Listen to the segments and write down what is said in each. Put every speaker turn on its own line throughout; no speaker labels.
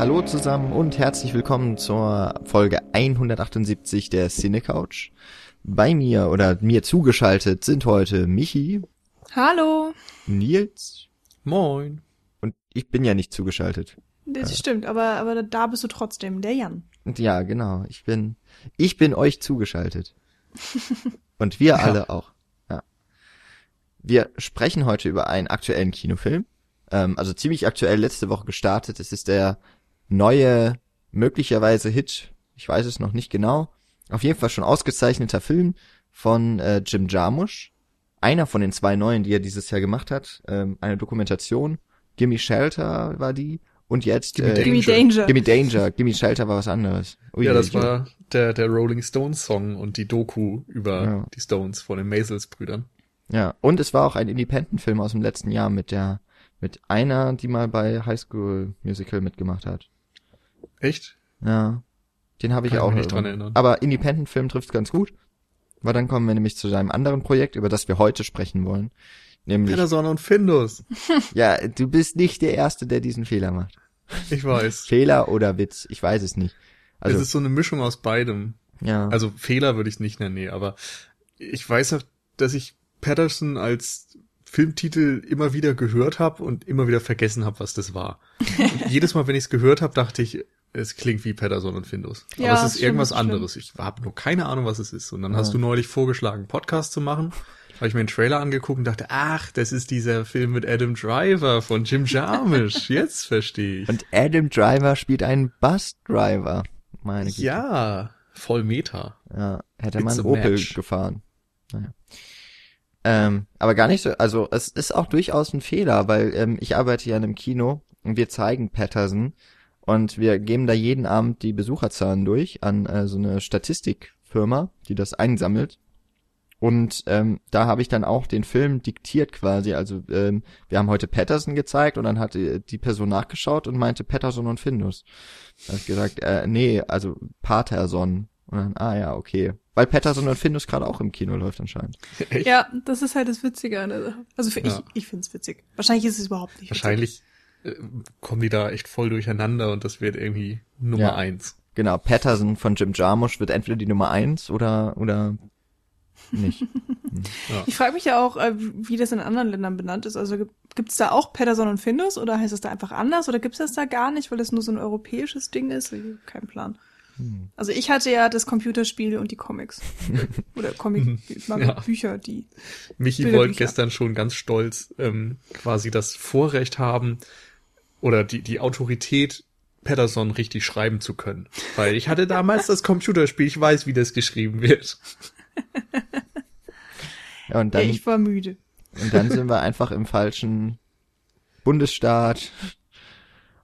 Hallo zusammen und herzlich willkommen zur Folge 178 der Cine Couch. Bei mir oder mir zugeschaltet sind heute Michi,
Hallo.
Nils
Moin.
und ich bin ja nicht zugeschaltet.
Das stimmt, aber, aber da bist du trotzdem, der Jan.
Ja, genau, ich bin ich bin euch zugeschaltet. Und wir alle auch. Ja. Wir sprechen heute über einen aktuellen Kinofilm. Ähm, also ziemlich aktuell letzte Woche gestartet. Es ist der neue, möglicherweise Hit, ich weiß es noch nicht genau, auf jeden Fall schon ausgezeichneter Film von äh, Jim Jarmusch. Einer von den zwei neuen, die er dieses Jahr gemacht hat. Ähm, eine Dokumentation. Gimme Shelter war die. Und jetzt
Gimme
äh,
Gimme Danger.
Gimme Danger. Gimme Shelter war was anderes. Ui,
ja, das war der, der Rolling Stones Song und die Doku über
Ja.
die Stones von den Maisels-Brüdern.
Ja, und es war auch ein Independent-Film aus dem letzten Jahr mit der, mit einer, die mal bei High School Musical mitgemacht hat.
Echt?
Ja. Den habe ich
Kann
auch
nicht dran erinnern.
Aber Independent-Film trifft ganz gut. Weil dann kommen wir nämlich zu seinem anderen Projekt, über das wir heute sprechen wollen. Nämlich,
Patterson und Findus.
ja, du bist nicht der Erste, der diesen Fehler macht.
Ich weiß.
Fehler oder Witz, ich weiß es nicht. Also,
es ist so eine Mischung aus beidem.
ja.
Also Fehler würde ich es nicht nennen, nee, aber ich weiß auch, dass ich Patterson als Filmtitel immer wieder gehört habe und immer wieder vergessen habe, was das war. Und jedes Mal, wenn ich es gehört habe, dachte ich, es klingt wie Patterson und Findus. Aber
Ja,
es ist
stimmt,
irgendwas
stimmt.
anderes. Ich habe nur keine Ahnung, was es ist. Und dann
Ja.
hast du neulich vorgeschlagen, einen Podcast zu machen. Habe ich mir einen Trailer angeguckt und dachte, ach, das ist dieser Film mit Adam Driver von Jim Jarmusch. Jetzt verstehe ich.
und Adam Driver spielt einen Bus-Driver. Meine Güte.
ja, voll Meta.
Ja, hätte
It's
man Opel
match.
gefahren. Naja. Ähm, aber gar nicht so, also es ist auch durchaus ein Fehler, weil ähm, ich arbeite ja in einem Kino und wir zeigen Patterson und wir geben da jeden Abend die Besucherzahlen durch an äh, so eine Statistikfirma, die das einsammelt. Und ähm, da habe ich dann auch den Film diktiert quasi. Also ähm, wir haben heute Patterson gezeigt und dann hat die, die Person nachgeschaut und meinte Patterson und Findus. Da habe ich gesagt, äh, nee, also Paterson. Und dann, ah ja, okay. Weil Patterson und Findus gerade auch im Kino läuft anscheinend.
Echt?
Ja, das ist halt das Witzige an der Sache. Also für
Ja.
ich, ich find's witzig. Wahrscheinlich ist es überhaupt nicht
Wahrscheinlich äh, kommen die da echt voll durcheinander und das wird irgendwie Nummer
Ja.
eins.
Genau, Patterson von Jim Jarmusch wird entweder die Nummer eins oder oder nicht.
witzig. Ich frage mich ja auch, äh, wie das in anderen Ländern benannt ist. Also gibt es da auch Patterson und Findus oder heißt es da einfach anders oder gibt es das da gar nicht, weil das nur so ein europäisches Ding ist? Ich hab Plan. Also ich hatte ja das Computerspiel und die Comics. oder Comic, ich mag
Ja.
Bücher, die.
Michi wollte gestern schon ganz stolz ähm, quasi das Vorrecht haben oder die, die Autorität, Patterson richtig schreiben zu können. Weil ich hatte damals das Computerspiel, ich weiß, wie das geschrieben wird.
Ja, und
Ja,
dann
ich war müde.
und dann sind wir einfach im falschen Bundesstaat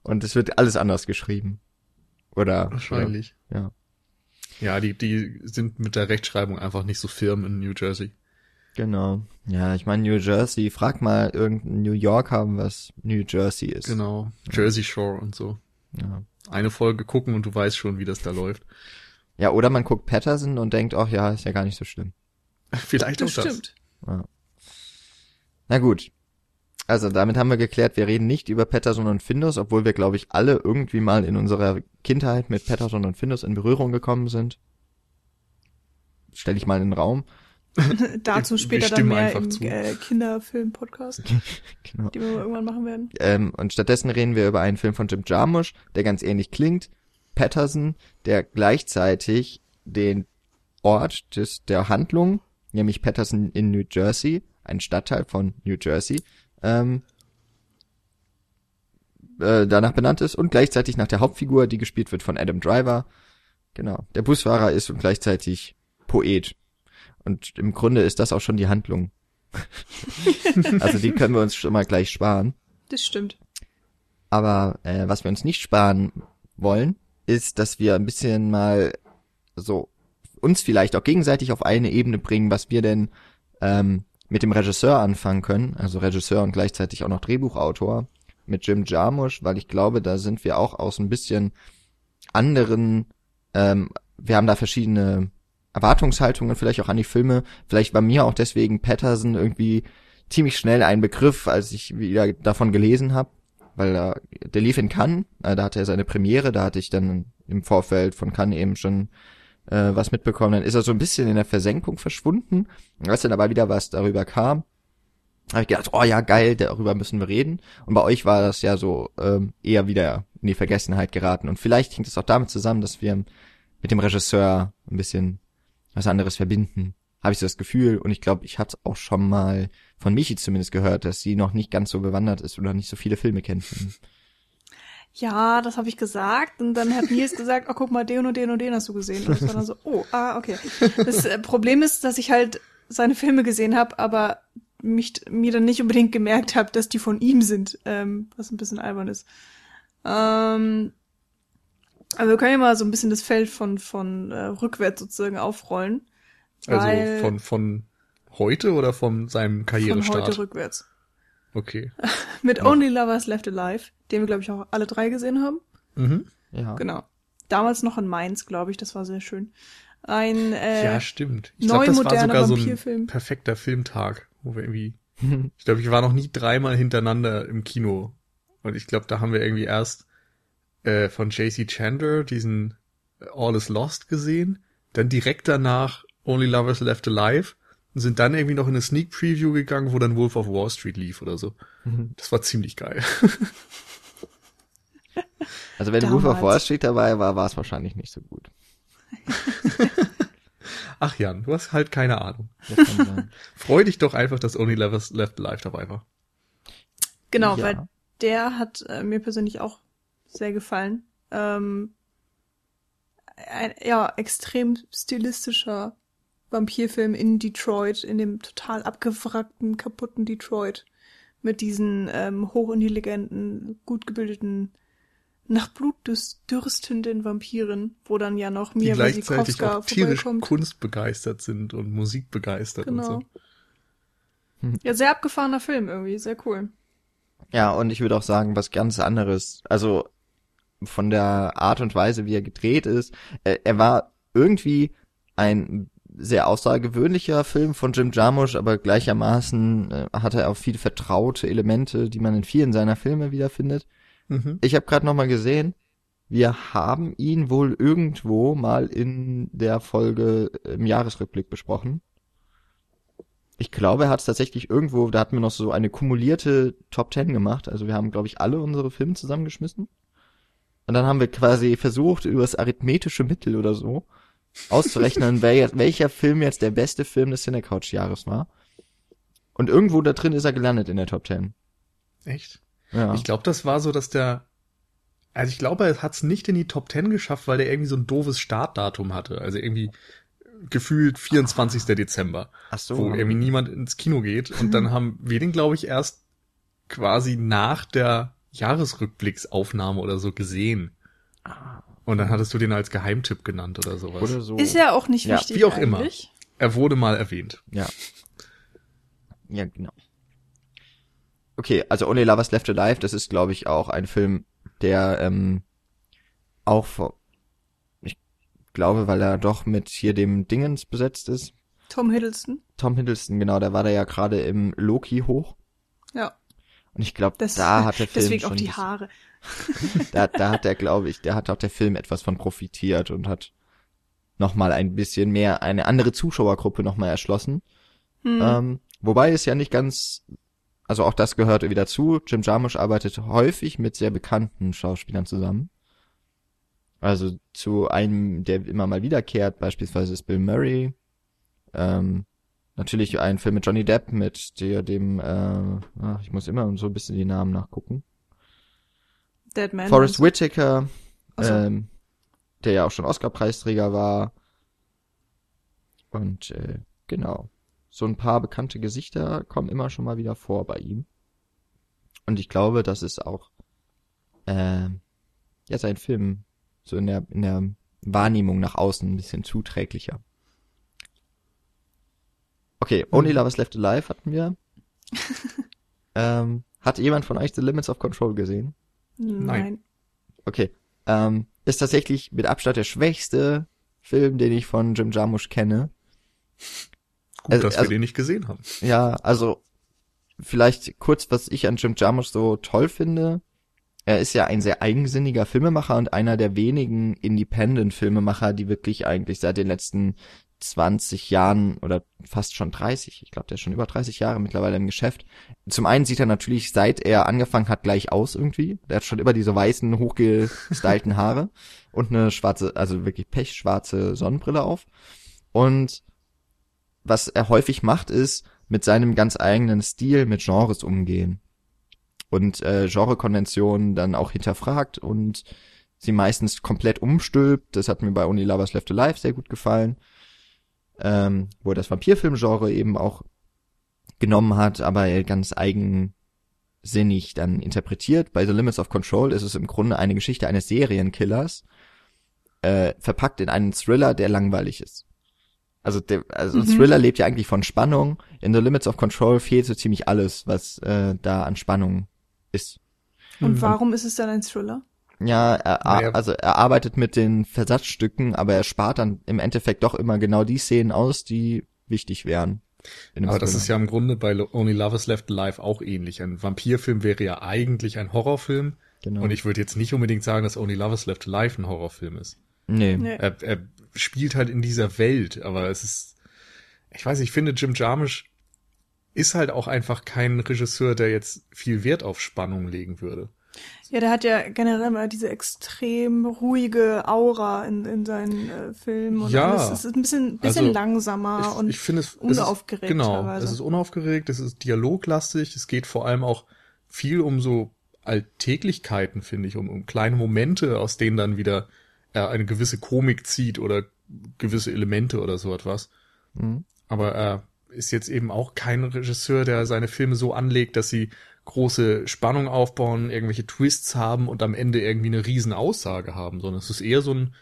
und es wird alles anders geschrieben. Oder
Wahrscheinlich.
Oder, ja,
Ja, die, die sind mit der Rechtschreibung einfach nicht so firm in New Jersey.
genau. Ja, ich meine New Jersey, frag mal irgendein New Yorker, was New Jersey ist.
Genau. Jersey Shore und so.
Ja.
Eine Folge gucken und du weißt schon, wie das da läuft.
ja, oder man guckt Patterson und denkt, ach ja, ist ja gar nicht so schlimm.
Vielleicht
Das
auch das.
stimmt.
Na gut. Also damit haben wir geklärt, wir reden nicht über Patterson und Findus, obwohl wir, glaube ich, alle irgendwie mal in unserer Kindheit mit Patterson und Findus in Berührung gekommen sind. Stell ich mal in den Raum.
Dazu später dann mehr im äh, Kinderfilm-Podcast,
Genau.
den wir irgendwann machen werden.
Ähm, und stattdessen reden wir über einen Film von Jim Jarmusch, der ganz ähnlich klingt. Patterson, der gleichzeitig den Ort des, der Handlung, nämlich Patterson in New Jersey, ein Stadtteil von New Jersey, ähm, äh, danach benannt ist und gleichzeitig nach der Hauptfigur, die gespielt wird von Adam Driver. Genau. Der Busfahrer ist und gleichzeitig Poet. Und im Grunde ist das auch schon die Handlung. also die können wir uns schon mal gleich sparen.
Das stimmt.
Aber äh, was wir uns nicht sparen wollen, ist, dass wir ein bisschen mal so uns vielleicht auch gegenseitig auf eine Ebene bringen, was wir denn ähm, mit dem Regisseur anfangen können, also Regisseur und gleichzeitig auch noch Drehbuchautor mit Jim Jarmusch, weil ich glaube, da sind wir auch aus ein bisschen anderen, ähm, wir haben da verschiedene Erwartungshaltungen vielleicht auch an die Filme. Vielleicht war mir auch deswegen Patterson irgendwie ziemlich schnell ein Begriff, als ich wieder davon gelesen habe weil er, der lief in Cannes, äh, da hatte er seine Premiere, da hatte ich dann im Vorfeld von Cannes eben schon äh, was mitbekommen. Dann ist er so ein bisschen in der Versenkung verschwunden. Als dann aber wieder was darüber kam, habe ich gedacht, oh ja, geil, darüber müssen wir reden. Und bei euch war das ja so ähm, eher wieder in die Vergessenheit geraten. Und vielleicht hängt es auch damit zusammen, dass wir mit dem Regisseur ein bisschen was anderes verbinden. Habe ich so das Gefühl. Und ich glaube, ich hatte auch schon mal von Michi zumindest gehört, dass sie noch nicht ganz so bewandert ist oder nicht so viele Filme kennt.
Ja, das habe ich gesagt. Und dann hat Nils gesagt, oh, guck mal, den und den und den hast du gesehen. Und das war dann so, oh, ah, okay. Das äh, Problem ist, dass ich halt seine Filme gesehen habe, aber mich, mir dann nicht unbedingt gemerkt habe, dass die von ihm sind, ähm, was ein bisschen albern ist. Ähm, also wir können ja mal so ein bisschen das Feld von, von äh, rückwärts sozusagen aufrollen.
Also von, von heute oder von seinem Karrierestart?
Von heute rückwärts.
Okay.
Mit ja. Only Lovers Left Alive, den wir, glaube ich, auch alle drei gesehen haben.
Mhm.
Ja. Genau. Damals noch in Mainz, glaube ich, das war sehr schön. Ein äh,
Ja, stimmt. Ich glaube, das war sogar so ein perfekter Filmtag, wo wir irgendwie. ich glaube, ich war noch nie dreimal hintereinander im Kino. Und ich glaube, da haben wir irgendwie erst äh, von JC Chandler diesen All is Lost gesehen, dann direkt danach Only Lovers Left Alive und sind dann irgendwie noch in eine Sneak Preview gegangen, wo dann Wolf of Wall Street lief oder so. Mhm. Das war ziemlich geil.
Also wenn Damals. Wolf of Wall Street dabei war, war es wahrscheinlich nicht so gut.
Ach Jan, du hast halt keine Ahnung. Freu dich doch einfach, dass Only Lovers Left Alive dabei war.
Genau, ja. weil der hat äh, mir persönlich auch sehr gefallen. Ähm, ein, ja, extrem stilistischer Vampirfilm in Detroit, in dem total abgewrackten, kaputten Detroit. Mit diesen ähm, hochintelligenten, gut gebildeten, nach Blut dürstenden Vampiren, wo dann ja noch Mia Wasikowska
tierisch kunstbegeistert sind und musikbegeistert genau. und
so. Ja, sehr abgefahrener Film irgendwie, sehr cool.
Ja, und ich würde auch sagen, was ganz anderes. Also von der Art und Weise, wie er gedreht ist. Er, er war irgendwie ein sehr außergewöhnlicher Film von Jim Jarmusch, aber gleichermaßen äh, hat er auch viele vertraute Elemente, die man in vielen seiner Filme wiederfindet. Mhm. Ich habe gerade noch mal gesehen, wir haben ihn wohl irgendwo mal in der Folge im Jahresrückblick besprochen. Ich glaube, er hat es tatsächlich irgendwo, da hatten wir noch so eine kumulierte Top Ten gemacht. Also wir haben, glaube ich, alle unsere Filme zusammengeschmissen. Und dann haben wir quasi versucht, über das arithmetische Mittel oder so auszurechnen, wer, welcher Film jetzt der beste Film des Cinecouch-Jahres war. Und irgendwo da drin ist er gelandet in der Top Ten.
Echt? Ja. Ich glaube, das war so, dass der. Also ich glaube, er hat es nicht in die Top Ten geschafft, weil der irgendwie so ein doofes Startdatum hatte. Also irgendwie gefühlt 24. Ach. Dezember. Ach so. Wo irgendwie niemand ins Kino geht. Und dann haben wir den, glaube ich, erst quasi nach der Jahresrückblicksaufnahme oder so gesehen. Ah. Und dann hattest du den als Geheimtipp genannt oder sowas. Oder
so. Ist ja auch nicht ja, wichtig.
Wie auch
eigentlich.
immer. Er wurde mal erwähnt.
Ja. Ja, genau. Okay, also Only Lovers Left Alive, das ist, glaube ich, auch ein Film, der ähm, auch vor, ich glaube, weil er doch mit hier dem Dingens besetzt ist.
Tom Hiddleston.
Tom Hiddleston, genau, der war da ja gerade im Loki hoch.
Ja.
Und ich glaube, da hat der Film
deswegen
schon
auch die Haare.
da, da hat der, glaube ich, da hat auch der Film etwas von profitiert und hat nochmal ein bisschen mehr eine andere Zuschauergruppe nochmal erschlossen. Hm. Ähm, wobei es ja nicht ganz, also auch das gehört wieder zu. Jim Jarmusch arbeitet häufig mit sehr bekannten Schauspielern zusammen. Also zu einem, der immer mal wiederkehrt, beispielsweise ist Bill Murray. Ähm, Natürlich ein Film mit Johnny Depp, mit der, dem, äh, ach, ich muss immer so ein bisschen die Namen nachgucken.
Dead Man.
Forrest Whitaker, so. ähm, der ja auch schon Oscar-Preisträger war. Und äh, genau. So ein paar bekannte Gesichter kommen immer schon mal wieder vor bei ihm. Und ich glaube, das ist auch äh, ja sein Film so in der in der Wahrnehmung nach außen ein bisschen zuträglicher. Okay, Only mhm. Lovers Left Alive hatten wir. ähm, hat jemand von euch The Limits of Control gesehen?
Nein.
Okay. Ähm, ist tatsächlich mit Abstand der schwächste Film, den ich von Jim Jarmusch kenne.
Gut, also, dass wir also, den nicht gesehen haben.
Ja, also vielleicht kurz, was ich an Jim Jarmusch so toll finde. er ist ja ein sehr eigensinniger Filmemacher und einer der wenigen Independent-Filmemacher, die wirklich eigentlich seit den letzten 20 Jahren oder fast schon 30, ich glaube, der ist schon über 30 Jahre mittlerweile im Geschäft. Zum einen sieht er natürlich, seit er angefangen hat, gleich aus irgendwie. Der hat schon immer diese weißen, hochgestylten Haare und eine schwarze, also wirklich pechschwarze Sonnenbrille auf. Und was er häufig macht, ist mit seinem ganz eigenen Stil mit Genres umgehen. Und äh, Genrekonventionen dann auch hinterfragt und sie meistens komplett umstülpt. Das hat mir bei Only Lovers Left Alive sehr gut gefallen ähm, wo er das Vampirfilmgenre eben auch genommen hat, aber ganz eigensinnig dann interpretiert. Bei The Limits of Control ist es im Grunde eine Geschichte eines Serienkillers, äh, verpackt in einen Thriller, der langweilig ist. Also, der, also mhm. Thriller lebt ja eigentlich von Spannung. In The Limits of Control fehlt so ziemlich alles, was äh, da an Spannung ist.
Und mhm. warum ist es dann ein Thriller?
Ja, er, naja. also er arbeitet mit den Versatzstücken, aber er spart dann im Endeffekt doch immer genau die Szenen aus, die wichtig wären.
Aber das ist ja im Grunde bei Only Lovers Left Alive auch ähnlich. Ein Vampirfilm wäre ja eigentlich ein Horrorfilm. Genau. Und ich würde jetzt nicht unbedingt sagen, dass Only Lovers Left Alive ein Horrorfilm ist.
Nee. nee.
Er, er spielt halt in dieser Welt, aber es ist, ich weiß, ich finde Jim Jarmusch ist halt auch einfach kein Regisseur, der jetzt viel Wert auf Spannung legen würde.
Ja, der hat ja generell mal diese extrem ruhige Aura in, in seinen äh, Filmen und
ja,
alles. Es ist ein bisschen, bisschen
also,
langsamer
ich,
und
ich finde es,
unaufgeregt.
Es ist, genau, teilweise. es ist unaufgeregt, es ist dialoglastig, es geht vor allem auch viel um so Alltäglichkeiten, finde ich, um, um kleine Momente, aus denen dann wieder äh, eine gewisse Komik zieht oder gewisse Elemente oder so etwas. Mhm. Aber er ist jetzt eben auch kein Regisseur, der seine Filme so anlegt, dass sie große Spannung aufbauen, irgendwelche Twists haben und am Ende irgendwie eine riesen Aussage haben, sondern es ist eher so ein,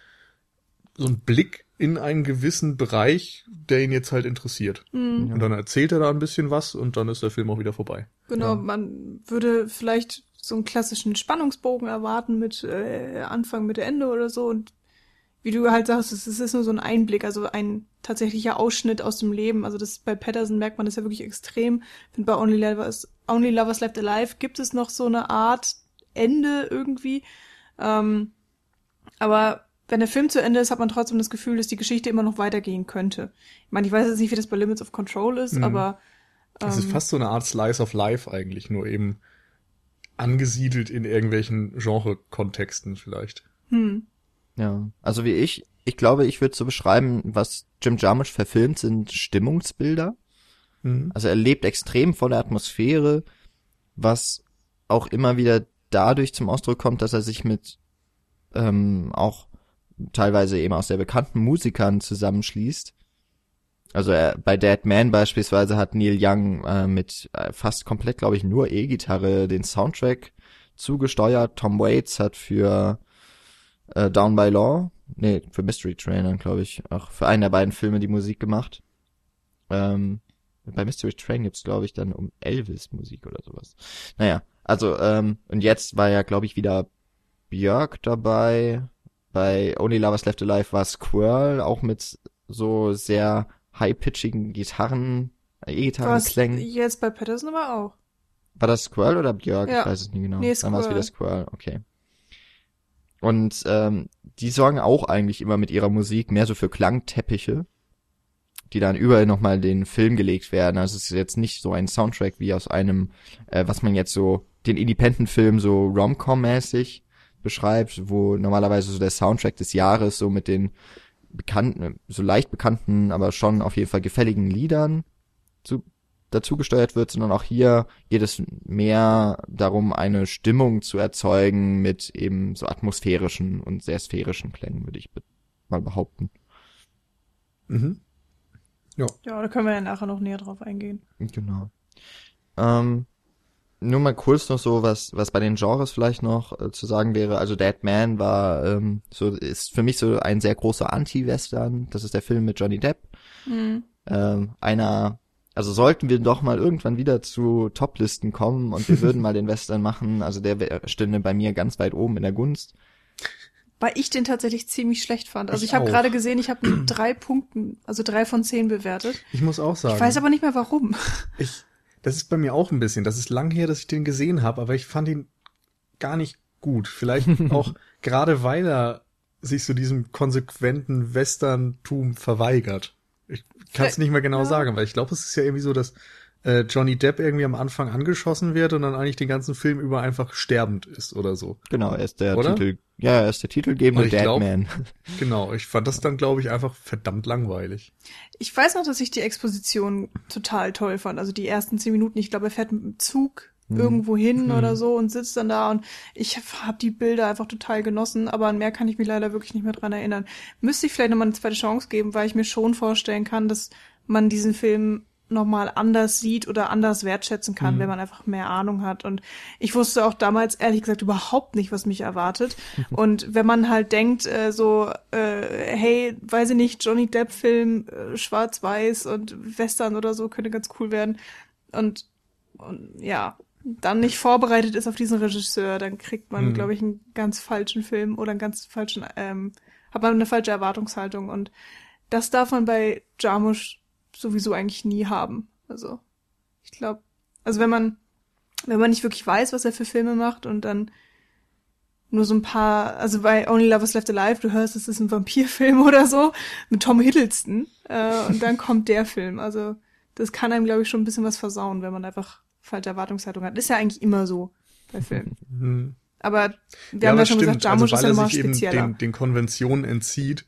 so ein Blick in einen gewissen Bereich, der ihn jetzt halt interessiert. Mhm. Und dann erzählt er da ein bisschen was und dann ist der Film auch wieder vorbei.
Genau, ja. man würde vielleicht so einen klassischen Spannungsbogen erwarten mit äh, Anfang, Mitte, Ende oder so und wie du halt sagst, es ist nur so ein Einblick, also ein tatsächlicher Ausschnitt aus dem Leben. Also das bei Patterson merkt man das ja wirklich extrem. Ich finde bei Only Lovers, Only Lovers Left Alive gibt es noch so eine Art Ende irgendwie. Ähm, aber wenn der Film zu Ende ist, hat man trotzdem das Gefühl, dass die Geschichte immer noch weitergehen könnte. Ich meine, ich weiß jetzt nicht, wie das bei Limits of Control ist, mhm. aber
ähm, es ist ähm, fast so eine Art Slice of Life eigentlich, nur eben angesiedelt in irgendwelchen Genre-Kontexten vielleicht.
Hm.
Ja, also wie ich, ich glaube, ich würde so beschreiben, was Jim Jarmusch verfilmt, sind Stimmungsbilder. Mhm. Also er lebt extrem voller Atmosphäre, was auch immer wieder dadurch zum Ausdruck kommt, dass er sich mit ähm, auch teilweise eben aus sehr bekannten Musikern zusammenschließt. Also er, bei Dead Man beispielsweise hat Neil Young äh, mit äh, fast komplett, glaube ich, nur E-Gitarre den Soundtrack zugesteuert. Tom Waits hat für äh, Down by Law, nee, für Mystery Train glaube ich, auch für einen der beiden Filme die Musik gemacht. Ähm, bei Mystery Train gibt's glaube ich dann um Elvis Musik oder sowas. Naja, also ähm, und jetzt war ja glaube ich wieder Björk dabei. Bei Only Lovers Left Alive war Squirrel auch mit so sehr high-pitchigen Gitarren, E-Gitarrenklängen.
Jetzt bei Patterson aber auch.
War das Squirrel oder Björk? Ja. Ich weiß es nicht genau. Nee, Dann war es wieder Squirrel, okay. Und ähm, die sorgen auch eigentlich immer mit ihrer Musik mehr so für Klangteppiche, die dann überall nochmal den Film gelegt werden. Also es ist jetzt nicht so ein Soundtrack wie aus einem, äh, was man jetzt so, den Independent-Film so Rom-Com-mäßig beschreibt, wo normalerweise so der Soundtrack des Jahres so mit den bekannten, so leicht bekannten, aber schon auf jeden Fall gefälligen Liedern zu dazu gesteuert wird, sondern auch hier geht es mehr darum, eine Stimmung zu erzeugen mit eben so atmosphärischen und sehr sphärischen Klängen, würde ich mal behaupten.
Mhm.
Ja. Ja, da können wir ja nachher noch näher drauf eingehen.
Genau. Ähm, nur mal kurz noch so, was, was bei den Genres vielleicht noch äh, zu sagen wäre. Also Dead Man war ähm, so, ist für mich so ein sehr großer Anti-Western. Das ist der Film mit Johnny Depp. Mhm. Ähm, einer also sollten wir doch mal irgendwann wieder zu Toplisten kommen und wir würden mal den Western machen, also der stünde bei mir ganz weit oben in der Gunst.
Weil ich den tatsächlich ziemlich schlecht fand. Also ich, ich habe gerade gesehen, ich habe mit drei Punkten, also drei von zehn bewertet.
Ich muss auch sagen.
Ich weiß aber nicht mehr warum.
Ich, das ist bei mir auch ein bisschen. Das ist lang her, dass ich den gesehen habe, aber ich fand ihn gar nicht gut. Vielleicht auch gerade weil er sich so diesem konsequenten Westerntum verweigert. Ich kann es nicht mehr genau
Ja.
sagen, weil ich glaube, es ist ja irgendwie so, dass äh, Johnny Depp irgendwie am Anfang angeschossen wird und dann eigentlich den ganzen Film über einfach sterbend ist oder so.
Genau, er ist der
Oder?
Titel, ja, er ist der titelgebende Deadman.
Genau, ich fand das dann, glaube ich, einfach verdammt langweilig.
Ich weiß noch, dass ich die Exposition total toll fand. Also die ersten zehn Minuten, ich glaube, er fährt mit dem Zug irgendwo hin oder so und sitzt dann da und ich habe die Bilder einfach total genossen, aber an mehr kann ich mich leider wirklich nicht mehr dran erinnern. Müsste ich vielleicht nochmal eine zweite Chance geben, weil ich mir schon vorstellen kann, dass man diesen Film nochmal anders sieht oder anders wertschätzen kann, wenn man einfach mehr Ahnung hat. Und ich wusste auch damals ehrlich gesagt überhaupt nicht, was mich erwartet. Und wenn man halt denkt, äh, so, äh, hey, weiß ich nicht, Johnny Depp-Film, äh, schwarz-weiß und Western oder so könnte ganz cool werden. Und, und ja, dann nicht vorbereitet ist auf diesen Regisseur, dann kriegt man,
Mhm.
glaube ich, einen ganz falschen Film oder einen ganz falschen, ähm, hat man eine falsche Erwartungshaltung. Und das darf man bei Jarmusch sowieso eigentlich nie haben. Also, ich glaube, also wenn man, wenn man nicht wirklich weiß, was er für Filme macht und dann nur so ein paar, also bei Only Lovers Left Alive, du hörst, es ist ein Vampirfilm oder so, mit Tom Hiddleston, äh, und dann kommt der Film. Also, das kann einem, glaube ich, schon ein bisschen was versauen, wenn man einfach falsche Erwartungshaltung hat. Ist ja eigentlich immer so bei Filmen.
Hm.
Aber wir
Ja,
haben ja schon gesagt,
stimmt, also
Jarmusch ist
weil
ja nochmal
sich eben
spezieller.
den, den Konventionen entzieht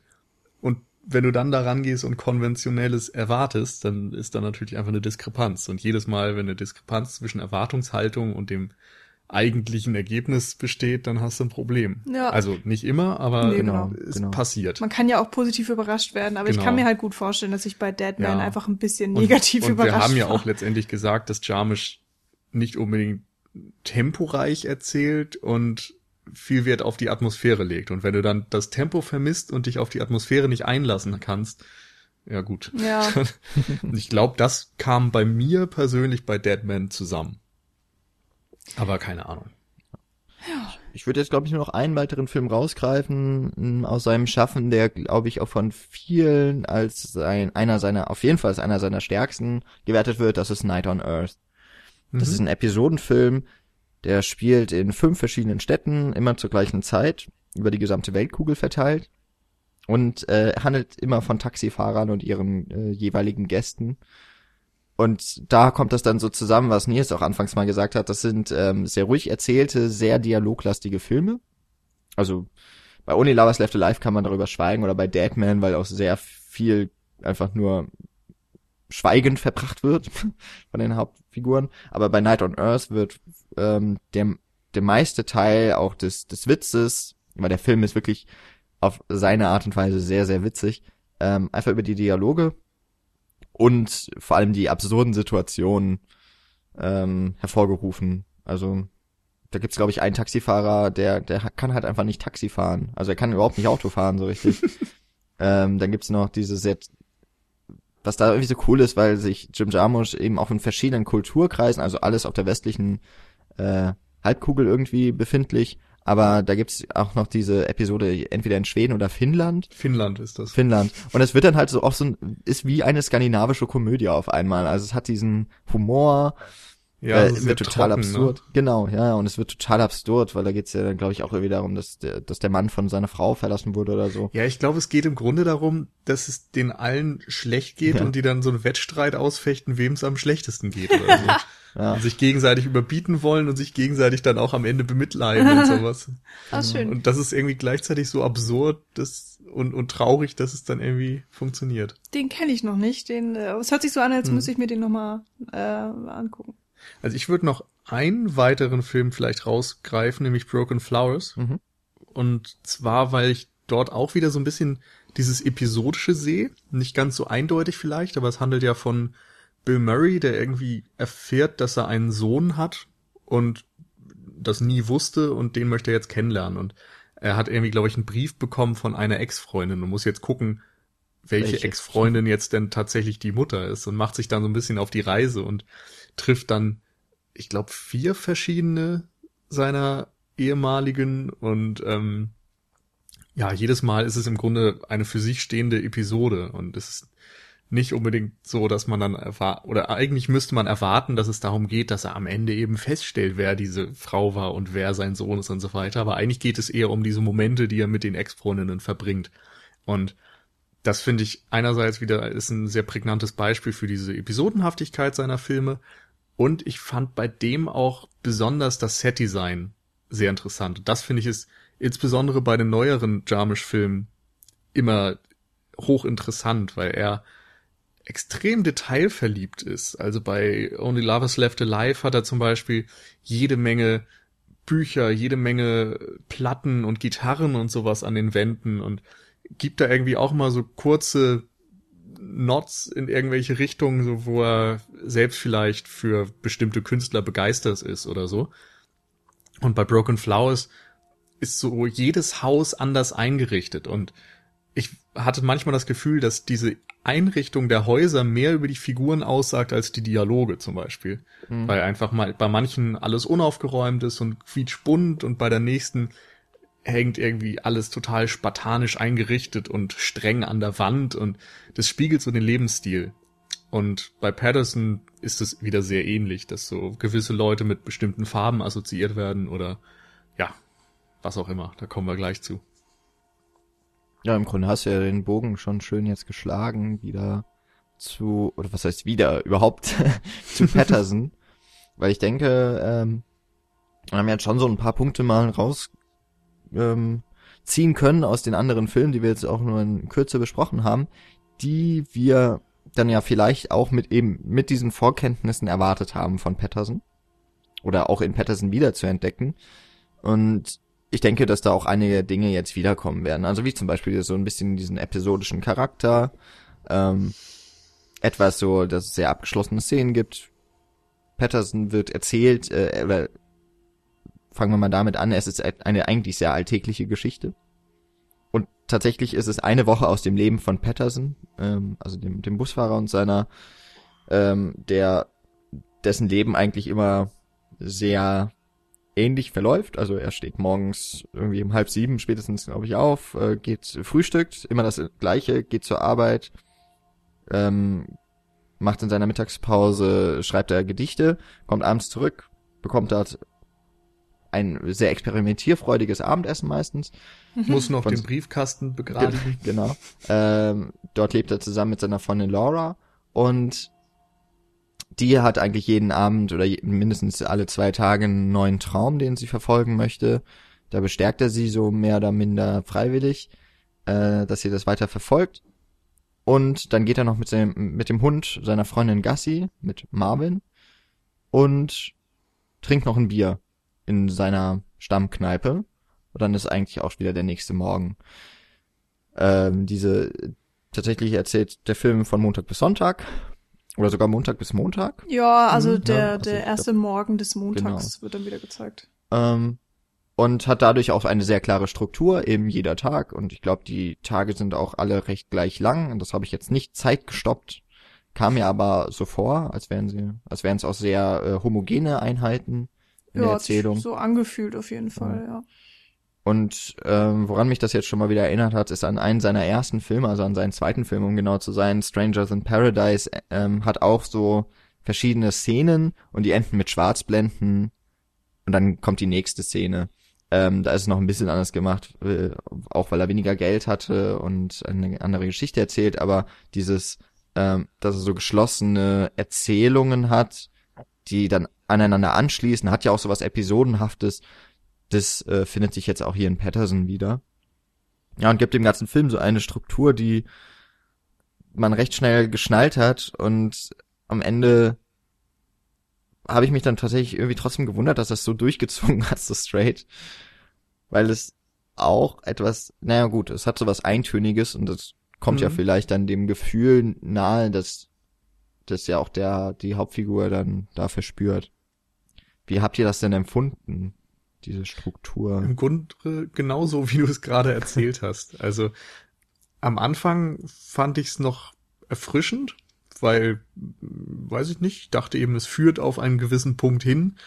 wenn du dann da rangehst und Konventionelles erwartest, dann ist da natürlich einfach eine Diskrepanz. Und jedes Mal, wenn eine Diskrepanz zwischen Erwartungshaltung und dem eigentlichen Ergebnis besteht, dann hast du ein Problem.
Ja.
Also nicht immer, aber
Nee,
genau,
es
genau.
passiert.
Man kann ja auch positiv überrascht werden, aber ich
Genau.
kann mir halt gut vorstellen, dass ich bei Deadman
Ja.
einfach ein bisschen
Und-
negativ
und
überrascht
wir haben ja
war.
auch letztendlich gesagt, dass Jarmisch nicht unbedingt temporeich erzählt und viel Wert auf die Atmosphäre legt. Und wenn du dann das Tempo vermisst und dich auf die Atmosphäre nicht einlassen kannst, ja gut.
Ja.
Und ich glaube, das kam bei mir persönlich bei Deadman zusammen. Aber keine Ahnung.
Ich würde jetzt, glaube ich, nur noch einen weiteren Film rausgreifen m, aus seinem Schaffen, der, glaube ich, auch von vielen als sein, einer seiner, auf jeden Fall als einer seiner stärksten gewertet wird. Das ist Night on Earth. Das
Mhm.
ist ein Episodenfilm, der spielt in fünf verschiedenen Städten, immer zur gleichen Zeit, über die gesamte Weltkugel verteilt und äh, handelt immer von Taxifahrern und ihren äh, jeweiligen Gästen. Und da kommt das dann so zusammen, was Nils auch anfangs mal gesagt hat. Das sind ähm, sehr ruhig erzählte, sehr dialoglastige Filme. Also bei Only Lovers Left Alive kann man darüber schweigen oder bei Deadman, weil auch sehr viel einfach nur schweigend verbracht wird von den Hauptfiguren. Aber bei Night on Earth wird ähm, der, der meiste Teil auch des, des Witzes, weil der Film ist wirklich auf seine Art und Weise sehr, sehr witzig, ähm, einfach über die Dialoge und vor allem die absurden Situationen ähm, hervorgerufen. Also da gibt's glaube ich einen Taxifahrer, der der kann halt einfach nicht Taxi fahren. Also er kann überhaupt nicht Auto fahren so richtig. ähm, dann gibt's noch diese sehr was da irgendwie so cool ist, weil sich Jim Jarmusch eben auch in verschiedenen Kulturkreisen, also alles auf der westlichen äh, Halbkugel irgendwie befindlich, aber da gibt's auch noch diese Episode entweder in Schweden oder Finnland.
Finnland ist das.
Finnland. Und es wird dann halt so auch so ein, ist wie eine skandinavische Komödie auf einmal. Also es hat diesen Humor,
Ja,
äh, wird total
trocken,
absurd.
Ne?
Genau, ja, und es wird total absurd, weil da geht's ja dann, glaube ich, auch irgendwie darum, dass der, dass der Mann von seiner Frau verlassen wurde oder so.
Ja, ich glaube, es geht im Grunde darum, dass es den allen schlecht geht
Ja.
und die dann so einen Wettstreit ausfechten, wem es am schlechtesten geht oder so.
Ja.
Und sich gegenseitig überbieten wollen und sich gegenseitig dann auch am Ende bemitleiden und sowas.
Ah, schön.
Und das ist irgendwie gleichzeitig so absurd dass, und, und traurig, dass es dann irgendwie funktioniert.
Den kenne ich noch nicht. Den, äh, es hört sich so an, als
Hm.
müsste ich mir den nochmal äh, angucken.
Also ich würde noch einen weiteren Film vielleicht rausgreifen, nämlich Broken Flowers.
Mhm.
Und zwar, weil ich dort auch wieder so ein bisschen dieses Episodische sehe. Nicht ganz so eindeutig vielleicht, aber es handelt ja von Bill Murray, der irgendwie erfährt, dass er einen Sohn hat und das nie wusste und den möchte er jetzt kennenlernen. Und er hat irgendwie, glaube ich, einen Brief bekommen von einer Ex-Freundin und muss jetzt gucken, welche,
Welche?
Ex-Freundin jetzt denn tatsächlich die Mutter ist und macht sich dann so ein bisschen auf die Reise und trifft dann, ich glaube, vier verschiedene seiner ehemaligen und ähm, ja, jedes Mal ist es im Grunde eine für sich stehende Episode und es ist nicht unbedingt so, dass man dann erfahrt, oder eigentlich müsste man erwarten, dass es darum geht, dass er am Ende eben feststellt, wer diese Frau war und wer sein Sohn ist und so weiter. Aber eigentlich geht es eher um diese Momente, die er mit den Ex-Freundinnen verbringt. Und das finde ich einerseits wieder ist ein sehr prägnantes Beispiel für diese Episodenhaftigkeit seiner Filme. Und ich fand bei dem auch besonders das Set-Design sehr interessant. Das finde ich ist insbesondere bei den neueren Jarmusch-Filmen immer hochinteressant, weil er extrem detailverliebt ist. Also bei Only Lovers Left Alive hat er zum Beispiel jede Menge Bücher, jede Menge Platten und Gitarren und sowas an den Wänden und gibt da irgendwie auch mal so kurze Nots in irgendwelche Richtungen, so wo er selbst vielleicht für bestimmte Künstler begeistert ist oder so. Und bei Broken Flowers ist so jedes Haus anders eingerichtet und hatte manchmal das Gefühl, dass diese Einrichtung der Häuser mehr über die Figuren aussagt als die Dialoge zum Beispiel. Mhm. Weil einfach mal bei manchen alles unaufgeräumt ist und quietschbunt und bei der nächsten hängt irgendwie alles total spartanisch eingerichtet und streng an der Wand und das spiegelt so den Lebensstil. Und bei Patterson ist es wieder sehr ähnlich, dass so gewisse Leute mit bestimmten Farben assoziiert werden oder ja, was auch immer. Da kommen wir gleich zu.
Ja, im Grunde hast du ja den Bogen schon schön jetzt geschlagen, wieder zu, oder was heißt wieder, überhaupt zu Patterson. Weil ich denke, ähm, wir haben jetzt schon so ein paar Punkte mal raus ähm, ziehen können aus den anderen Filmen, die wir jetzt auch nur in Kürze besprochen haben, die wir dann ja vielleicht auch mit eben mit diesen Vorkenntnissen erwartet haben von Patterson oder auch in Patterson wieder zu entdecken. Und ich denke, dass da auch einige Dinge jetzt wiederkommen werden. Also wie zum Beispiel so ein bisschen diesen episodischen Charakter, ähm, etwas so, dass es sehr abgeschlossene Szenen gibt. Patterson wird erzählt, äh, oder fangen wir mal damit an, es ist eine eigentlich sehr alltägliche Geschichte. Und tatsächlich ist es eine Woche aus dem Leben von Patterson, ähm, also dem, dem Busfahrer und seiner, ähm, der dessen Leben eigentlich immer sehr ähnlich verläuft. Also er steht morgens irgendwie um halb sieben spätestens, glaube ich, auf, äh, geht frühstückt, immer das gleiche, geht zur Arbeit, ähm, macht in seiner Mittagspause, schreibt er Gedichte, kommt abends zurück, bekommt dort ein sehr experimentierfreudiges Abendessen meistens.
Mhm. Muss noch Von, den Briefkasten begradigen.
Genau. Ähm, dort lebt er zusammen mit seiner Freundin Laura und die hat eigentlich jeden Abend oder mindestens alle zwei Tage einen neuen Traum, den sie verfolgen möchte. Da bestärkt er sie so mehr oder minder freiwillig, äh, dass sie das weiter verfolgt. Und dann geht er noch mit, seinem, mit dem Hund seiner Freundin Gassi, mit Marvin, und trinkt noch ein Bier in seiner Stammkneipe. Und dann ist eigentlich auch wieder der nächste Morgen. Ähm, diese tatsächlich erzählt der Film von Montag bis Sonntag oder sogar Montag bis Montag?
Ja, also mhm, der, ja, also der erste glaub, Morgen des Montags genau. wird dann wieder gezeigt.
Ähm, und hat dadurch auch eine sehr klare Struktur, eben jeder Tag. Und ich glaube, die Tage sind auch alle recht gleich lang. Und das habe ich jetzt nicht zeitgestoppt. Kam mir aber so vor, als wären sie, als wären es auch sehr äh, homogene Einheiten in ja, der Erzählung.
So angefühlt auf jeden Fall, ja. ja.
Und ähm, woran mich das jetzt schon mal wieder erinnert hat, ist an einen seiner ersten Filme, also an seinen zweiten Film, um genau zu sein, Strangers in Paradise, ähm, hat auch so verschiedene Szenen und die enden mit Schwarzblenden und dann kommt die nächste Szene. Ähm, da ist es noch ein bisschen anders gemacht, äh, auch weil er weniger Geld hatte und eine andere Geschichte erzählt, aber dieses, ähm, dass er so geschlossene Erzählungen hat, die dann aneinander anschließen, hat ja auch so was Episodenhaftes das äh, findet sich jetzt auch hier in Patterson wieder. Ja, und gibt dem ganzen Film so eine Struktur, die man recht schnell geschnallt hat und am Ende habe ich mich dann tatsächlich irgendwie trotzdem gewundert, dass das so durchgezogen hat, so straight. Weil es auch etwas, naja gut, es hat so was Eintöniges und das kommt mhm. ja vielleicht dann dem Gefühl nahe, dass das ja auch der, die Hauptfigur dann da verspürt. Wie habt ihr das denn empfunden? Diese Struktur.
Im Grunde genauso, wie du es gerade erzählt hast. Also am Anfang fand ich es noch erfrischend, weil, weiß ich nicht, dachte eben, es führt auf einen gewissen Punkt hin.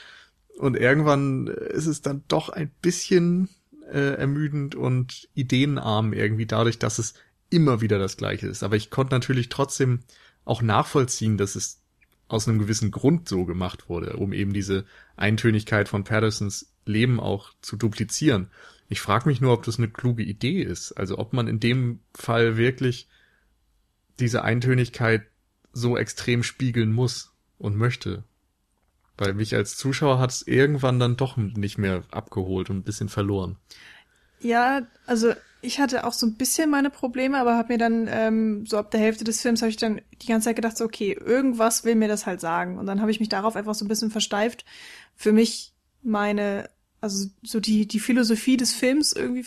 Und irgendwann ist es dann doch ein bisschen äh, ermüdend und ideenarm irgendwie dadurch, dass es immer wieder das Gleiche ist. Aber ich konnte natürlich trotzdem auch nachvollziehen, dass es aus einem gewissen Grund so gemacht wurde, um eben diese Eintönigkeit von Pattersons Leben auch zu duplizieren. Ich frage mich nur, ob das eine kluge Idee ist. Also ob man in dem Fall wirklich diese Eintönigkeit so extrem spiegeln muss und möchte. Weil mich als Zuschauer hat es irgendwann dann doch nicht mehr abgeholt und ein bisschen verloren.
Ja, also ich hatte auch so ein bisschen meine Probleme, aber habe mir dann ähm, so ab der Hälfte des Films habe ich dann die ganze Zeit gedacht, so okay, irgendwas will mir das halt sagen. Und dann habe ich mich darauf einfach so ein bisschen versteift. Für mich meine, also so die die Philosophie des Films irgendwie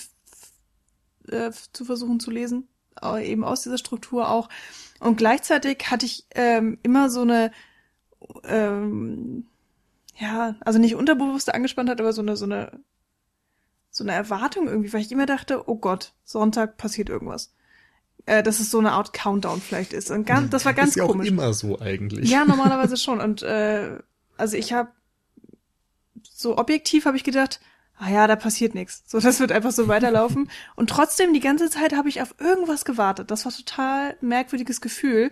äh, zu versuchen zu lesen, eben aus dieser Struktur auch. Und gleichzeitig hatte ich ähm, immer so eine ähm, ja, also nicht unterbewusste Angespanntheit, aber so eine so eine so eine Erwartung irgendwie, weil ich immer dachte, oh Gott, Sonntag passiert irgendwas. Äh, dass es so eine Art Countdown vielleicht ist. Und ganz, das war ganz
ist ja
komisch.
Immer so eigentlich.
Ja, normalerweise schon. Und äh, also ich habe so objektiv habe ich gedacht, ah ja, da passiert nichts. So, das wird einfach so weiterlaufen. Und trotzdem die ganze Zeit habe ich auf irgendwas gewartet. Das war total merkwürdiges Gefühl.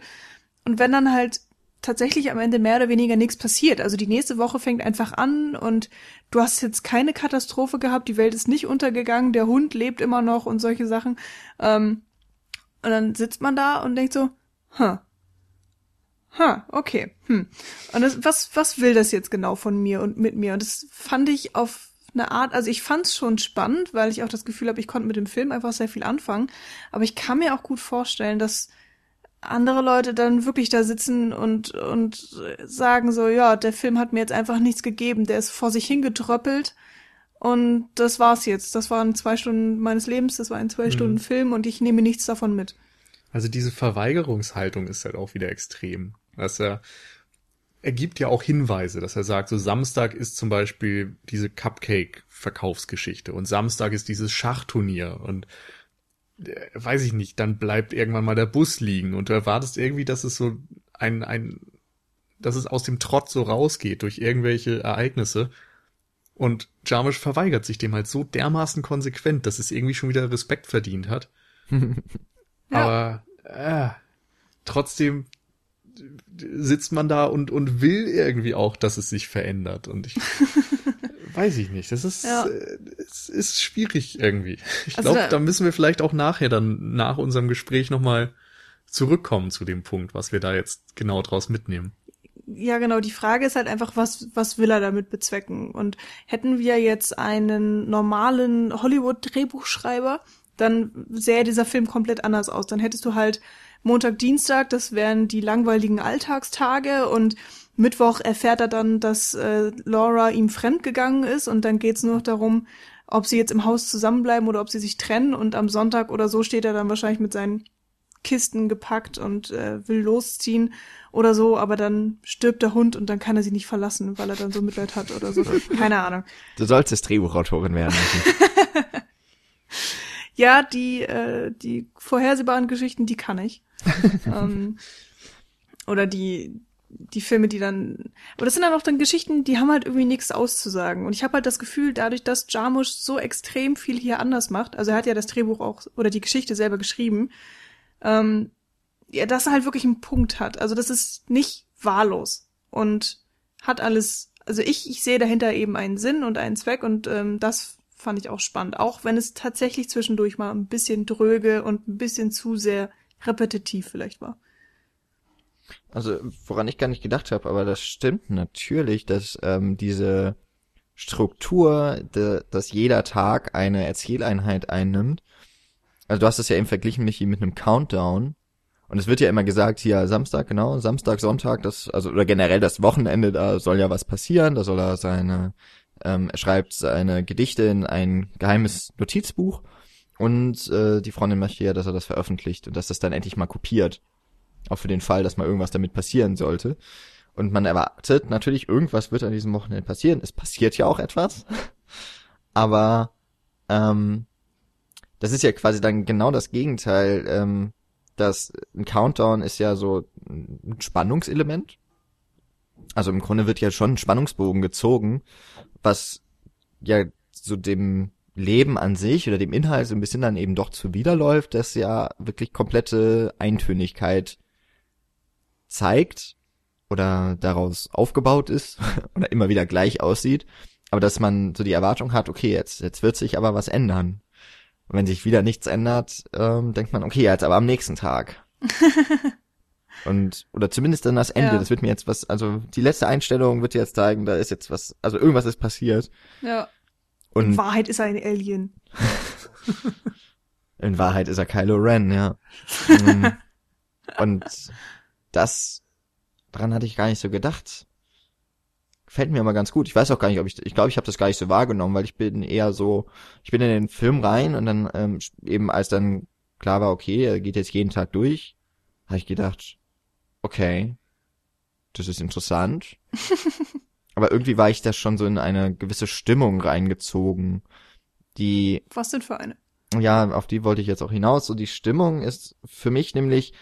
Und wenn dann halt tatsächlich am Ende mehr oder weniger nichts passiert. Also die nächste Woche fängt einfach an und du hast jetzt keine Katastrophe gehabt, die Welt ist nicht untergegangen, der Hund lebt immer noch und solche Sachen. Ähm, und dann sitzt man da und denkt so, huh, huh, okay, hm. Und das, was, was will das jetzt genau von mir und mit mir? Und das fand ich auf eine Art, also ich fand es schon spannend, weil ich auch das Gefühl habe, ich konnte mit dem Film einfach sehr viel anfangen. Aber ich kann mir auch gut vorstellen, dass andere Leute dann wirklich da sitzen und, und sagen so, ja, der Film hat mir jetzt einfach nichts gegeben, der ist vor sich hingetröppelt und das war's jetzt. Das waren zwei Stunden meines Lebens, das war ein zwei mhm. Stunden Film und ich nehme nichts davon mit.
Also diese Verweigerungshaltung ist halt auch wieder extrem. Dass er, er gibt ja auch Hinweise, dass er sagt, so Samstag ist zum Beispiel diese Cupcake-Verkaufsgeschichte und Samstag ist dieses Schachturnier und äh, weiß ich nicht, dann bleibt irgendwann mal der Bus liegen und du erwartest irgendwie, dass es so ein, ein, dass es aus dem Trott so rausgeht durch irgendwelche Ereignisse. Und Jarmusch verweigert sich dem halt so dermaßen konsequent, dass es irgendwie schon wieder Respekt verdient hat. ja. Aber äh, trotzdem sitzt man da und, und will irgendwie auch, dass es sich verändert. Und ich weiß ich nicht. Das ist, ja. äh, es ist schwierig irgendwie. Ich also glaube, da, da müssen wir vielleicht auch nachher dann nach unserem Gespräch nochmal zurückkommen zu dem Punkt, was wir da jetzt genau draus mitnehmen.
Ja, genau. Die Frage ist halt einfach, was, was will er damit bezwecken? Und hätten wir jetzt einen normalen Hollywood-Drehbuchschreiber, dann sähe dieser Film komplett anders aus. Dann hättest du halt Montag, Dienstag, das wären die langweiligen Alltagstage und Mittwoch erfährt er dann, dass äh, Laura ihm fremdgegangen ist und dann geht's nur noch darum, ob sie jetzt im Haus zusammenbleiben oder ob sie sich trennen und am Sonntag oder so steht er dann wahrscheinlich mit seinen Kisten gepackt und äh, will losziehen oder so, aber dann stirbt der Hund und dann kann er sie nicht verlassen, weil er dann so Mitleid hat oder so. Keine Ahnung.
Du sollst das Drehbuchautorin werden.
ja, die, äh, die vorhersehbaren Geschichten, die kann ich. ähm, oder die, die Filme, die dann. Aber das sind dann auch dann Geschichten, die haben halt irgendwie nichts auszusagen. Und ich habe halt das Gefühl, dadurch, dass Jarmusch so extrem viel hier anders macht, also er hat ja das Drehbuch auch oder die Geschichte selber geschrieben, ähm, ja, dass er halt wirklich einen Punkt hat. Also das ist nicht wahllos und hat alles. Also ich, ich sehe dahinter eben einen Sinn und einen Zweck und ähm, das fand ich auch spannend. Auch wenn es tatsächlich zwischendurch mal ein bisschen dröge und ein bisschen zu sehr repetitiv vielleicht war.
Also, woran ich gar nicht gedacht habe, aber das stimmt natürlich, dass ähm, diese Struktur, de, dass jeder Tag eine Erzähleinheit einnimmt. Also du hast es ja eben verglichen, Michi, mit einem Countdown. Und es wird ja immer gesagt, hier Samstag, genau, Samstag, Sonntag, das, also, oder generell das Wochenende, da soll ja was passieren, da soll er seine, ähm, er schreibt seine Gedichte in ein geheimes Notizbuch und äh, die Freundin möchte dass er das veröffentlicht und dass das dann endlich mal kopiert. Auch für den Fall, dass mal irgendwas damit passieren sollte. Und man erwartet natürlich, irgendwas wird an diesem Wochenende passieren. Es passiert ja auch etwas. Aber ähm, das ist ja quasi dann genau das Gegenteil. Ähm, dass ein Countdown ist ja so ein Spannungselement. Also im Grunde wird ja schon ein Spannungsbogen gezogen, was ja so dem Leben an sich oder dem Inhalt so ein bisschen dann eben doch zuwiderläuft, das ja wirklich komplette Eintönigkeit zeigt oder daraus aufgebaut ist oder immer wieder gleich aussieht, aber dass man so die Erwartung hat, okay, jetzt, jetzt wird sich aber was ändern. Und wenn sich wieder nichts ändert, ähm, denkt man, okay, jetzt aber am nächsten Tag. Und, oder zumindest dann das Ende,
Ja.
das wird mir jetzt was, also die letzte Einstellung wird jetzt zeigen, da ist jetzt was, also irgendwas ist passiert.
Ja. In
Und
Wahrheit ist er ein Alien.
in Wahrheit ist er Kylo Ren, ja. Mm. Und das, daran hatte ich gar nicht so gedacht. Gefällt mir aber ganz gut. Ich weiß auch gar nicht, ob ich, ich glaube, ich habe das gar nicht so wahrgenommen, weil ich bin eher so, ich bin in den Film rein und dann ähm, eben als dann klar war, okay, er geht jetzt jeden Tag durch, habe ich gedacht, okay, das ist interessant. aber irgendwie war ich da schon so in eine gewisse Stimmung reingezogen, die
Was denn für eine?
ja, auf die wollte ich jetzt auch hinaus. So die Stimmung ist für mich nämlich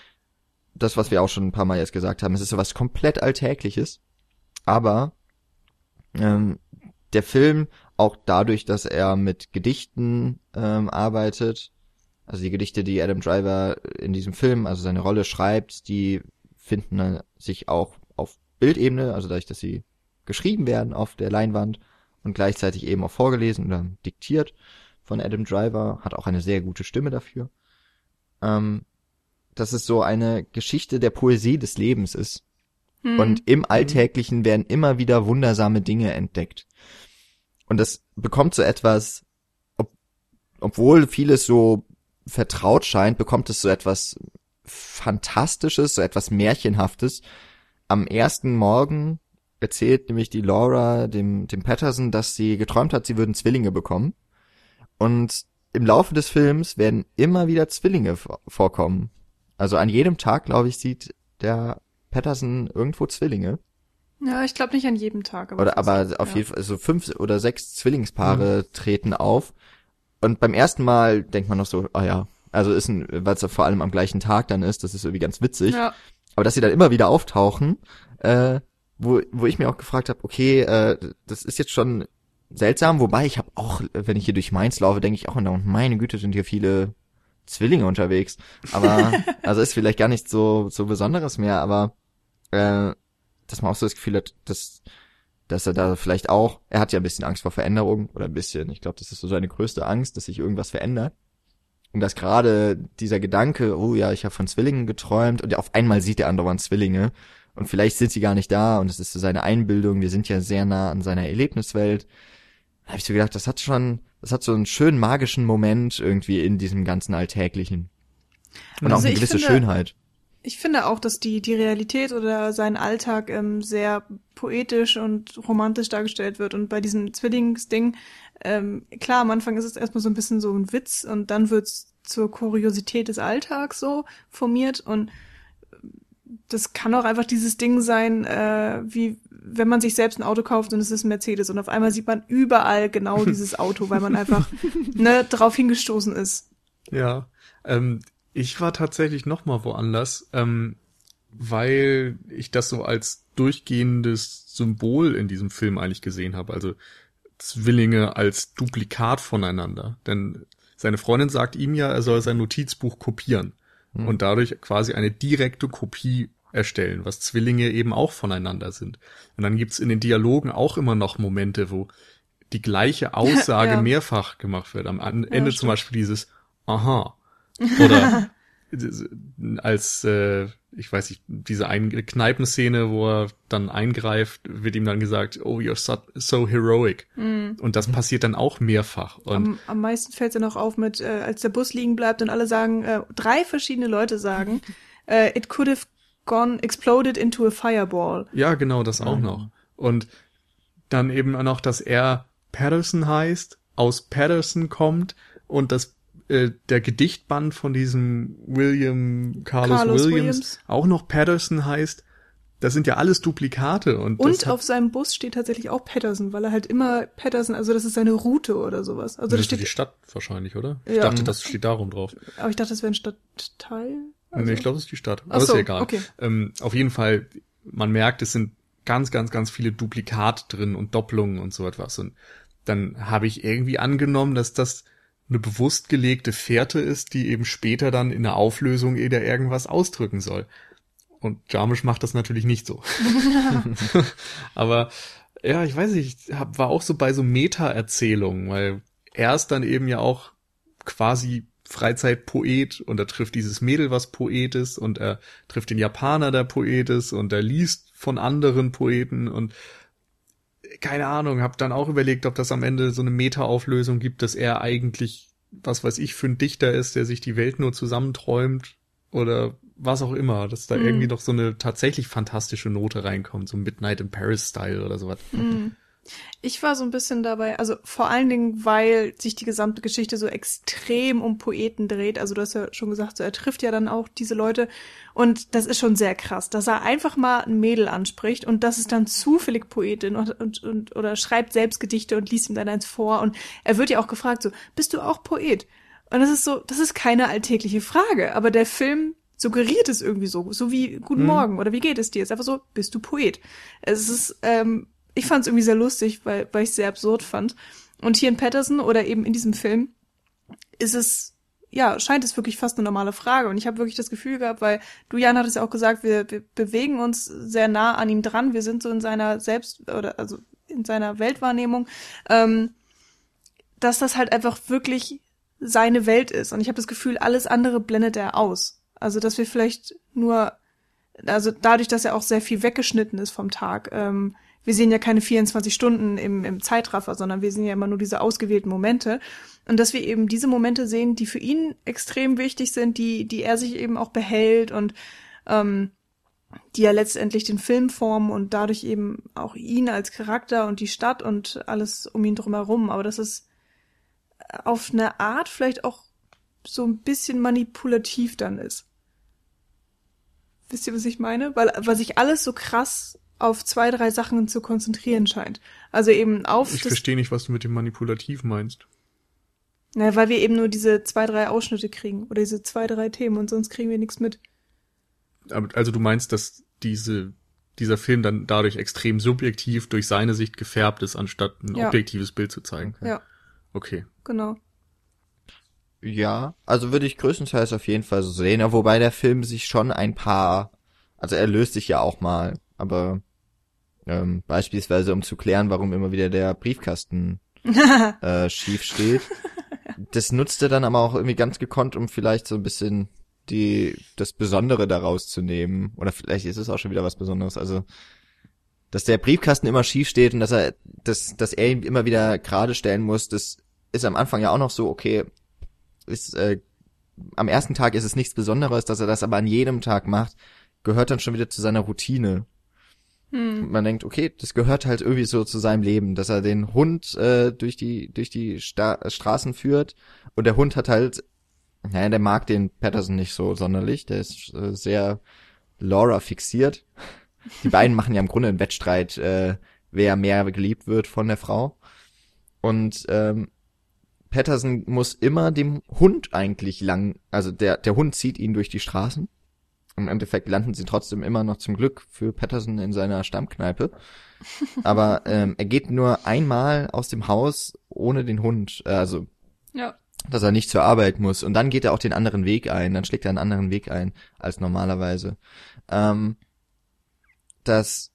das, was wir auch schon ein paar Mal jetzt gesagt haben. Es ist so was komplett Alltägliches. Aber ähm, der Film, auch dadurch, dass er mit Gedichten ähm, arbeitet, also die Gedichte, die Adam Driver in diesem Film, also seine Rolle schreibt, die finden sich auch auf Bildebene, also dadurch, dass sie geschrieben werden auf der Leinwand und gleichzeitig eben auch vorgelesen oder diktiert von Adam Driver, hat auch eine sehr gute Stimme dafür. Ähm, dass es so eine Geschichte der Poesie des Lebens ist.
Hm.
Und im Alltäglichen werden immer wieder wundersame Dinge entdeckt. Und das bekommt so etwas, ob, obwohl vieles so vertraut scheint, bekommt es so etwas Fantastisches, so etwas Märchenhaftes. Am ersten Morgen erzählt nämlich die Laura dem, dem Patterson, dass sie geträumt hat, sie würden Zwillinge bekommen. Und im Laufe des Films werden immer wieder Zwillinge vor- vorkommen. Also an jedem Tag, glaube ich, sieht der Patterson irgendwo Zwillinge.
ja, ich glaube nicht an jedem Tag. Aber
Oder aber auf
ja.
jeden Fall so fünf oder sechs Zwillingspaare treten auf. Und beim ersten Mal denkt man noch so, ah ja, also ist ein, weil es ja vor allem am gleichen Tag dann ist, das ist irgendwie ganz witzig.
Ja,
Aber dass sie dann immer wieder auftauchen, äh, wo, wo ich mir auch gefragt habe, okay, äh, das ist jetzt schon seltsam, wobei ich habe auch, wenn ich hier durch Mainz laufe, denke ich auch, und meine Güte, sind hier viele Zwillinge unterwegs. Aber, also ist vielleicht gar nicht so, so Besonderes mehr, aber äh, dass man auch so das Gefühl hat, dass, dass er da vielleicht auch, er hat ja ein bisschen Angst vor Veränderung, oder ein bisschen, ich glaube, das ist so seine größte Angst, dass sich irgendwas verändert. Und dass gerade dieser Gedanke, oh ja, ich habe von Zwillingen geträumt und auf einmal sieht er andauernd Zwillinge und vielleicht sind sie gar nicht da und es ist so seine Einbildung, wir sind ja sehr nah an seiner Erlebniswelt. Da habe ich so gedacht, das hat schon, das hat so einen schönen magischen Moment irgendwie in diesem ganzen Alltäglichen. Und auch
Also
eine
ich
gewisse
finde-
Schönheit.
Ich finde auch, dass die, die Realität oder sein Alltag ähm, sehr poetisch und romantisch dargestellt wird. Und bei diesem Zwillingsding, ähm, klar, am Anfang ist es erstmal so ein bisschen so ein Witz und dann wird's zur Kuriosität des Alltags so formiert. Und das kann auch einfach dieses Ding sein, äh, wie wenn man sich selbst ein Auto kauft und es ist ein Mercedes und auf einmal sieht man überall genau dieses Auto, weil man einfach ne, drauf hingestoßen ist.
Ja, ähm, ich war tatsächlich noch mal woanders, ähm, weil ich das so als durchgehendes Symbol in diesem Film eigentlich gesehen habe. Also Zwillinge als Duplikat voneinander. Denn seine Freundin sagt ihm ja, er soll sein Notizbuch kopieren und dadurch quasi eine direkte Kopie erstellen, was Zwillinge eben auch voneinander sind. Und dann gibt's in den Dialogen auch immer noch Momente, wo die gleiche Aussage
Ja.
mehrfach gemacht wird. Am Ende zum
stimmt.
Beispiel dieses Aha. Oder als, äh, ich weiß nicht, diese ein Kneipenszene, wo er dann eingreift, wird ihm dann gesagt, oh, you're so, so heroic. Und das passiert dann auch mehrfach. Und
Am, am meisten fällt es ja noch auf mit, äh, als der Bus liegen bleibt und alle sagen, äh, drei verschiedene Leute sagen, äh, it could have gone exploded into a fireball.
ja, genau, das auch noch. Und dann eben auch noch, dass er Patterson heißt, aus Patterson kommt und dass äh, der Gedichtband von diesem William Carlos,
Carlos
Williams,
Williams.
auch noch Patterson heißt. Das sind ja alles Duplikate und,
Und
das
auf seinem Bus steht tatsächlich auch Patterson, weil er halt immer Patterson, also das ist seine Route oder sowas. Also
Das
da
ist die
steht,
Stadt wahrscheinlich, oder? Ich
Ja.
dachte, das steht darum drauf.
aber ich dachte, das wäre ein Stadtteil. Also,
nee, ich glaube, das ist die Stadt. Aber
so,
ist ja egal.
okay.
Ähm, auf jeden Fall, man merkt, es sind ganz, ganz, ganz viele Duplikate drin und Doppelungen und so etwas. Und dann habe ich irgendwie angenommen, dass das eine bewusst gelegte Fährte ist, die eben später dann in der Auflösung wieder irgendwas ausdrücken soll. Und Jarmisch macht das natürlich nicht so. Aber ja, ich weiß nicht, ich hab, war auch so bei so Meta-Erzählungen, weil er ist dann eben ja auch quasi Freizeitpoet und er trifft dieses Mädel, was Poet ist und er trifft den Japaner, der Poet ist und er liest von anderen Poeten und keine Ahnung, hab dann auch überlegt, ob das am Ende so eine Meta-Auflösung gibt, dass er eigentlich, was weiß ich, für ein Dichter ist, der sich die Welt nur zusammenträumt oder was auch immer, dass da mhm. irgendwie noch so eine tatsächlich fantastische Note reinkommt, so Midnight in Paris-Style oder sowas. Mhm.
Ich war so ein bisschen dabei, also vor allen Dingen, weil sich die gesamte Geschichte so extrem um Poeten dreht. Also du hast ja schon gesagt, so er trifft ja dann auch diese Leute. Und das ist schon sehr krass, dass er einfach mal ein Mädel anspricht und das ist dann zufällig Poetin und, und, und oder schreibt selbst Gedichte und liest ihm dann eins vor. Und er wird ja auch gefragt, so, bist du auch Poet? Und das ist so, das ist keine alltägliche Frage, aber der Film suggeriert es irgendwie so, so wie Guten hm. Morgen oder wie geht es dir? ist einfach so, bist du Poet? Es ist, ähm, ich fand es irgendwie sehr lustig, weil, weil ich es sehr absurd fand. Und hier in Patterson oder eben in diesem Film ist es, ja, scheint es wirklich fast eine normale Frage. Und ich habe wirklich das Gefühl gehabt, weil du, Jan, hattest ja auch gesagt, wir, wir bewegen uns sehr nah an ihm dran. Wir sind so in seiner Selbst- oder also in seiner Weltwahrnehmung, ähm, dass das halt einfach wirklich seine Welt ist. Und ich habe das Gefühl, alles andere blendet er aus. Also, dass wir vielleicht nur, also dadurch, dass er auch sehr viel weggeschnitten ist vom Tag, ähm, wir sehen ja keine 24 Stunden im, im Zeitraffer, sondern wir sehen ja immer nur diese ausgewählten Momente. Und dass wir eben diese Momente sehen, die für ihn extrem wichtig sind, die, die er sich eben auch behält und ähm, die ja letztendlich den Film formen und dadurch eben auch ihn als Charakter und die Stadt und alles um ihn drumherum. Aber dass es auf eine Art vielleicht auch so ein bisschen manipulativ dann ist. Wisst ihr, was ich meine? Weil, weil sich alles so krass auf zwei, drei Sachen zu konzentrieren scheint. Also eben auf.
Ich verstehe nicht, was du mit dem Manipulativ meinst.
Na, weil wir eben nur diese zwei, drei Ausschnitte kriegen oder diese zwei, drei Themen und sonst kriegen wir nichts mit.
Also du meinst, dass diese, dieser Film dann dadurch extrem subjektiv durch seine Sicht gefärbt ist, anstatt ein ja. objektives Bild zu zeigen.
Ja.
Okay.
Genau.
Ja, also würde ich größtenteils auf jeden Fall so sehen, wobei der Film sich schon ein paar, also er löst sich ja auch mal, aber ähm, beispielsweise um zu klären, warum immer wieder der Briefkasten äh, schief steht. Das nutzte dann aber auch irgendwie ganz gekonnt, um vielleicht so ein bisschen die das Besondere daraus zu nehmen. Oder vielleicht ist es auch schon wieder was Besonderes. Also dass der Briefkasten immer schief steht und dass er, dass, dass er ihn immer wieder gerade stellen muss, das ist am Anfang ja auch noch so, okay, ist, äh, am ersten Tag ist es nichts Besonderes, dass er das aber an jedem Tag macht, gehört dann schon wieder zu seiner Routine. Hm. Man denkt, okay, das gehört halt irgendwie so zu seinem Leben, dass er den Hund äh, durch die durch die Sta Straßen führt und der Hund hat halt, naja, der mag den Patterson nicht so sonderlich, der ist äh, sehr Laura fixiert. Die beiden machen ja im Grunde einen Wettstreit, äh, wer mehr geliebt wird von der Frau. Und ähm, Patterson muss immer dem Hund eigentlich lang, also der der Hund zieht ihn durch die Straßen im Endeffekt landen sie trotzdem immer noch zum Glück für Patterson in seiner Stammkneipe. Aber ähm, er geht nur einmal aus dem Haus ohne den Hund. Äh, also,
ja.
dass er nicht zur Arbeit muss. Und dann geht er auch den anderen Weg ein. Dann schlägt er einen anderen Weg ein als normalerweise. Ähm, dass,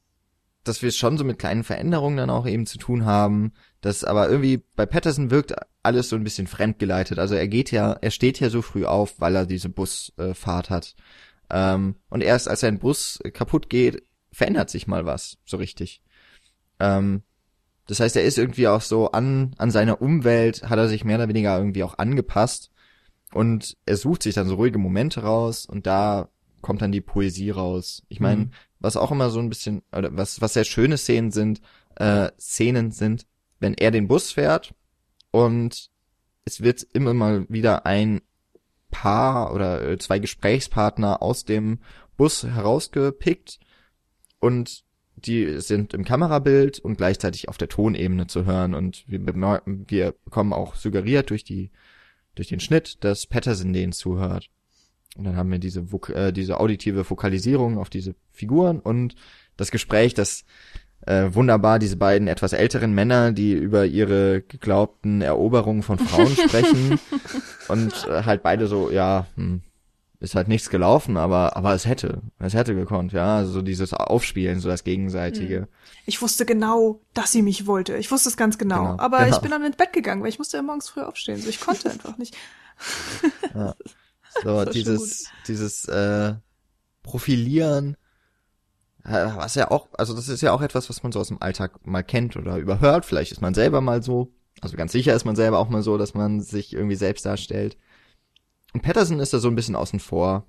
dass wir es schon so mit kleinen Veränderungen dann auch eben zu tun haben. Das aber irgendwie bei Patterson wirkt alles so ein bisschen fremdgeleitet. Also er geht ja, er steht ja so früh auf, weil er diese Busfahrt hat. Ähm, und erst als sein Bus kaputt geht, verändert sich mal was, so richtig. Ähm, das heißt, er ist irgendwie auch so an, an seiner Umwelt, hat er sich mehr oder weniger irgendwie auch angepasst. Und er sucht sich dann so ruhige Momente raus und da kommt dann die Poesie raus. Ich meine, mhm. was auch immer so ein bisschen, oder was, was sehr schöne Szenen sind, äh, Szenen sind, wenn er den Bus fährt und es wird immer mal wieder ein Paar oder äh, zwei Gesprächspartner aus dem Bus herausgepickt und die sind im Kamerabild und gleichzeitig auf der Tonebene zu hören und wir, wir bekommen auch suggeriert durch die durch den Schnitt, dass Patterson denen zuhört. Und dann haben wir diese äh, diese auditive Fokalisierung auf diese Figuren und das Gespräch, das äh, wunderbar diese beiden etwas älteren Männer, die über ihre geglaubten Eroberungen von Frauen sprechen und äh, halt beide so, ja, hm, ist halt nichts gelaufen, aber aber es hätte, es hätte gekonnt, ja, also so dieses Aufspielen, so das gegenseitige.
Hm. Ich wusste genau, dass sie mich wollte. Ich wusste es ganz genau,
Genau,
aber
genau.
ich bin dann ins Bett gegangen, weil ich musste ja morgens früh aufstehen, so ich konnte einfach nicht.
Ja. So, dieses, dieses äh, Profilieren, was ja auch, also das ist ja auch etwas, was man so aus dem Alltag mal kennt oder überhört. Vielleicht ist man selber mal so, also ganz sicher ist man selber auch mal so, dass man sich irgendwie selbst darstellt. Und Patterson ist da so ein bisschen außen vor.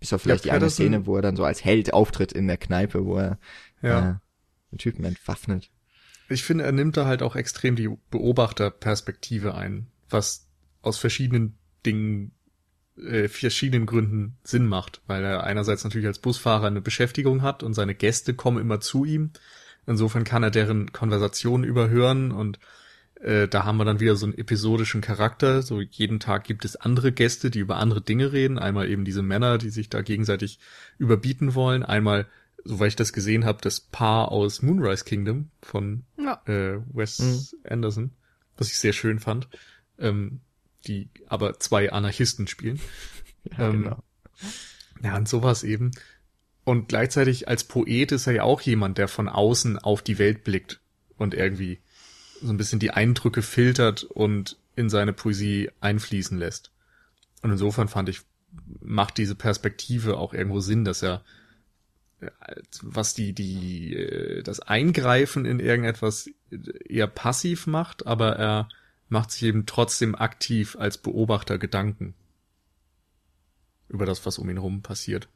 Bis auf vielleicht
Ja,
die eine Szene, wo er dann so als Held auftritt in der Kneipe, wo er
Ja.
äh, den Typen entwaffnet.
Ich finde, er nimmt da halt auch extrem die Beobachterperspektive ein, was aus verschiedenen Dingen, äh, verschiedenen Gründen Sinn macht, weil er einerseits natürlich als Busfahrer eine Beschäftigung hat und seine Gäste kommen immer zu ihm. Insofern kann er deren Konversationen überhören und äh, da haben wir dann wieder so einen episodischen Charakter. So jeden Tag gibt es andere Gäste, die über andere Dinge reden. Einmal eben diese Männer, die sich da gegenseitig überbieten wollen. Einmal, soweit ich das gesehen habe, das Paar aus Moonrise Kingdom von
Ja.
äh, Wes Anderson, was ich sehr schön fand, ähm, die aber zwei Anarchisten spielen.
Ja,
Ähm,
genau.
Ja, und sowas eben. Und gleichzeitig als Poet ist er ja auch jemand, der von außen auf die Welt blickt und irgendwie so ein bisschen die Eindrücke filtert und in seine Poesie einfließen lässt. Und insofern fand ich, macht diese Perspektive auch irgendwo Sinn, dass er äh, was die, die, äh, das Eingreifen in irgendetwas eher passiv macht, aber er macht sich eben trotzdem aktiv als Beobachter Gedanken über das, was um ihn herum passiert.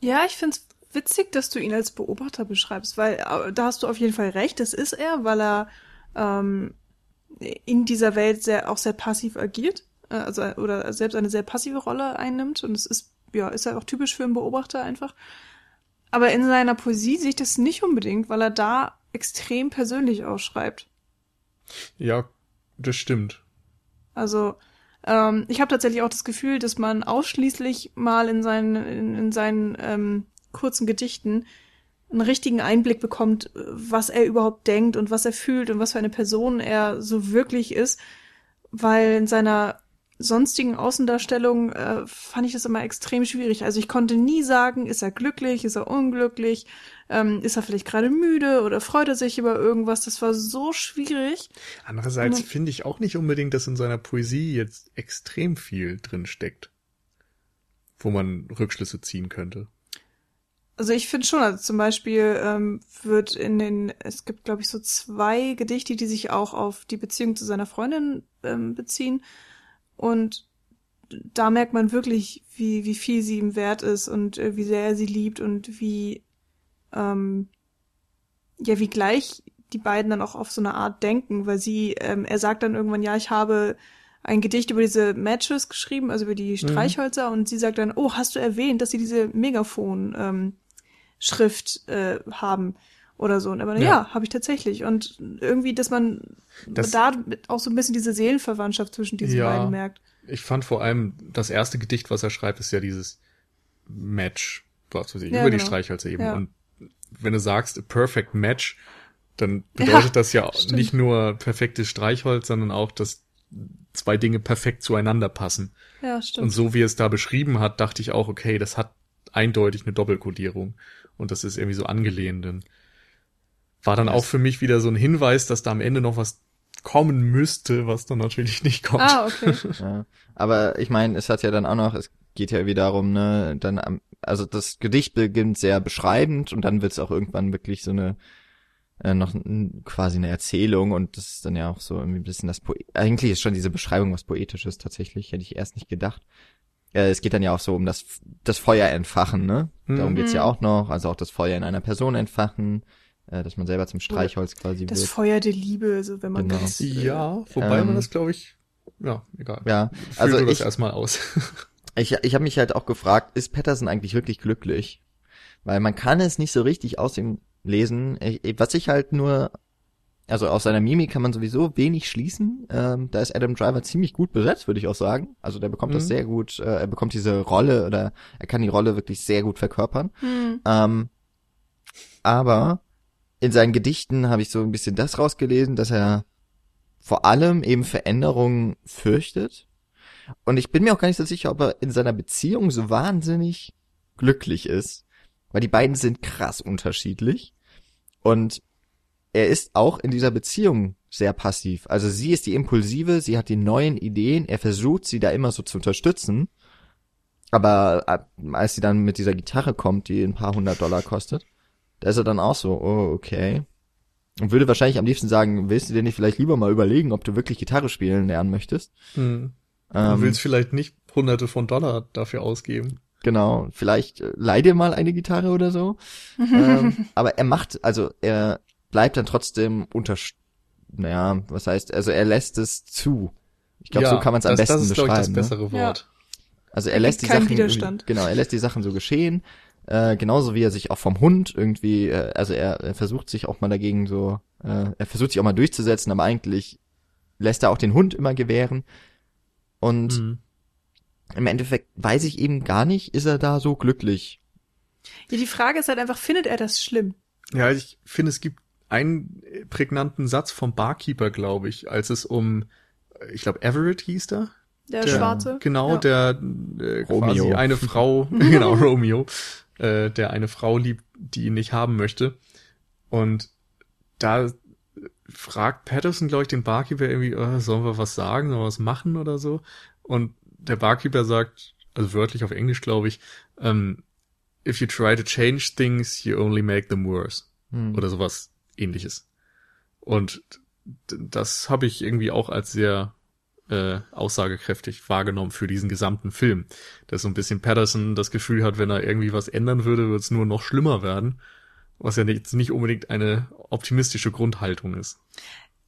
Ja, ich find's witzig, dass du ihn als Beobachter beschreibst, weil äh, da hast du auf jeden Fall recht, das ist er, weil er ähm, in dieser Welt sehr auch sehr passiv agiert, äh, also oder selbst eine sehr passive Rolle einnimmt und es ist ja ist ja auch typisch für einen Beobachter einfach. Aber in seiner Poesie sehe ich das nicht unbedingt, weil er da extrem persönlich ausschreibt.
Ja, das stimmt.
Also ähm, ich habe tatsächlich auch das Gefühl, dass man ausschließlich mal in seinen in, in seinen ähm, kurzen Gedichten einen richtigen Einblick bekommt, äh, was er überhaupt denkt und was er fühlt und was für eine Person er so wirklich ist, weil in seiner sonstigen Außendarstellung äh, fand ich das immer extrem schwierig. Also ich konnte nie sagen, ist er glücklich, ist er unglücklich, ähm, ist er vielleicht gerade müde oder freut er sich über irgendwas. Das war so schwierig.
Andererseits finde ich auch nicht unbedingt, dass in seiner Poesie jetzt extrem viel drin steckt, wo man Rückschlüsse ziehen könnte.
Also ich finde schon, also zum Beispiel ähm, wird in den, es gibt glaube ich so zwei Gedichte, die sich auch auf die Beziehung zu seiner Freundin ähm, beziehen und da merkt man wirklich, wie, wie viel sie ihm wert ist und äh, wie sehr er sie liebt und wie, ähm, ja, wie gleich die beiden dann auch auf so eine Art denken, weil sie, ähm, er sagt dann irgendwann, ja, ich habe ein Gedicht über diese Matches geschrieben, also über die Streichhölzer, und sie sagt dann, oh, hast du erwähnt, dass sie diese Megafon ähm, Schrift äh, haben oder so. Und er meinte,
Ja.
ja, habe ich tatsächlich. Und irgendwie, dass man
Das-
da auch so ein bisschen diese Seelenverwandtschaft zwischen diesen
Ja.
beiden merkt.
Ich fand vor allem, das erste Gedicht, was er schreibt, ist ja dieses Match, was weiß ich,
Ja,
über die
genau.
Streichhölzer eben.
Ja.
Und wenn du sagst, a perfect match, dann bedeutet das ja
stimmt.
nicht nur perfektes Streichholz, sondern auch, dass zwei Dinge perfekt zueinander passen.
Ja, stimmt.
Und so wie er es da beschrieben hat, dachte ich auch, okay, das hat eindeutig eine Doppelkodierung. Und das ist irgendwie so angelehnt. War dann auch für mich wieder so ein Hinweis, dass da am Ende noch was kommen müsste, was dann natürlich nicht kommt.
ah, okay.
Ja. Aber ich meine, es hat ja dann auch noch, es geht ja wieder darum, ne, dann am, also das Gedicht beginnt sehr beschreibend und dann wird es auch irgendwann wirklich so eine äh, noch n, quasi eine Erzählung und das ist dann ja auch so irgendwie ein bisschen das Po eigentlich ist schon diese Beschreibung was poetisches tatsächlich, hätte ich erst nicht gedacht. Äh, es geht dann ja auch so um das das Feuer entfachen, ne? Darum
Mhm.
geht's ja auch noch, also auch das Feuer in einer Person entfachen, äh, dass man selber zum Streichholz quasi
Das
wird.
Feuer der Liebe, so wenn man
Genau.
ganz, äh,
Ja, wobei
Ähm,
man das, glaube ich, ja, egal.
Ja,
Fühl
also
du das
ich,
erstmal aus.
Ich, ich habe mich halt auch gefragt, ist Patterson eigentlich wirklich glücklich? Weil man kann es nicht so richtig aus ihm lesen. Ich, ich- was ich halt nur, also aus seiner Mimik kann man sowieso wenig schließen. Ähm, da ist Adam Driver ziemlich gut besetzt, würde ich auch sagen. Also der bekommt das
Mhm.
sehr gut, äh, er bekommt diese Rolle oder er kann die Rolle wirklich sehr gut verkörpern.
Hm.
Ähm, aber in seinen Gedichten habe ich so ein bisschen das rausgelesen, dass er vor allem eben Veränderungen fürchtet. Und ich bin mir auch gar nicht so sicher, ob er in seiner Beziehung so wahnsinnig glücklich ist, weil die beiden sind krass unterschiedlich. Und er ist auch in dieser Beziehung sehr passiv. Also sie ist die Impulsive, sie hat die neuen Ideen, er versucht sie da immer so zu unterstützen. Aber äh, als sie dann mit dieser Gitarre kommt, die ein paar hundert Dollar kostet, da ist er dann auch so, oh, okay. Und würde wahrscheinlich am liebsten sagen, willst du dir nicht vielleicht lieber mal überlegen, ob du wirklich Gitarre spielen lernen möchtest?
Hm. Ähm, du willst vielleicht nicht hunderte von Dollar dafür ausgeben.
Genau, vielleicht äh, leih dir mal eine Gitarre oder so. ähm, aber er macht, also er bleibt dann trotzdem unter, naja, was heißt, also er lässt es zu. Ich glaube, ja, so kann man es am besten das ist, beschreiben. Das ist, das
bessere Wort.
Ja. Also er, er lässt die Sachen,
Widerstand.
genau, er lässt die Sachen so geschehen. Äh, genauso wie er sich auch vom Hund irgendwie, äh, also er, er versucht sich auch mal dagegen so, äh, er versucht sich auch mal durchzusetzen, aber eigentlich lässt er auch den Hund immer gewähren. Und mhm. im Endeffekt weiß ich eben gar nicht, ist er da so glücklich.
Ja, die Frage ist halt einfach, findet er das schlimm?
Ja, ich finde, es gibt einen prägnanten Satz vom Barkeeper, glaube ich, als es um, ich glaube, Everett hieß da.
Der, der Schwarze.
Genau, ja. der äh, quasi Romeo. eine Frau, genau, Romeo, äh, der eine Frau liebt, die ihn nicht haben möchte. Und da fragt Patterson, glaube ich, den Barkeeper irgendwie, oh, sollen wir was sagen, sollen wir was machen oder so? Und der Barkeeper sagt, also wörtlich auf Englisch, glaube ich, um, ähm, if you try to change things, you only make them worse. Hm. Oder sowas ähnliches. Und das habe ich irgendwie auch als sehr äh, aussagekräftig wahrgenommen für diesen gesamten Film. Dass so ein bisschen Patterson das Gefühl hat, wenn er irgendwie was ändern würde, wird es nur noch schlimmer werden. Was ja jetzt nicht unbedingt eine optimistische Grundhaltung ist.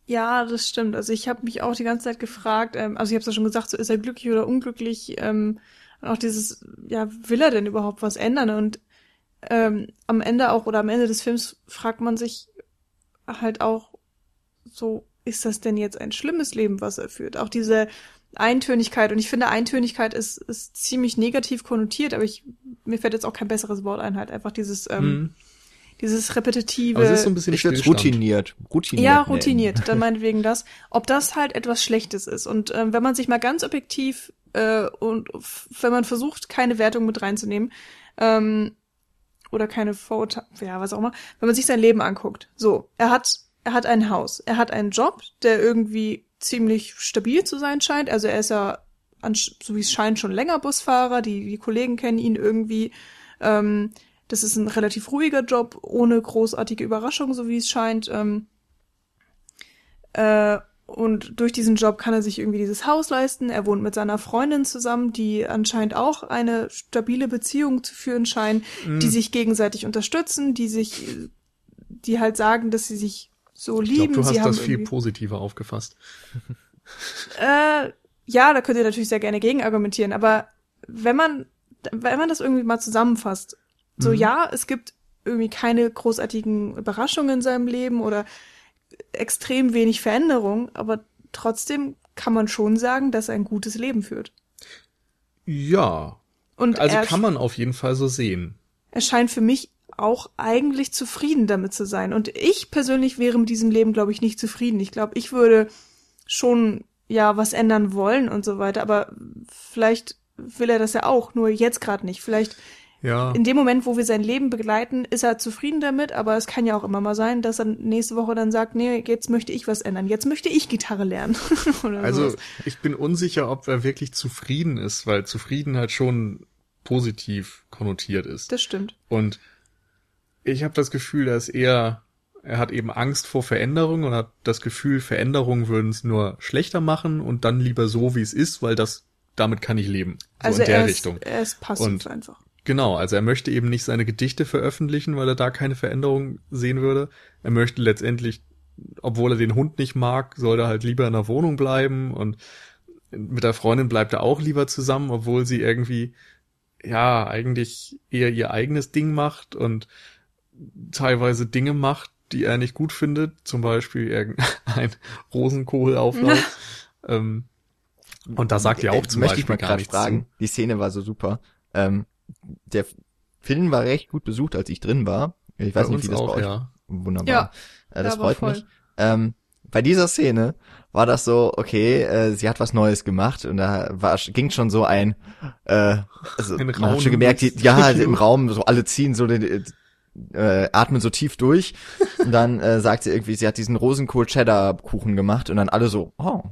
Ja, das stimmt. Also ich habe mich auch die ganze Zeit gefragt, ähm, also ich habe es ja schon gesagt, so ist er glücklich oder unglücklich? Ähm, und auch dieses, ja, will er denn überhaupt was ändern? Und ähm, am Ende auch oder am Ende des Films fragt man sich halt auch so, ist das denn jetzt ein schlimmes Leben, was er führt? Auch diese Eintönigkeit. Und ich finde, Eintönigkeit ist, ist ziemlich negativ konnotiert, aber ich, mir fällt jetzt auch kein besseres Wort ein, halt einfach dieses, ähm, mhm. dieses repetitive. Aber
es ist so ein bisschen
ich routiniert.
routiniert. Ja, routiniert. Dann meinetwegen das. Ob das halt etwas Schlechtes ist. Und ähm, wenn man sich mal ganz objektiv äh, und wenn man versucht, keine Wertung mit reinzunehmen, ähm, oder keine Vorurteile, ja, was auch immer, wenn man sich sein Leben anguckt. So, er hat er hat ein Haus, er hat einen Job, der irgendwie ziemlich stabil zu sein scheint. Also er ist ja, so wie es scheint, schon länger Busfahrer. Die, die Kollegen kennen ihn irgendwie. Ähm, das ist ein relativ ruhiger Job, ohne großartige Überraschungen, so wie es scheint. Ähm, äh, und durch diesen Job kann er sich irgendwie dieses Haus leisten. Er wohnt mit seiner Freundin zusammen, die anscheinend auch eine stabile Beziehung zu führen scheinen, mm. die sich gegenseitig unterstützen, die sich, die halt sagen, dass sie sich so lieben. Ich
glaub, du hast das viel positiver aufgefasst.
Äh, ja, da könnt ihr natürlich sehr gerne gegen argumentieren, aber wenn man, wenn man das irgendwie mal zusammenfasst, so mhm. ja, es gibt irgendwie keine großartigen Überraschungen in seinem Leben oder extrem wenig Veränderung, aber trotzdem kann man schon sagen, dass er ein gutes Leben führt.
Ja. Und also kann man auf jeden Fall so sehen.
Er scheint für mich auch eigentlich zufrieden damit zu sein. Und ich persönlich wäre mit diesem Leben, glaube ich, nicht zufrieden. Ich glaube, ich würde schon ja was ändern wollen und so weiter, aber vielleicht will er das ja auch, nur jetzt gerade nicht. Vielleicht ja. in dem Moment, wo wir sein Leben begleiten, ist er zufrieden damit, aber es kann ja auch immer mal sein, dass er nächste Woche dann sagt, nee, jetzt möchte ich was ändern, jetzt möchte ich Gitarre lernen.
also sowas. ich bin unsicher, ob er wirklich zufrieden ist, weil Zufriedenheit schon positiv konnotiert ist.
Das stimmt.
Und ich habe das Gefühl, dass er er hat eben Angst vor Veränderung und hat das Gefühl, Veränderungen würden es nur schlechter machen und dann lieber so, wie es ist, weil das damit kann ich leben. So
also
in der
er ist,
Richtung.
Er ist passiv und einfach.
Genau, also er möchte eben nicht seine Gedichte veröffentlichen, weil er da keine Veränderung sehen würde. Er möchte letztendlich, obwohl er den Hund nicht mag, soll er halt lieber in der Wohnung bleiben und mit der Freundin bleibt er auch lieber zusammen, obwohl sie irgendwie ja eigentlich eher ihr eigenes Ding macht und teilweise Dinge macht, die er nicht gut findet, zum Beispiel irgendein Rosenkohlauflauf. ähm, und da sagt er auch zum
möchte
Beispiel
ich mal gar nichts fragen. Zu. Die Szene war so super. Ähm, der Film war recht gut besucht, als ich drin war. Ich weiß
bei
nicht, wie das
auch,
bei euch.
Ja.
wunderbar.
Ja,
äh, das freut
voll.
mich. Ähm, bei dieser Szene war das so, okay, äh, sie hat was Neues gemacht und da war ging schon so ein, äh, also
Ein
man hat schon gemerkt, die, ja, im Raum so alle ziehen so den, äh, atmen so tief durch und dann äh, sagt sie irgendwie, sie hat diesen Rosenkohl-Cheddar-Kuchen gemacht und dann alle so, oh.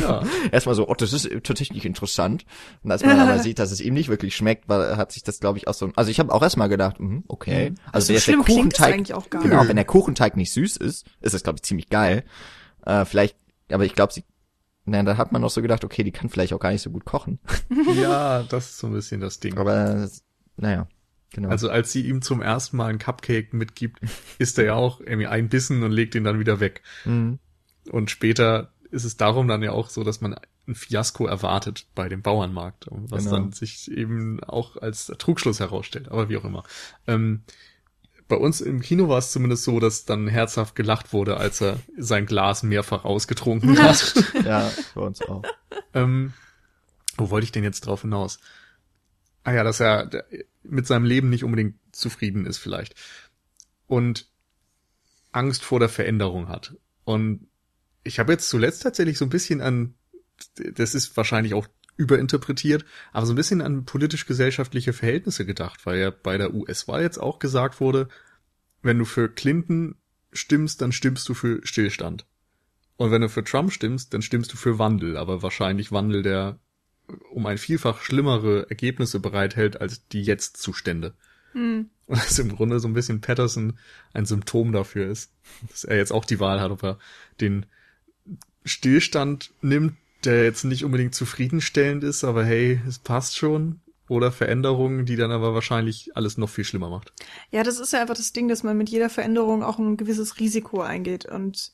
Ja.
Erstmal so, oh, das ist tatsächlich interessant. Und als man aber sieht, dass es ihm nicht wirklich schmeckt, war, hat sich das, glaube ich, auch so. Also ich habe auch erstmal gedacht, mhm, okay. Also
so
wenn jetzt der Kuchenteig,
eigentlich auch gar
genau,
nicht.
wenn der Kuchenteig nicht süß ist, ist das, glaube ich, ziemlich geil. Äh, vielleicht, aber ich glaube, sie, na, da hat man noch so gedacht, okay, die kann vielleicht auch gar nicht so gut kochen.
ja, das ist so ein bisschen das Ding.
Aber naja, genau.
Also als sie ihm zum ersten Mal einen Cupcake mitgibt, isst er ja auch irgendwie einen Bissen und legt ihn dann wieder weg.
mhm.
Und später ist es darum dann ja auch so, dass man ein Fiasko erwartet bei dem Bauernmarkt, was
Genau.
dann sich eben auch als Trugschluss herausstellt, aber wie auch immer. Ähm, bei uns im Kino war es zumindest so, dass dann herzhaft gelacht wurde, als er sein Glas mehrfach ausgetrunken hat.
ja, bei uns auch.
ähm, wo wollte ich denn jetzt drauf hinaus? Ah ja, dass er mit seinem Leben nicht unbedingt zufrieden ist vielleicht. Und Angst vor der Veränderung hat. Und ich habe jetzt zuletzt tatsächlich so ein bisschen an, das ist wahrscheinlich auch überinterpretiert, aber so ein bisschen an politisch-gesellschaftliche Verhältnisse gedacht, weil ja bei der US-Wahl jetzt auch gesagt wurde, wenn du für Clinton stimmst, dann stimmst du für Stillstand. Und wenn du für Trump stimmst, dann stimmst du für Wandel, aber wahrscheinlich Wandel, der um ein vielfach schlimmere Ergebnisse bereithält als die Jetzt-Zustände.
Hm.
Und dass im Grunde so ein bisschen Patterson ein Symptom dafür ist, dass er jetzt auch die Wahl hat, ob er den Stillstand nimmt, der jetzt nicht unbedingt zufriedenstellend ist, aber hey, es passt schon, oder Veränderungen, die dann aber wahrscheinlich alles noch viel schlimmer macht.
Ja, das ist ja einfach das Ding, dass man mit jeder Veränderung auch ein gewisses Risiko eingeht. Und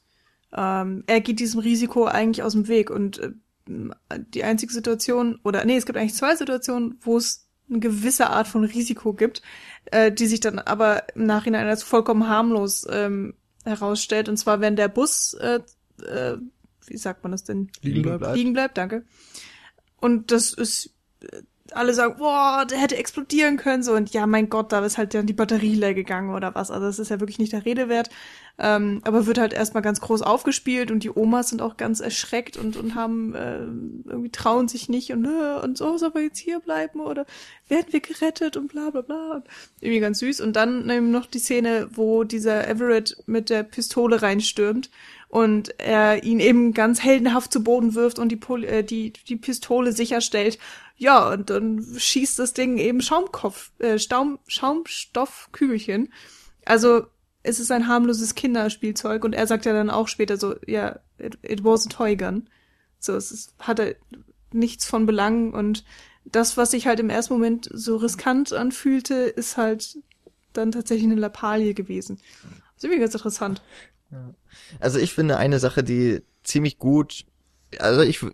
ähm, er geht diesem Risiko eigentlich aus dem Weg. Und äh, die einzige Situation, oder nee, es gibt eigentlich zwei Situationen, wo es eine gewisse Art von Risiko gibt, äh, die sich dann aber im Nachhinein als vollkommen harmlos ähm, herausstellt. Und zwar, wenn der Bus, äh, äh, wie sagt man das denn?
Liegen bleibt.
liegen bleibt, danke. Und das ist, äh, alle sagen, boah, der hätte explodieren können, so, und ja, mein Gott, da ist halt dann die Batterie leer gegangen oder was. Also das ist ja wirklich nicht der Rede wert. Ähm, aber wird halt erstmal ganz groß aufgespielt und die Omas sind auch ganz erschreckt und, und haben, äh, irgendwie trauen sich nicht und, äh, und so, soll wir jetzt hier bleiben oder werden wir gerettet und bla, bla, bla. Und irgendwie ganz süß. Und dann eben noch die Szene, wo dieser Everett mit der Pistole reinstürmt und er ihn eben ganz heldenhaft zu Boden wirft und die, Pol äh, die, die Pistole sicherstellt. Ja, und dann schießt das Ding eben Schaumkopf, äh, Staum, Schaumstoffkügelchen. Also es ist ein harmloses Kinderspielzeug und er sagt ja dann auch später so, ja, it, it was a toy gun. So, es ist, hatte nichts von Belang und das, was sich halt im ersten Moment so riskant anfühlte, ist halt dann tatsächlich eine Lappalie gewesen. Das ist irgendwie ganz interessant.
Also ich finde eine Sache, die ziemlich gut, also ich,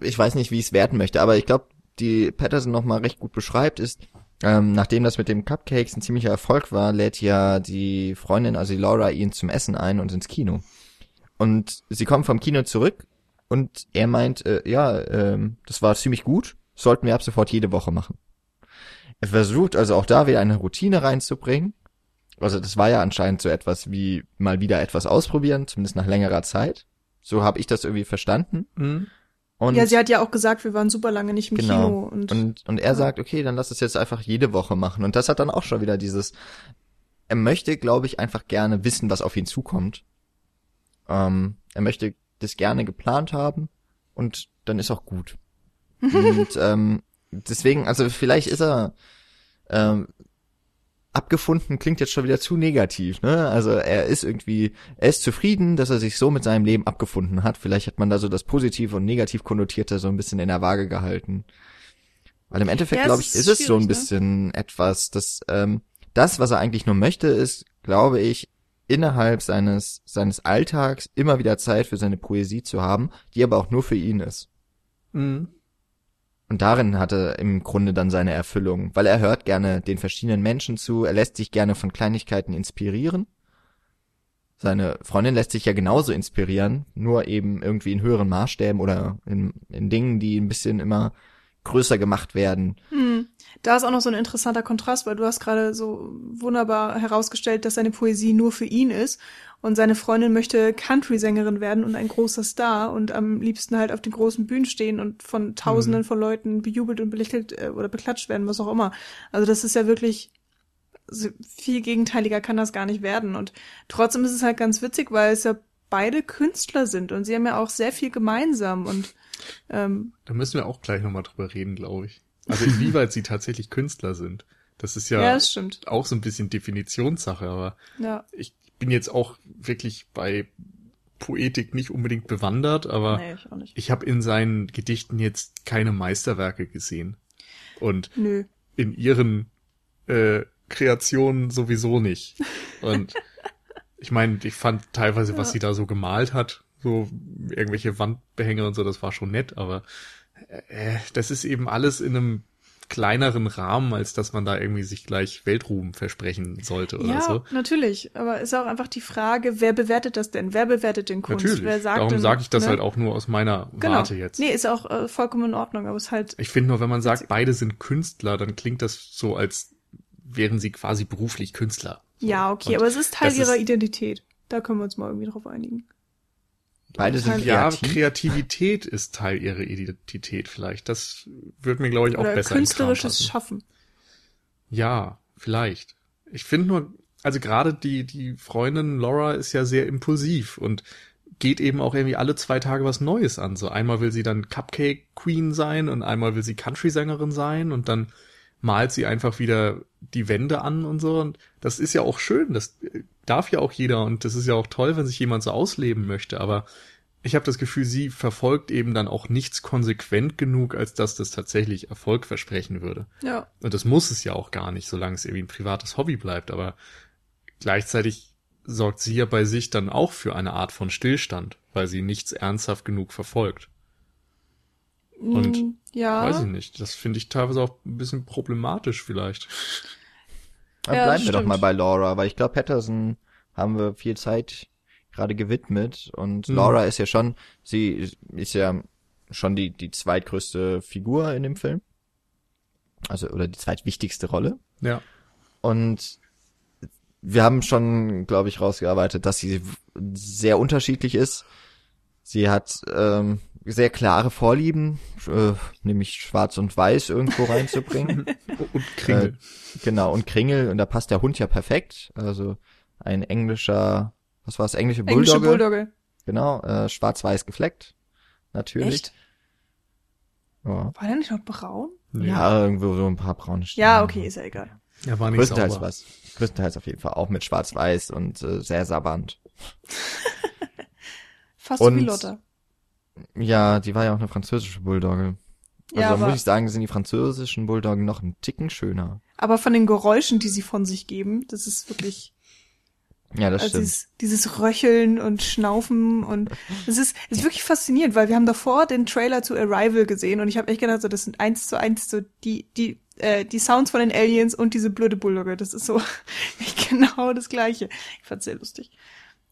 ich weiß nicht, wie ich es werten möchte, aber ich glaube, die Patterson noch mal recht gut beschreibt, ist, ähm, nachdem das mit dem Cupcakes ein ziemlicher Erfolg war, lädt ja die Freundin, also die Laura, ihn zum Essen ein und ins Kino. Und sie kommen vom Kino zurück und er meint, äh, ja, ähm, das war ziemlich gut, sollten wir ab sofort jede Woche machen. Er versucht also auch da wieder eine Routine reinzubringen. Also das war ja anscheinend so etwas wie mal wieder etwas ausprobieren, zumindest nach längerer Zeit. So habe ich das irgendwie verstanden.
Mhm.
Und
ja, sie hat ja auch gesagt, wir waren super lange nicht im
genau.
Kino und,
und, und er sagt, okay, dann lass es jetzt einfach jede Woche machen. Und das hat dann auch schon wieder dieses, er möchte, glaube ich, einfach gerne wissen, was auf ihn zukommt. Ähm, er möchte das gerne geplant haben und dann ist auch gut. und ähm, deswegen, also vielleicht ist er ähm, abgefunden, klingt jetzt schon wieder zu negativ, ne? Also er ist irgendwie, er ist zufrieden, dass er sich so mit seinem Leben abgefunden hat. Vielleicht hat man da so das Positiv und Negativ konnotierte so ein bisschen in der Waage gehalten. Weil im Endeffekt,
Ja,
glaube ich,
ist
es so ein
ne?
bisschen etwas, das, ähm, das, was er eigentlich nur möchte, ist, glaube ich, innerhalb seines, seines Alltags immer wieder Zeit für seine Poesie zu haben, die aber auch nur für ihn ist.
Mhm.
Und darin hat er im Grunde dann seine Erfüllung, weil er hört gerne den verschiedenen Menschen zu, er lässt sich gerne von Kleinigkeiten inspirieren. Seine Freundin lässt sich ja genauso inspirieren, nur eben irgendwie in höheren Maßstäben oder in, in Dingen, die ein bisschen immer größer gemacht werden.
Hm. Da ist auch noch so ein interessanter Kontrast, weil du hast gerade so wunderbar herausgestellt, dass seine Poesie nur für ihn ist und seine Freundin möchte Country-Sängerin werden und ein großer Star und am liebsten halt auf den großen Bühnen stehen und von Tausenden mhm. von Leuten bejubelt und belächelt äh, oder beklatscht werden, was auch immer. Also das ist ja wirklich viel gegenteiliger kann das gar nicht werden und trotzdem ist es halt ganz witzig, weil es ja beide Künstler sind und sie haben ja auch sehr viel gemeinsam und ähm,
da müssen wir auch gleich nochmal drüber reden, glaube ich. Also inwieweit sie tatsächlich Künstler sind. Das ist ja,
ja das
auch so ein bisschen Definitionssache, aber
ja.
ich bin jetzt auch wirklich bei Poetik nicht unbedingt bewandert, aber
nee, ich,
ich habe in seinen Gedichten jetzt keine Meisterwerke gesehen. Und
Nö.
in ihren äh, Kreationen sowieso nicht. Und ich meine, ich fand teilweise, was ja. sie da so gemalt hat, so irgendwelche Wandbehänge und so, das war schon nett, aber äh, das ist eben alles in einem kleineren Rahmen, als dass man da irgendwie sich gleich Weltruhm versprechen sollte oder
ja,
so.
Ja, natürlich. Aber ist auch einfach die Frage, wer bewertet das denn? Wer bewertet den Kunst?
Natürlich.
Wer sagt
Darum sage ich das
ne?
halt auch nur aus meiner
genau.
Warte jetzt.
Nee, ist auch äh, vollkommen in Ordnung, aber es halt.
Ich finde nur, wenn man sagt, beide sind Künstler, dann klingt das so, als wären sie quasi beruflich Künstler.
Ja, okay, Und aber es ist Teil ihrer ist, Identität. Da können wir uns mal irgendwie drauf einigen.
Beide sind
kreativ. Ja, Kreativität ist Teil ihrer Identität vielleicht. Das wird mir, glaube ich, auch
Oder
besser
künstlerisches Schaffen.
Ja, vielleicht. Ich finde nur, also gerade die, die Freundin Laura ist ja sehr impulsiv und geht eben auch irgendwie alle zwei Tage was Neues an. So einmal will sie dann Cupcake Queen sein und einmal will sie Country-Sängerin sein und dann malt sie einfach wieder die Wände an und so. Und das ist ja auch schön, das darf ja auch jeder und das ist ja auch toll, wenn sich jemand so ausleben möchte. Aber ich habe das Gefühl, sie verfolgt eben dann auch nichts konsequent genug, als dass das tatsächlich Erfolg versprechen würde.
Ja.
Und das muss es ja auch gar nicht, solange es irgendwie ein privates Hobby bleibt. Aber gleichzeitig sorgt sie ja bei sich dann auch für eine Art von Stillstand, weil sie nichts ernsthaft genug verfolgt. Und
mm, ja.
weiß ich nicht, das finde ich teilweise auch ein bisschen problematisch vielleicht.
Dann ja, bleiben wir doch mal bei Laura, weil ich glaube, Patterson haben wir viel Zeit gerade gewidmet und mhm. Laura ist ja schon, sie ist ja schon die, die zweitgrößte Figur in dem Film. Also, oder die zweitwichtigste Rolle.
Ja.
Und wir haben schon, glaube ich, rausgearbeitet, dass sie sehr unterschiedlich ist. Sie hat ähm, sehr klare Vorlieben, äh, nämlich Schwarz und Weiß irgendwo reinzubringen.
und Kringel.
Äh, genau, und Kringel, und da passt der Hund ja perfekt. Also ein englischer, was war es, englische Bulldogge? Englische Bulldogge. Genau, äh, schwarz-weiß gefleckt. Natürlich. Echt?
Ja. War der nicht noch braun?
Ja, irgendwo so ein paar braune
Stellen. Ja, okay, ist ja egal.
Ja, war nicht
Größtenteils
sauber.
was. Größtenteils auf jeden Fall auch mit schwarz-weiß und äh, sehr sabbernd.
Fast und, wie Lotta.
Ja, die war ja auch eine französische Bulldogge. Also ja, muss ich sagen, sind die französischen Bulldoggen noch einen Ticken schöner.
Aber von den Geräuschen, die sie von sich geben, das ist wirklich.
Ja, das also
stimmt. Dieses, dieses Röcheln und Schnaufen und es ist, ist wirklich faszinierend, weil wir haben davor den Trailer zu Arrival gesehen und ich habe echt gedacht, so, das sind eins zu eins so die, die, äh, die Sounds von den Aliens und diese blöde Bulldogge. Das ist so genau das Gleiche. Ich fand's sehr lustig.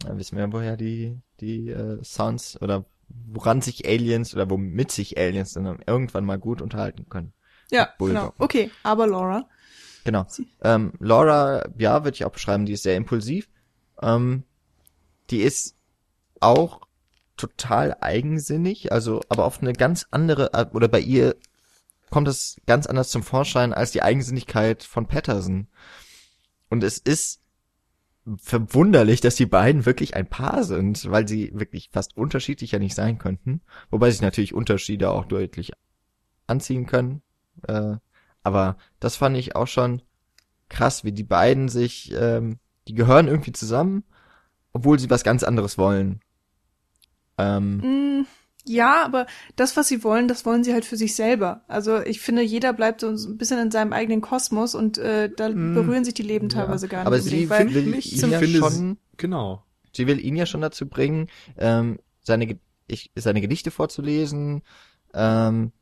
Ja, wissen wir, woher die, die äh, Sounds oder woran sich Aliens oder womit sich Aliens dann irgendwann mal gut unterhalten können.
Ja, genau. Okay, aber Laura.
Genau. Ähm, Laura, ja, würde ich auch beschreiben, die ist sehr impulsiv. Ähm, die ist auch total eigensinnig, also aber auf eine ganz andere, oder bei ihr kommt es ganz anders zum Vorschein als die Eigensinnigkeit von Patterson. Und es ist verwunderlich, dass die beiden wirklich ein Paar sind, weil sie wirklich fast unterschiedlicher nicht sein könnten. Wobei sich natürlich Unterschiede auch deutlich anziehen können. Äh, aber das fand ich auch schon krass, wie die beiden sich, ähm, die gehören irgendwie zusammen, obwohl sie was ganz anderes wollen.
Ähm, mm, ja, aber das, was sie wollen, das wollen sie halt für sich selber. Also ich finde, jeder bleibt so ein bisschen in seinem eigenen Kosmos und äh, da mm, berühren sich die Leben teilweise ja. gar nicht.
Aber sie will, will ihn ja schon,
genau.
Sie will ihn ja schon dazu bringen, ähm, seine, ich, seine Gedichte vorzulesen, ähm,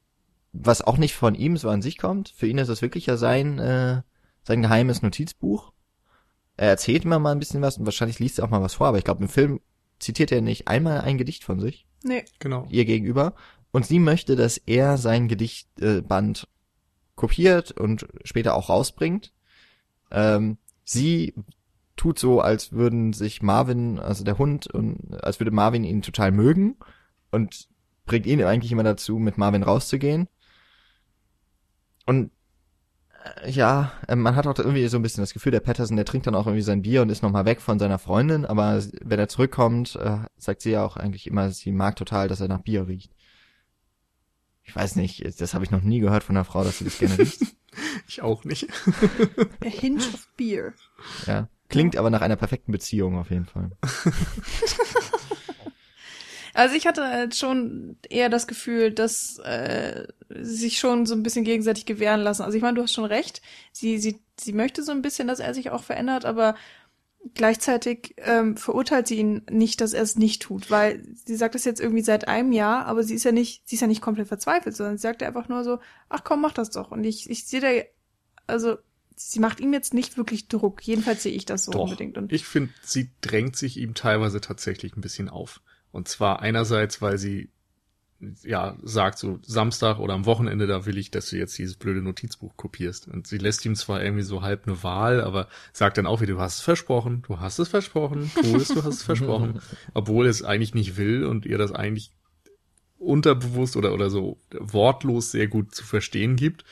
was auch nicht von ihm so an sich kommt. Für ihn ist das wirklich ja sein, äh, sein geheimes Notizbuch. Er erzählt immer mal ein bisschen was und wahrscheinlich liest er auch mal was vor, aber ich glaube, im Film zitiert er nicht einmal ein Gedicht von sich.
Nee.
Genau.
Ihr gegenüber. Und sie möchte, dass er sein Gedichtband kopiert und später auch rausbringt. Ähm, sie tut so, als würden sich Marvin, also der Hund, und als würde Marvin ihn total mögen und bringt ihn eigentlich immer dazu, mit Marvin rauszugehen. Und äh, ja, äh, man hat auch irgendwie so ein bisschen das Gefühl, der Patterson, der trinkt dann auch irgendwie sein Bier und ist nochmal weg von seiner Freundin, aber wenn er zurückkommt, äh, sagt sie ja auch eigentlich immer, sie mag total, dass er nach Bier riecht. Ich weiß nicht, das habe ich noch nie gehört von einer Frau, dass sie das gerne riecht.
ich auch nicht.
A hint of beer.
Ja, klingt aber nach einer perfekten Beziehung auf jeden Fall.
Also ich hatte halt schon eher das Gefühl, dass äh, sie sich schon so ein bisschen gegenseitig gewähren lassen. Also ich meine, du hast schon recht. Sie, sie, sie möchte so ein bisschen, dass er sich auch verändert, aber gleichzeitig ähm, verurteilt sie ihn nicht, dass er es nicht tut, weil sie sagt das jetzt irgendwie seit einem Jahr, aber sie ist ja nicht, sie ist ja nicht komplett verzweifelt, sondern sie sagt ja einfach nur so, ach komm, mach das doch. Und ich, ich sehe da, also sie macht ihm jetzt nicht wirklich Druck. Jedenfalls sehe ich das so
Doch,
unbedingt. Und
ich finde, sie drängt sich ihm teilweise tatsächlich ein bisschen auf. Und zwar einerseits, weil sie ja sagt, so Samstag oder am Wochenende, da will ich, dass du jetzt dieses blöde Notizbuch kopierst. Und sie lässt ihm zwar irgendwie so halb eine Wahl, aber sagt dann auch wieder, du hast es versprochen, du hast es versprochen, tu es, du hast es versprochen. Obwohl es eigentlich nicht will und ihr das eigentlich unterbewusst oder, oder so wortlos sehr gut zu verstehen gibt.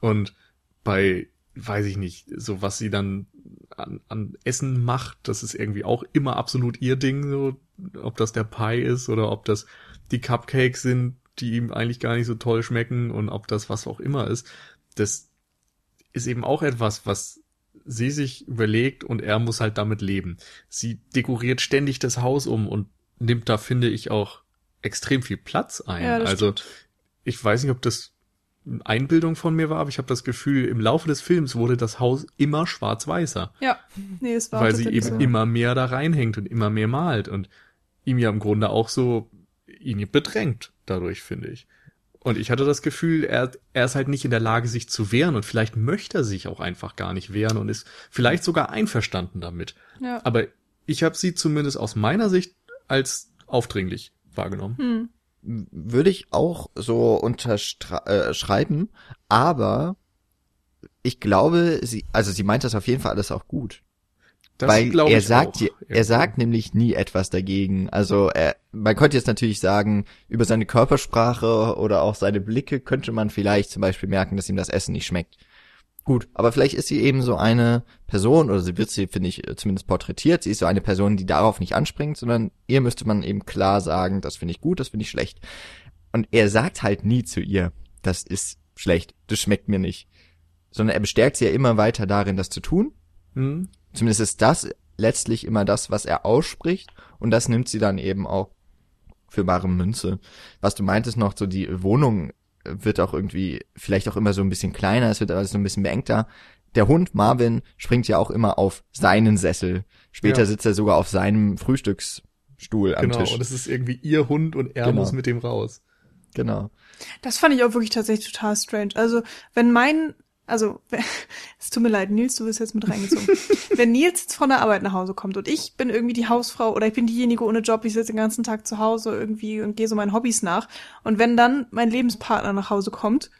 Und bei, weiß ich nicht, so was sie dann an, an Essen macht, das ist irgendwie auch immer absolut ihr Ding, so ob das der Pie ist oder ob das die Cupcakes sind, die ihm eigentlich gar nicht so toll schmecken und ob das was auch immer ist. Das ist eben auch etwas, was sie sich überlegt und er muss halt damit leben. Sie dekoriert ständig das Haus um und nimmt da, finde ich, auch extrem viel Platz ein.
Ja,
also
stimmt.
ich weiß nicht, ob das eine Einbildung von mir war, aber ich habe das Gefühl, im Laufe des Films wurde das Haus immer schwarz-weißer
ja, nee, es war
weil sie eben
so.
immer mehr da reinhängt und immer mehr malt und ihm ja im Grunde auch so ihn bedrängt dadurch, finde ich. Und ich hatte das Gefühl, er, er ist halt nicht in der Lage, sich zu wehren und vielleicht möchte er sich auch einfach gar nicht wehren und ist vielleicht sogar einverstanden damit.
Ja.
Aber ich habe sie zumindest aus meiner Sicht als aufdringlich wahrgenommen.
Hm.
würde ich auch so unterschreiben, aber ich glaube, sie, also sie meint das auf jeden Fall alles auch gut.
Das
weil er sagt,
auch
er sagt nämlich nie etwas dagegen. Also er, man könnte jetzt natürlich sagen, über seine Körpersprache oder auch seine Blicke könnte man vielleicht zum Beispiel merken, dass ihm das Essen nicht schmeckt. Gut, aber vielleicht ist sie eben so eine Person, oder sie wird sie, finde ich, zumindest porträtiert, sie ist so eine Person, die darauf nicht anspringt, sondern ihr müsste man eben klar sagen, das finde ich gut, das finde ich schlecht. Und er sagt halt nie zu ihr, das ist schlecht, das schmeckt mir nicht. Sondern er bestärkt sie ja immer weiter darin, das zu tun.
Hm?
Zumindest ist das letztlich immer das, was er ausspricht. Und das nimmt sie dann eben auch für bare Münze. Was du meintest noch, so die Wohnung wird auch irgendwie vielleicht auch immer so ein bisschen kleiner, es wird alles so ein bisschen beengter. Der Hund Marvin springt ja auch immer auf seinen Sessel. Später
Ja.
sitzt er sogar auf seinem Frühstücksstuhl am
Genau,
Tisch.
und es ist irgendwie ihr Hund und er
Genau.
muss mit dem raus.
Genau.
Das fand ich auch wirklich tatsächlich total strange. Also, wenn mein, also, es tut mir leid, Nils, du bist jetzt mit reingezogen. wenn Nils jetzt von der Arbeit nach Hause kommt und ich bin irgendwie die Hausfrau oder ich bin diejenige ohne Job, ich sitze den ganzen Tag zu Hause irgendwie und gehe so meinen Hobbys nach. Und wenn dann mein Lebenspartner nach Hause kommt,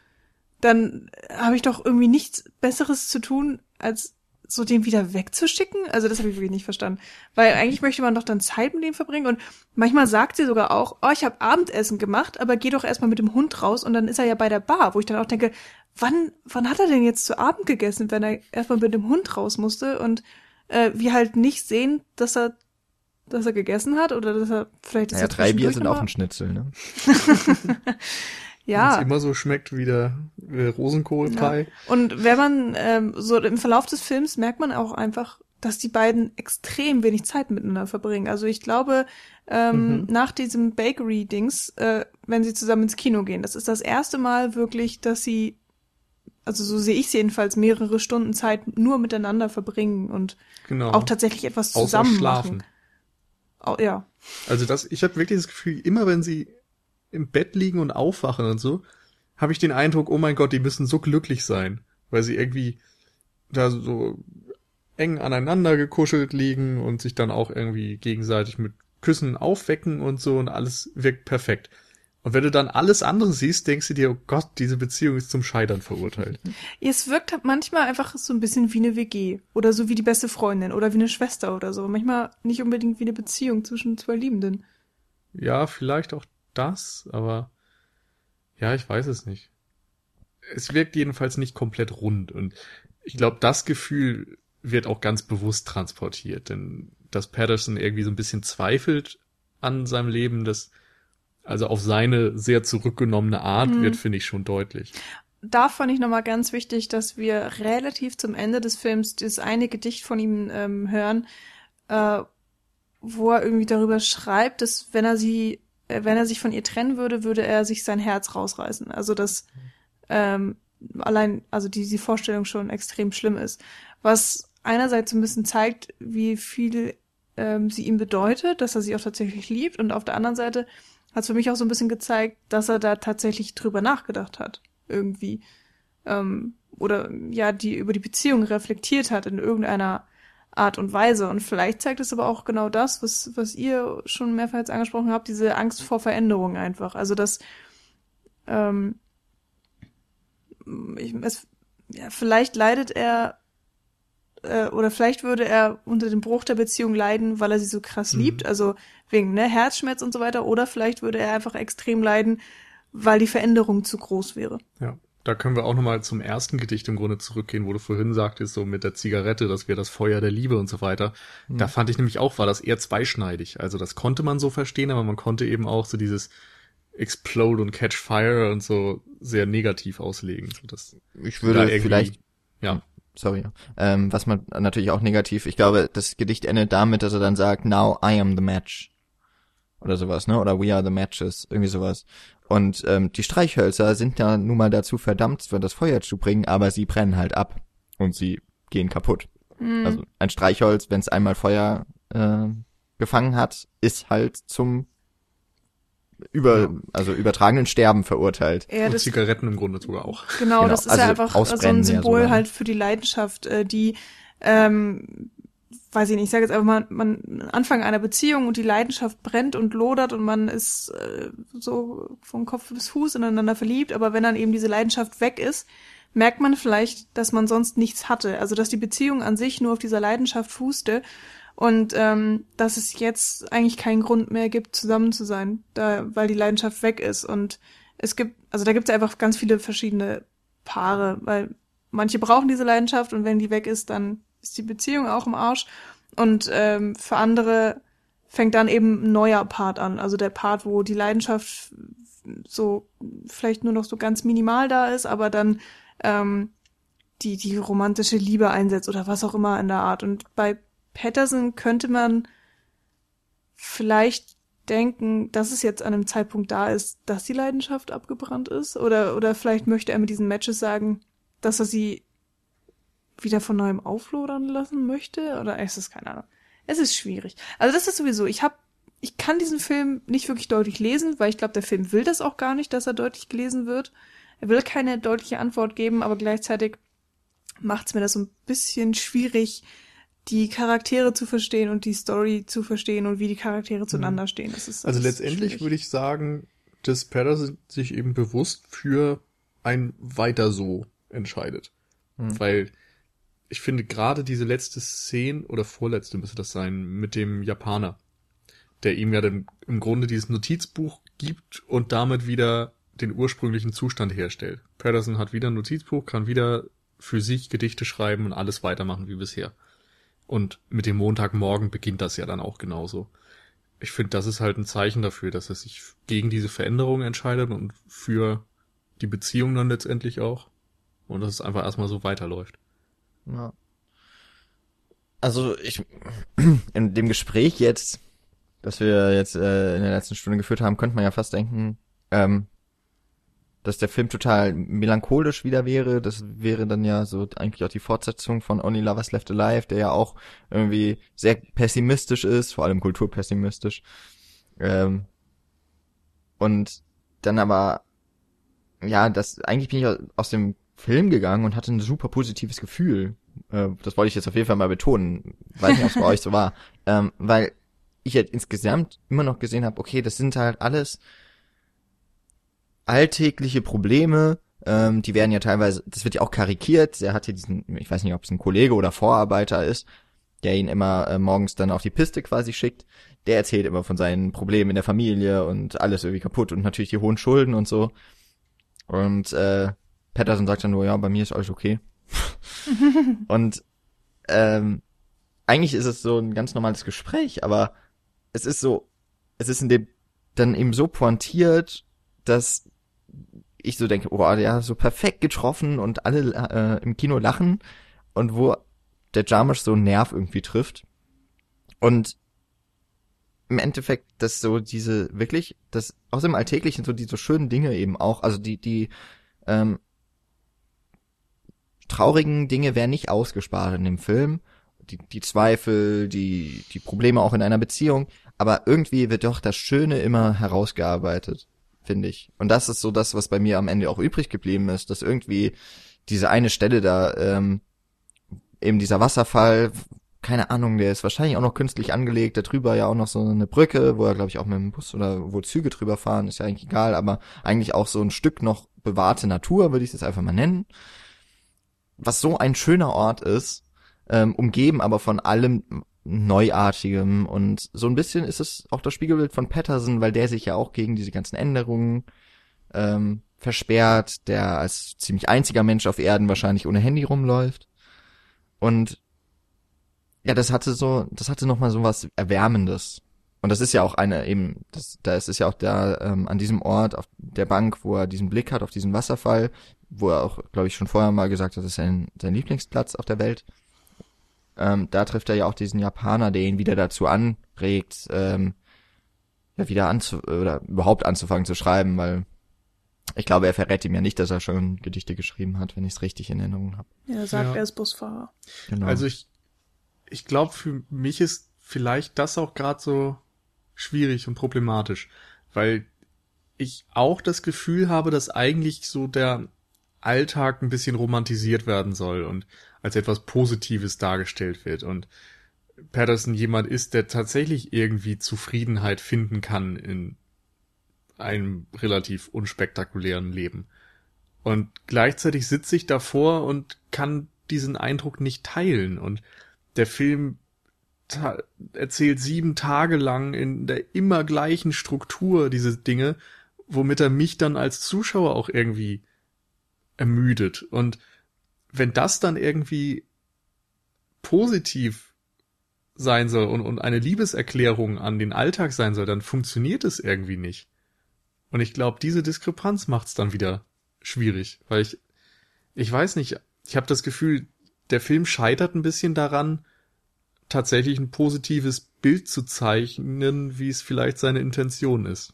dann habe ich doch irgendwie nichts Besseres zu tun, als so den wieder wegzuschicken? Also das habe ich wirklich nicht verstanden. Weil eigentlich möchte man doch dann Zeit mit dem verbringen und manchmal sagt sie sogar auch, oh, ich habe Abendessen gemacht, aber geh doch erstmal mit dem Hund raus und dann ist er ja bei der Bar, wo ich dann auch denke, wann, wann hat er denn jetzt zu Abend gegessen, wenn er erstmal mit dem Hund raus musste und äh, wir halt nicht sehen, dass er dass er gegessen hat oder dass er vielleicht
Naja, drei Bier sind auch ein Schnitzel, ne?
Ja
es immer so schmeckt wie der äh, Rosenkohlpie.
Und wenn man ähm, so im Verlauf des Films merkt man auch einfach, dass die beiden extrem wenig Zeit miteinander verbringen. Also ich glaube, ähm,
Mhm.
nach diesem Bakery-Dings, äh, wenn sie zusammen ins Kino gehen, das ist das erste Mal wirklich, dass sie, also so sehe ich es jedenfalls, mehrere Stunden Zeit nur miteinander verbringen und
Genau.
auch tatsächlich etwas
Außer
zusammen
schlafen.
machen. Au- ja.
Also das, ich habe wirklich das Gefühl, immer wenn sie im Bett liegen und aufwachen und so, habe ich den Eindruck, oh mein Gott, die müssen so glücklich sein, weil sie irgendwie da so eng aneinander gekuschelt liegen und sich dann auch irgendwie gegenseitig mit Küssen aufwecken und so und alles wirkt perfekt. Und wenn du dann alles andere siehst, denkst du dir, oh Gott, diese Beziehung ist zum Scheitern verurteilt.
Es wirkt halt manchmal einfach so ein bisschen wie eine WG oder so wie die beste Freundin oder wie eine Schwester oder so. Manchmal nicht unbedingt wie eine Beziehung zwischen zwei Liebenden.
Ja, vielleicht auch das, aber ja, ich weiß es nicht. Es wirkt jedenfalls nicht komplett rund und ich glaube, das Gefühl wird auch ganz bewusst transportiert, denn dass Patterson irgendwie so ein bisschen zweifelt an seinem Leben, das also auf seine sehr zurückgenommene Art mhm. wird, finde ich schon deutlich.
Da fand ich nochmal ganz wichtig, dass wir relativ zum Ende des Films das eine Gedicht von ihm ähm, hören, äh, wo er irgendwie darüber schreibt, dass wenn er sie, äh, wenn er sich von ihr trennen würde, würde er sich sein Herz rausreißen. Also dass ähm, allein, also die, die Vorstellung schon extrem schlimm ist. Was einerseits ein bisschen zeigt, wie viel ähm, sie ihm bedeutet, dass er sie auch tatsächlich liebt, und auf der anderen Seite hat für mich auch so ein bisschen gezeigt, dass er da tatsächlich drüber nachgedacht hat, irgendwie. Ähm, oder ja, die über die Beziehung reflektiert hat in irgendeiner Art und Weise. Und vielleicht zeigt es aber auch genau das, was, was ihr schon mehrfach jetzt angesprochen habt, diese Angst vor Veränderung einfach. Also dass ähm, ich, es, ja, vielleicht leidet er äh, oder vielleicht würde er unter dem Bruch der Beziehung leiden, weil er sie so krass mhm. liebt, also wegen ne, Herzschmerz und so weiter, oder vielleicht würde er einfach extrem leiden, weil die Veränderung zu groß wäre.
Ja, da können wir auch nochmal zum ersten Gedicht im Grunde zurückgehen, wo du vorhin sagtest, so mit der Zigarette, das wäre das Feuer der Liebe und so weiter. Mhm. Da fand ich nämlich auch, war das eher zweischneidig. Also das konnte man so verstehen, aber man konnte eben auch so dieses Explode und Catch Fire und so sehr negativ auslegen.
Das ich würde vielleicht, ja. Sorry. Ähm, was man natürlich auch negativ, ich glaube, das Gedicht endet damit, dass er dann sagt, now I am the match. Oder sowas, ne? Oder we are the matches, irgendwie sowas. Und ähm, die Streichhölzer sind ja nun mal dazu verdammt, für das Feuer zu bringen, aber sie brennen halt ab und sie gehen kaputt. Mhm. Also ein Streichholz, wenn es einmal Feuer äh, gefangen hat, ist halt zum über, ja. also übertragenen Sterben verurteilt.
Ja, und Zigaretten im Grunde sogar auch.
Genau, genau. das ist also ja einfach so ein Symbol ja halt für die Leidenschaft, äh, die, ähm, weiß ich nicht, ich sage jetzt einfach mal, man Anfang einer Beziehung und die Leidenschaft brennt und lodert und man ist äh, so vom Kopf bis Fuß ineinander verliebt, aber wenn dann eben diese Leidenschaft weg ist, merkt man vielleicht, dass man sonst nichts hatte. Also dass die Beziehung an sich nur auf dieser Leidenschaft fußte und ähm, dass es jetzt eigentlich keinen Grund mehr gibt, zusammen zu sein, da, weil die Leidenschaft weg ist. Und es gibt, also da gibt es einfach ganz viele verschiedene Paare, weil manche brauchen diese Leidenschaft und wenn die weg ist, dann ist die Beziehung auch im Arsch. Und ähm, für andere fängt dann eben ein neuer Part an. Also der Part, wo die Leidenschaft so vielleicht nur noch so ganz minimal da ist, aber dann ähm, die, die romantische Liebe einsetzt oder was auch immer in der Art. Und bei Patterson könnte man vielleicht denken, dass es jetzt an einem Zeitpunkt da ist, dass die Leidenschaft abgebrannt ist. Oder, oder vielleicht möchte er mit diesen Matches sagen, dass er sie wieder von neuem auflodern lassen möchte. Oder es ist keine Ahnung. Es ist schwierig. Also das ist sowieso, ich habe ich kann diesen Film nicht wirklich deutlich lesen, weil ich glaube, der Film will das auch gar nicht, dass er deutlich gelesen wird. Er will keine deutliche Antwort geben, aber gleichzeitig macht es mir das so ein bisschen schwierig, die Charaktere zu verstehen und die Story zu verstehen und wie die Charaktere mhm. zueinander stehen. Das ist,
das also letztendlich schwierig. würde ich sagen, dass Patterson sich eben bewusst für ein weiter so entscheidet. Mhm. Weil ich finde gerade diese letzte Szene oder vorletzte müsste das sein mit dem Japaner, der ihm ja dann im Grunde dieses Notizbuch gibt und damit wieder den ursprünglichen Zustand herstellt. Patterson hat wieder ein Notizbuch, kann wieder für sich Gedichte schreiben und alles weitermachen wie bisher. Und mit dem Montagmorgen beginnt das ja dann auch genauso. Ich finde, das ist halt ein Zeichen dafür, dass er sich gegen diese Veränderung entscheidet und für die Beziehung dann letztendlich auch. Und dass es einfach erstmal so weiterläuft. Ja.
Also ich in dem Gespräch jetzt, das wir jetzt äh, in der letzten Stunde geführt haben, könnte man ja fast denken, ähm, dass der Film total melancholisch wieder wäre. Das wäre dann ja so eigentlich auch die Fortsetzung von Only Lovers Left Alive, der ja auch irgendwie sehr pessimistisch ist, vor allem kulturpessimistisch. Ähm, und dann aber, ja, das eigentlich bin ich aus dem Film gegangen und hatte ein super positives Gefühl. Äh, das wollte ich jetzt auf jeden Fall mal betonen. Weiß nicht, ob es bei euch so war. Ähm, weil ich halt insgesamt immer noch gesehen habe, okay, das sind halt alles alltägliche Probleme, ähm, die werden ja teilweise, das wird ja auch karikiert. Er hat hier diesen, ich weiß nicht, ob es ein Kollege oder Vorarbeiter ist, der ihn immer äh, morgens dann auf die Piste quasi schickt. Der erzählt immer von seinen Problemen in der Familie und alles irgendwie kaputt und natürlich die hohen Schulden und so. Und äh, Patterson sagt dann nur, ja, bei mir ist alles okay. und ähm, eigentlich ist es so ein ganz normales Gespräch, aber es ist so, es ist in dem dann eben so pointiert, dass ich so denke, oh, der so perfekt getroffen und alle äh, im Kino lachen und wo der Jarmusch so einen Nerv irgendwie trifft. Und im Endeffekt, dass so diese wirklich, das aus dem Alltäglichen so diese schönen Dinge eben auch, also die, die ähm, traurigen Dinge werden nicht ausgespart in dem Film. Die, die Zweifel, die, die Probleme auch in einer Beziehung, aber irgendwie wird doch das Schöne immer herausgearbeitet, finde ich. Und das ist so das, was bei mir am Ende auch übrig geblieben ist, dass irgendwie diese eine Stelle da, ähm, eben dieser Wasserfall, keine Ahnung, der ist wahrscheinlich auch noch künstlich angelegt, da drüber ja auch noch so eine Brücke, wo er glaube ich auch mit dem Bus oder wo Züge drüber fahren, ist ja eigentlich egal, aber eigentlich auch so ein Stück noch bewahrte Natur, würde ich es jetzt einfach mal nennen. Was so ein schöner Ort ist, ähm, umgeben aber von allem Neuartigem und so ein bisschen ist es auch das Spiegelbild von Patterson, weil der sich ja auch gegen diese ganzen Änderungen ähm, versperrt, der als ziemlich einziger Mensch auf Erden wahrscheinlich ohne Handy rumläuft. Und ja, das hatte so, das hatte nochmal so was Erwärmendes. Und das ist ja auch eine eben, das, da ist es ja auch da ähm, an diesem Ort auf der Bank, wo er diesen Blick hat auf diesen Wasserfall, wo er auch, glaube ich, schon vorher mal gesagt hat, das ist sein, sein Lieblingsplatz auf der Welt. Ähm, da trifft er ja auch diesen Japaner, der ihn wieder dazu anregt, ähm, ja wieder anzu oder überhaupt anzufangen zu schreiben, weil ich glaube, er verrät ihm ja nicht, dass er schon Gedichte geschrieben hat, wenn ich es richtig in Erinnerung habe.
Er sagt,
Ja.
er ist Busfahrer.
Genau.
Also ich, ich glaube, für mich ist vielleicht das auch gerade so schwierig und problematisch, weil ich auch das Gefühl habe, dass eigentlich so der Alltag ein bisschen romantisiert werden soll und als etwas Positives dargestellt wird und Patterson jemand ist, der tatsächlich irgendwie Zufriedenheit finden kann in einem relativ unspektakulären Leben. Und gleichzeitig sitze ich davor und kann diesen Eindruck nicht teilen. Und der Film erzählt sieben Tage lang in der immer gleichen Struktur diese Dinge, womit er mich dann als Zuschauer auch irgendwie ermüdet. Und wenn das dann irgendwie positiv sein soll und, und eine Liebeserklärung an den Alltag sein soll, dann funktioniert es irgendwie nicht. Und ich glaube, diese Diskrepanz macht's dann wieder schwierig, weil ich, ich weiß nicht, ich habe das Gefühl, der Film scheitert ein bisschen daran, tatsächlich ein positives Bild zu zeichnen, wie es vielleicht seine Intention ist.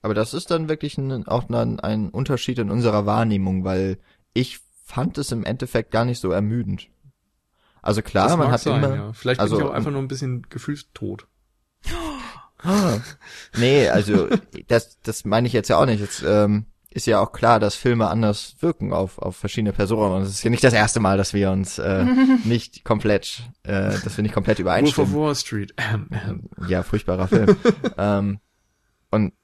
Aber das ist dann wirklich ein, auch dann ein Unterschied in unserer Wahrnehmung, weil ich fand es im Endeffekt gar nicht so ermüdend. Also klar,
das
man hat
sein,
immer.
ja. Vielleicht
also,
bin ich auch einfach nur ein bisschen gefühlstot.
Ah, nee, also das, das meine ich jetzt ja auch nicht. Jetzt ähm, ist ja auch klar, dass Filme anders wirken auf, auf verschiedene Personen. Und es ist ja nicht das erste Mal, dass wir uns äh, nicht komplett, äh, dass wir nicht komplett
Wolf
übereinstimmen.
of Wall Street. Ähm, ähm.
Ja, furchtbarer Film. ähm, und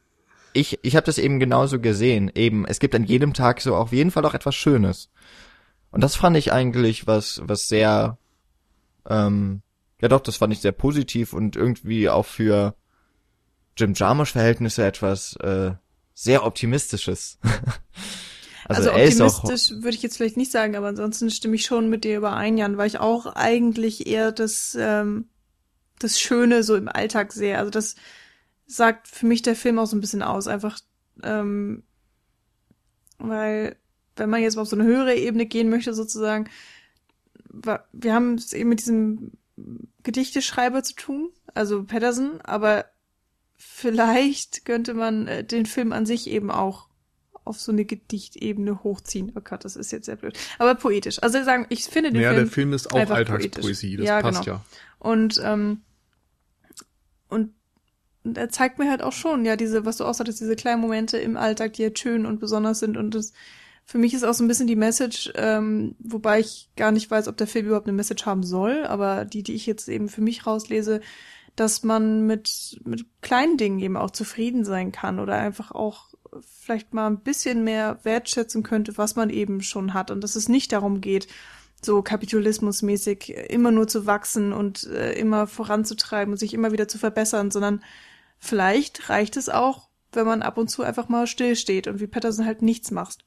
ich, ich habe das eben genauso gesehen. Eben, es gibt an jedem Tag so auf jeden Fall auch etwas Schönes. Und das fand ich eigentlich was, was sehr, ähm, ja doch, das fand ich sehr positiv und irgendwie auch für Jim Jarmusch Verhältnisse etwas äh, sehr optimistisches.
Also,
auch
optimistisch würde ich jetzt vielleicht nicht sagen, aber ansonsten stimme ich schon mit dir überein, Jan, weil ich auch eigentlich eher das, ähm, das Schöne so im Alltag sehe. Also das sagt für mich der Film auch so ein bisschen aus. Einfach, ähm, weil wenn man jetzt mal auf so eine höhere Ebene gehen möchte, sozusagen, wir haben es eben mit diesem Gedichteschreiber zu tun, also Patterson, aber vielleicht könnte man äh, den Film an sich eben auch auf so eine Gedichtebene hochziehen. Oh Gott, das ist jetzt sehr blöd. Aber poetisch. Also sagen, ich finde den
Ja,
Film
der Film ist auch Alltagspoesie, das
Ja,
passt
genau.
ja.
und ähm, und er zeigt mir halt auch schon, ja, diese, was du auch sagtest, diese kleinen Momente im Alltag, die jetzt schön und besonders sind. Und das, für mich ist auch so ein bisschen die Message, ähm, wobei ich gar nicht weiß, ob der Film überhaupt eine Message haben soll, aber die, die ich jetzt eben für mich rauslese, dass man mit, mit kleinen Dingen eben auch zufrieden sein kann oder einfach auch vielleicht mal ein bisschen mehr wertschätzen könnte, was man eben schon hat und dass es nicht darum geht, so kapitalismusmäßig immer nur zu wachsen und äh, immer voranzutreiben und sich immer wieder zu verbessern, sondern vielleicht reicht es auch, wenn man ab und zu einfach mal stillsteht und wie Patterson halt nichts macht.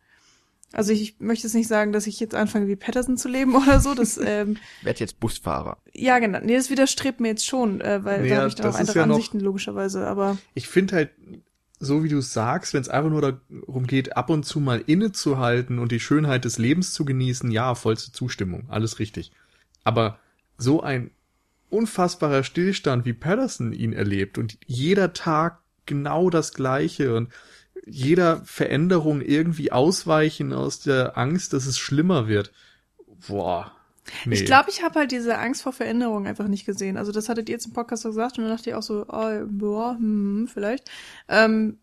Also ich möchte jetzt nicht sagen, dass ich jetzt anfange wie Patterson zu leben oder so. Das ähm,
werd jetzt Busfahrer.
Ja, genau. Nee, das widerstrebt mir jetzt schon, äh, weil naja, da habe ich dann auch andere ja Ansichten logischerweise. Aber
ich finde halt, so wie du sagst, wenn es einfach nur darum geht, ab und zu mal innezuhalten und die Schönheit des Lebens zu genießen, ja, vollste Zustimmung, alles richtig. Aber so ein unfassbarer Stillstand, wie Patterson ihn erlebt und jeder Tag genau das gleiche und jeder Veränderung irgendwie ausweichen aus der Angst, dass es schlimmer wird. Boah.
Nee. Ich glaube, ich habe halt diese Angst vor Veränderung einfach nicht gesehen. Also das hattet ihr jetzt im Podcast gesagt und dann dachte ich auch so, oh, boah, hm, vielleicht. Ähm,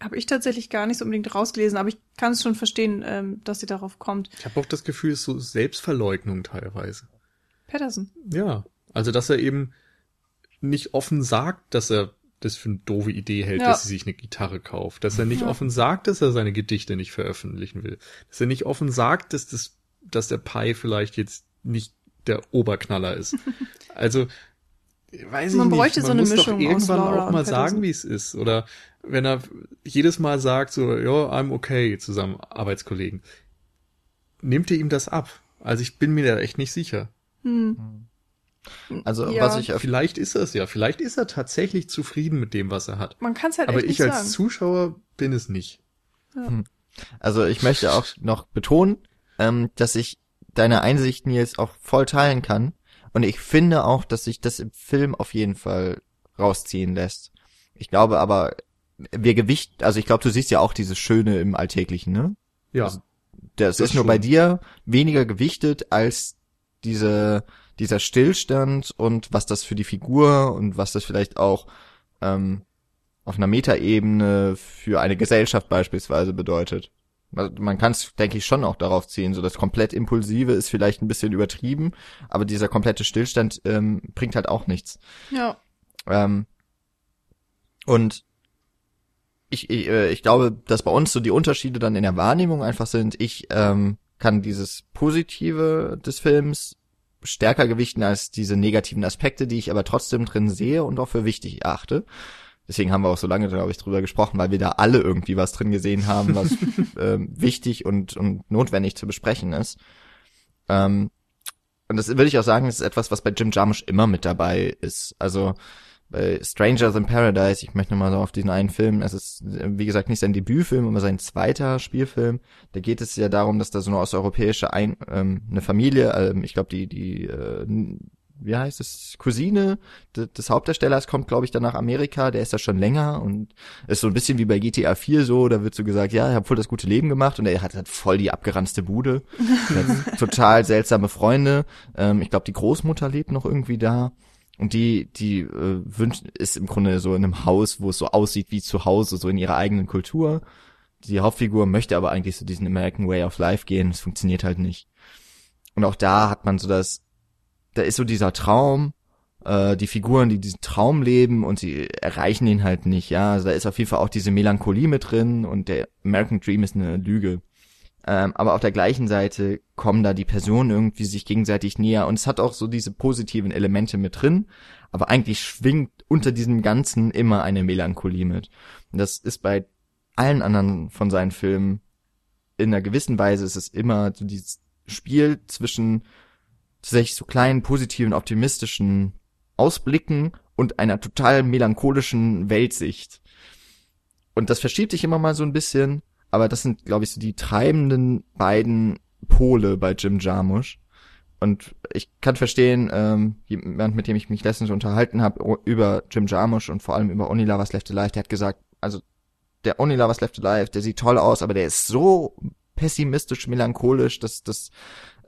habe ich tatsächlich gar nicht so unbedingt rausgelesen, aber ich kann es schon verstehen, ähm, dass sie darauf kommt.
Ich habe auch das Gefühl, es ist so Selbstverleugnung teilweise.
Patterson.
Ja, also dass er eben nicht offen sagt, dass er das für eine doofe Idee hält, ja. dass sie sich eine Gitarre kauft. Dass er nicht ja. offen sagt, dass er seine Gedichte nicht veröffentlichen will. Dass er nicht offen sagt, dass das, dass der Pi vielleicht jetzt nicht der Oberknaller ist. also, weiß ich
Man
nicht.
bräuchte Man so eine muss Mischung
doch irgendwann auch mal sagen, wie es ist. Oder wenn er jedes Mal sagt so, ja, I'm okay, zusammen Arbeitskollegen. Nimmt ihr ihm das ab? Also ich bin mir da echt nicht sicher. Hm.
Also ja. was ich
vielleicht ist es ja, vielleicht ist er tatsächlich zufrieden mit dem, was er hat.
Man kann es halt
Aber
echt
ich als sagen. Zuschauer bin es nicht.
Ja. Hm. Also ich möchte auch noch betonen, ähm, dass ich deine Einsichten jetzt auch voll teilen kann. Und ich finde auch, dass sich das im Film auf jeden Fall rausziehen lässt. Ich glaube aber, wir Gewicht, also ich glaube, du siehst ja auch dieses Schöne im Alltäglichen, ne?
Ja.
Also, das, das ist nur bei dir weniger gewichtet als diese dieser Stillstand und was das für die Figur und was das vielleicht auch ähm, auf einer Metaebene für eine Gesellschaft beispielsweise bedeutet. Man kann es, denke ich, schon auch darauf ziehen. So das komplett Impulsive ist vielleicht ein bisschen übertrieben, aber dieser komplette Stillstand ähm, bringt halt auch nichts.
Ja.
Ähm, und ich, ich, äh, ich glaube, dass bei uns so die Unterschiede dann in der Wahrnehmung einfach sind. Ich ähm, kann dieses Positive des Films stärker gewichten als diese negativen Aspekte, die ich aber trotzdem drin sehe und auch für wichtig erachte. Deswegen haben wir auch so lange, glaube ich, drüber gesprochen, weil wir da alle irgendwie was drin gesehen haben, was ähm, wichtig und, und notwendig zu besprechen ist. Ähm, und das würde ich auch sagen, das ist etwas, was bei Jim Jarmusch immer mit dabei ist. Also bei Strangers in Paradise, ich möchte nochmal so auf diesen einen Film, es ist, wie gesagt, nicht sein Debütfilm, aber sein zweiter Spielfilm. Da geht es ja darum, dass da so eine osteuropäische ein, ähm, eine Familie, ähm, ich glaube, die, die, äh, wie heißt es, Cousine des, Hauptdarstellers kommt, glaube ich, dann nach Amerika, der ist da schon länger und ist so ein bisschen wie bei GTA 4 so, da wird so gesagt, ja, ich habe voll das gute Leben gemacht und er hat halt voll die abgeranzte Bude, total seltsame Freunde, ähm, ich glaube, die Großmutter lebt noch irgendwie da und die, die äh, wünscht, ist im Grunde so in einem Haus, wo es so aussieht wie zu Hause, so in ihrer eigenen Kultur. Die Hauptfigur möchte aber eigentlich so diesen American Way of Life gehen. Es funktioniert halt nicht. Und auch da hat man so das, da ist so dieser Traum, äh, die Figuren, die diesen Traum leben und sie erreichen ihn halt nicht, ja. Also da ist auf jeden Fall auch diese Melancholie mit drin und der American Dream ist eine Lüge. Ähm, aber auf der gleichen Seite kommen da die Personen irgendwie sich gegenseitig näher und es hat auch so diese positiven Elemente mit drin, aber eigentlich schwingt unter diesem Ganzen immer eine Melancholie mit. Und das ist bei allen anderen von seinen Filmen in einer gewissen Weise ist es immer so dieses Spiel zwischen tatsächlich so kleinen positiven, optimistischen Ausblicken und einer total melancholischen Weltsicht. Und das verschiebt sich immer mal so ein bisschen, aber das sind, glaube ich, so die treibenden beiden Pole bei Jim Jarmusch. Und ich kann verstehen, ähm, jemand, mit dem ich mich letztens unterhalten habe über Jim Jarmusch und vor allem über Only Lovers Left Alive, der hat gesagt, also der Only Lovers Left Alive, der sieht toll aus, aber der ist so pessimistisch, melancholisch, dass das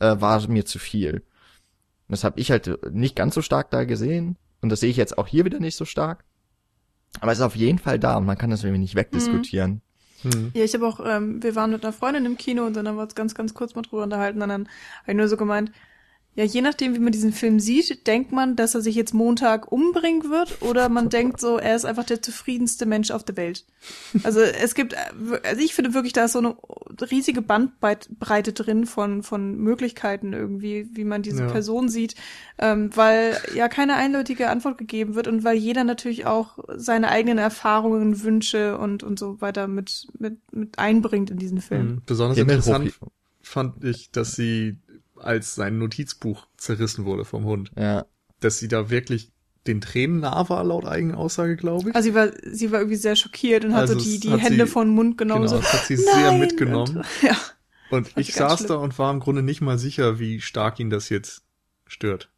äh, war mir zu viel. Und das habe ich halt nicht ganz so stark da gesehen. Und das sehe ich jetzt auch hier wieder nicht so stark. Aber es ist auf jeden Fall da und man kann das irgendwie nicht wegdiskutieren. Mhm.
Hm. Ja, ich habe auch, ähm, wir waren mit einer Freundin im Kino und dann haben wir uns ganz, ganz kurz mal drüber unterhalten und dann habe ich nur so gemeint, Ja, je nachdem, wie man diesen Film sieht, denkt man, dass er sich jetzt Montag umbringen wird oder man denkt so, er ist einfach der zufriedenste Mensch auf der Welt. Also es gibt, also ich finde wirklich, da ist so eine riesige Bandbreite drin von, von Möglichkeiten irgendwie, wie man diese ja. Person sieht, ähm, weil ja keine eindeutige Antwort gegeben wird und weil jeder natürlich auch seine eigenen Erfahrungen, Wünsche und, und so weiter mit, mit, mit einbringt in diesen Film. Mhm,
besonders interessant fand ich, dass sie als sein Notizbuch zerrissen wurde vom Hund.
Ja.
Dass sie da wirklich den Tränen nah war, laut eigenen Aussage, glaube ich.
Also sie war, sie war irgendwie sehr schockiert und also hat so die, die Hände sie, von Mund genommen.
Genau, so, das hat sie Nein! sehr mitgenommen. Und, ja. Und ich saß schlimm. da und war im Grunde nicht mal sicher, wie stark ihn das jetzt stört.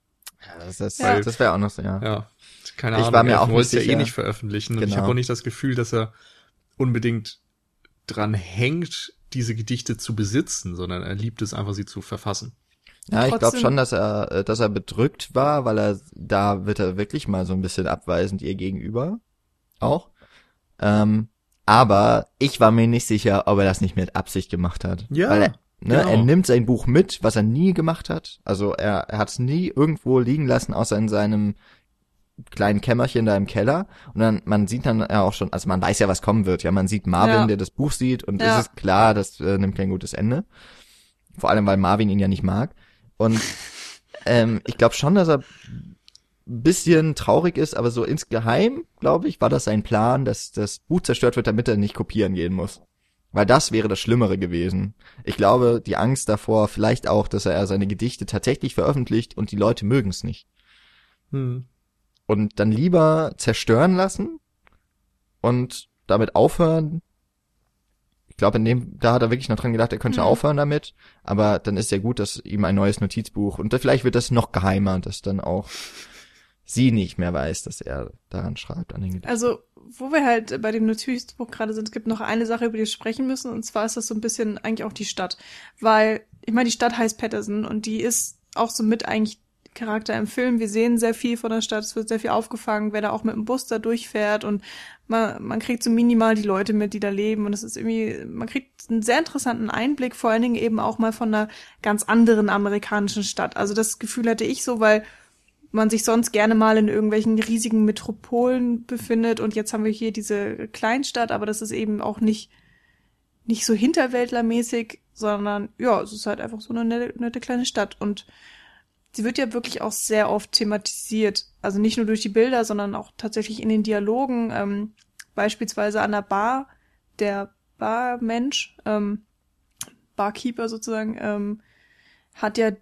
Ja, das, das, ja. das wäre auch noch so, ja.
Ja, keine ich Ahnung. War mir auch wollte es ja eh nicht veröffentlichen. Genau. Und ich habe genau. auch nicht das Gefühl, dass er unbedingt dran hängt, diese Gedichte zu besitzen, sondern er liebt es einfach, sie zu verfassen.
Ja, ich glaube schon, dass er, äh, dass er bedrückt war, weil er da wird er wirklich mal so ein bisschen abweisend ihr gegenüber. Auch. Ähm, aber ich war mir nicht sicher, ob er das nicht mit Absicht gemacht hat.
Ja.
Weil er, ne, genau. er nimmt sein Buch mit, was er nie gemacht hat. Also er, er hat es nie irgendwo liegen lassen, außer in seinem kleinen Kämmerchen da im Keller. Und dann, man sieht dann ja auch schon, also man weiß ja, was kommen wird. Ja, man sieht Marvin, ja. der das Buch sieht und ja. es ist klar, das äh, nimmt kein gutes Ende. Vor allem, weil Marvin ihn ja nicht mag. Und ähm, ich glaube schon, dass er ein bisschen traurig ist, aber so insgeheim, glaube ich, war das sein Plan, dass das Buch zerstört wird, damit er nicht kopieren gehen muss. Weil das wäre das Schlimmere gewesen. Ich glaube, die Angst davor, vielleicht auch, dass er seine Gedichte tatsächlich veröffentlicht und die Leute mögen es nicht. Hm. Und dann lieber zerstören lassen und damit aufhören, glaube, in dem, da hat er wirklich noch dran gedacht, er könnte mhm. aufhören damit. Aber dann ist ja gut, dass ihm ein neues Notizbuch und vielleicht wird das noch geheimer, dass dann auch sie nicht mehr weiß, dass er daran schreibt an den
Gedichten. Also, wo wir halt bei dem Notizbuch gerade sind, es gibt noch eine Sache, über die wir sprechen müssen, und zwar ist das so ein bisschen eigentlich auch die Stadt. Weil, ich meine, die Stadt heißt Patterson und die ist auch so mit eigentlich Charakter im Film. Wir sehen sehr viel von der Stadt, es wird sehr viel aufgefangen, wer da auch mit dem Bus da durchfährt. Und man, man kriegt so minimal die Leute mit, die da leben. Und es ist irgendwie, man kriegt einen sehr interessanten Einblick, vor allen Dingen eben auch mal von einer ganz anderen amerikanischen Stadt. Also das Gefühl hatte ich so, weil man sich sonst gerne mal in irgendwelchen riesigen Metropolen befindet. Und jetzt haben wir hier diese Kleinstadt, aber das ist eben auch nicht nicht so hinterwäldlermäßig, sondern ja, es ist halt einfach so eine nette, nette kleine Stadt. Und sie wird ja wirklich auch sehr oft thematisiert. Also nicht nur durch die Bilder, sondern auch tatsächlich in den Dialogen. Ähm, beispielsweise an der Bar, der Barmensch, ähm, Barkeeper sozusagen, ähm, hat ja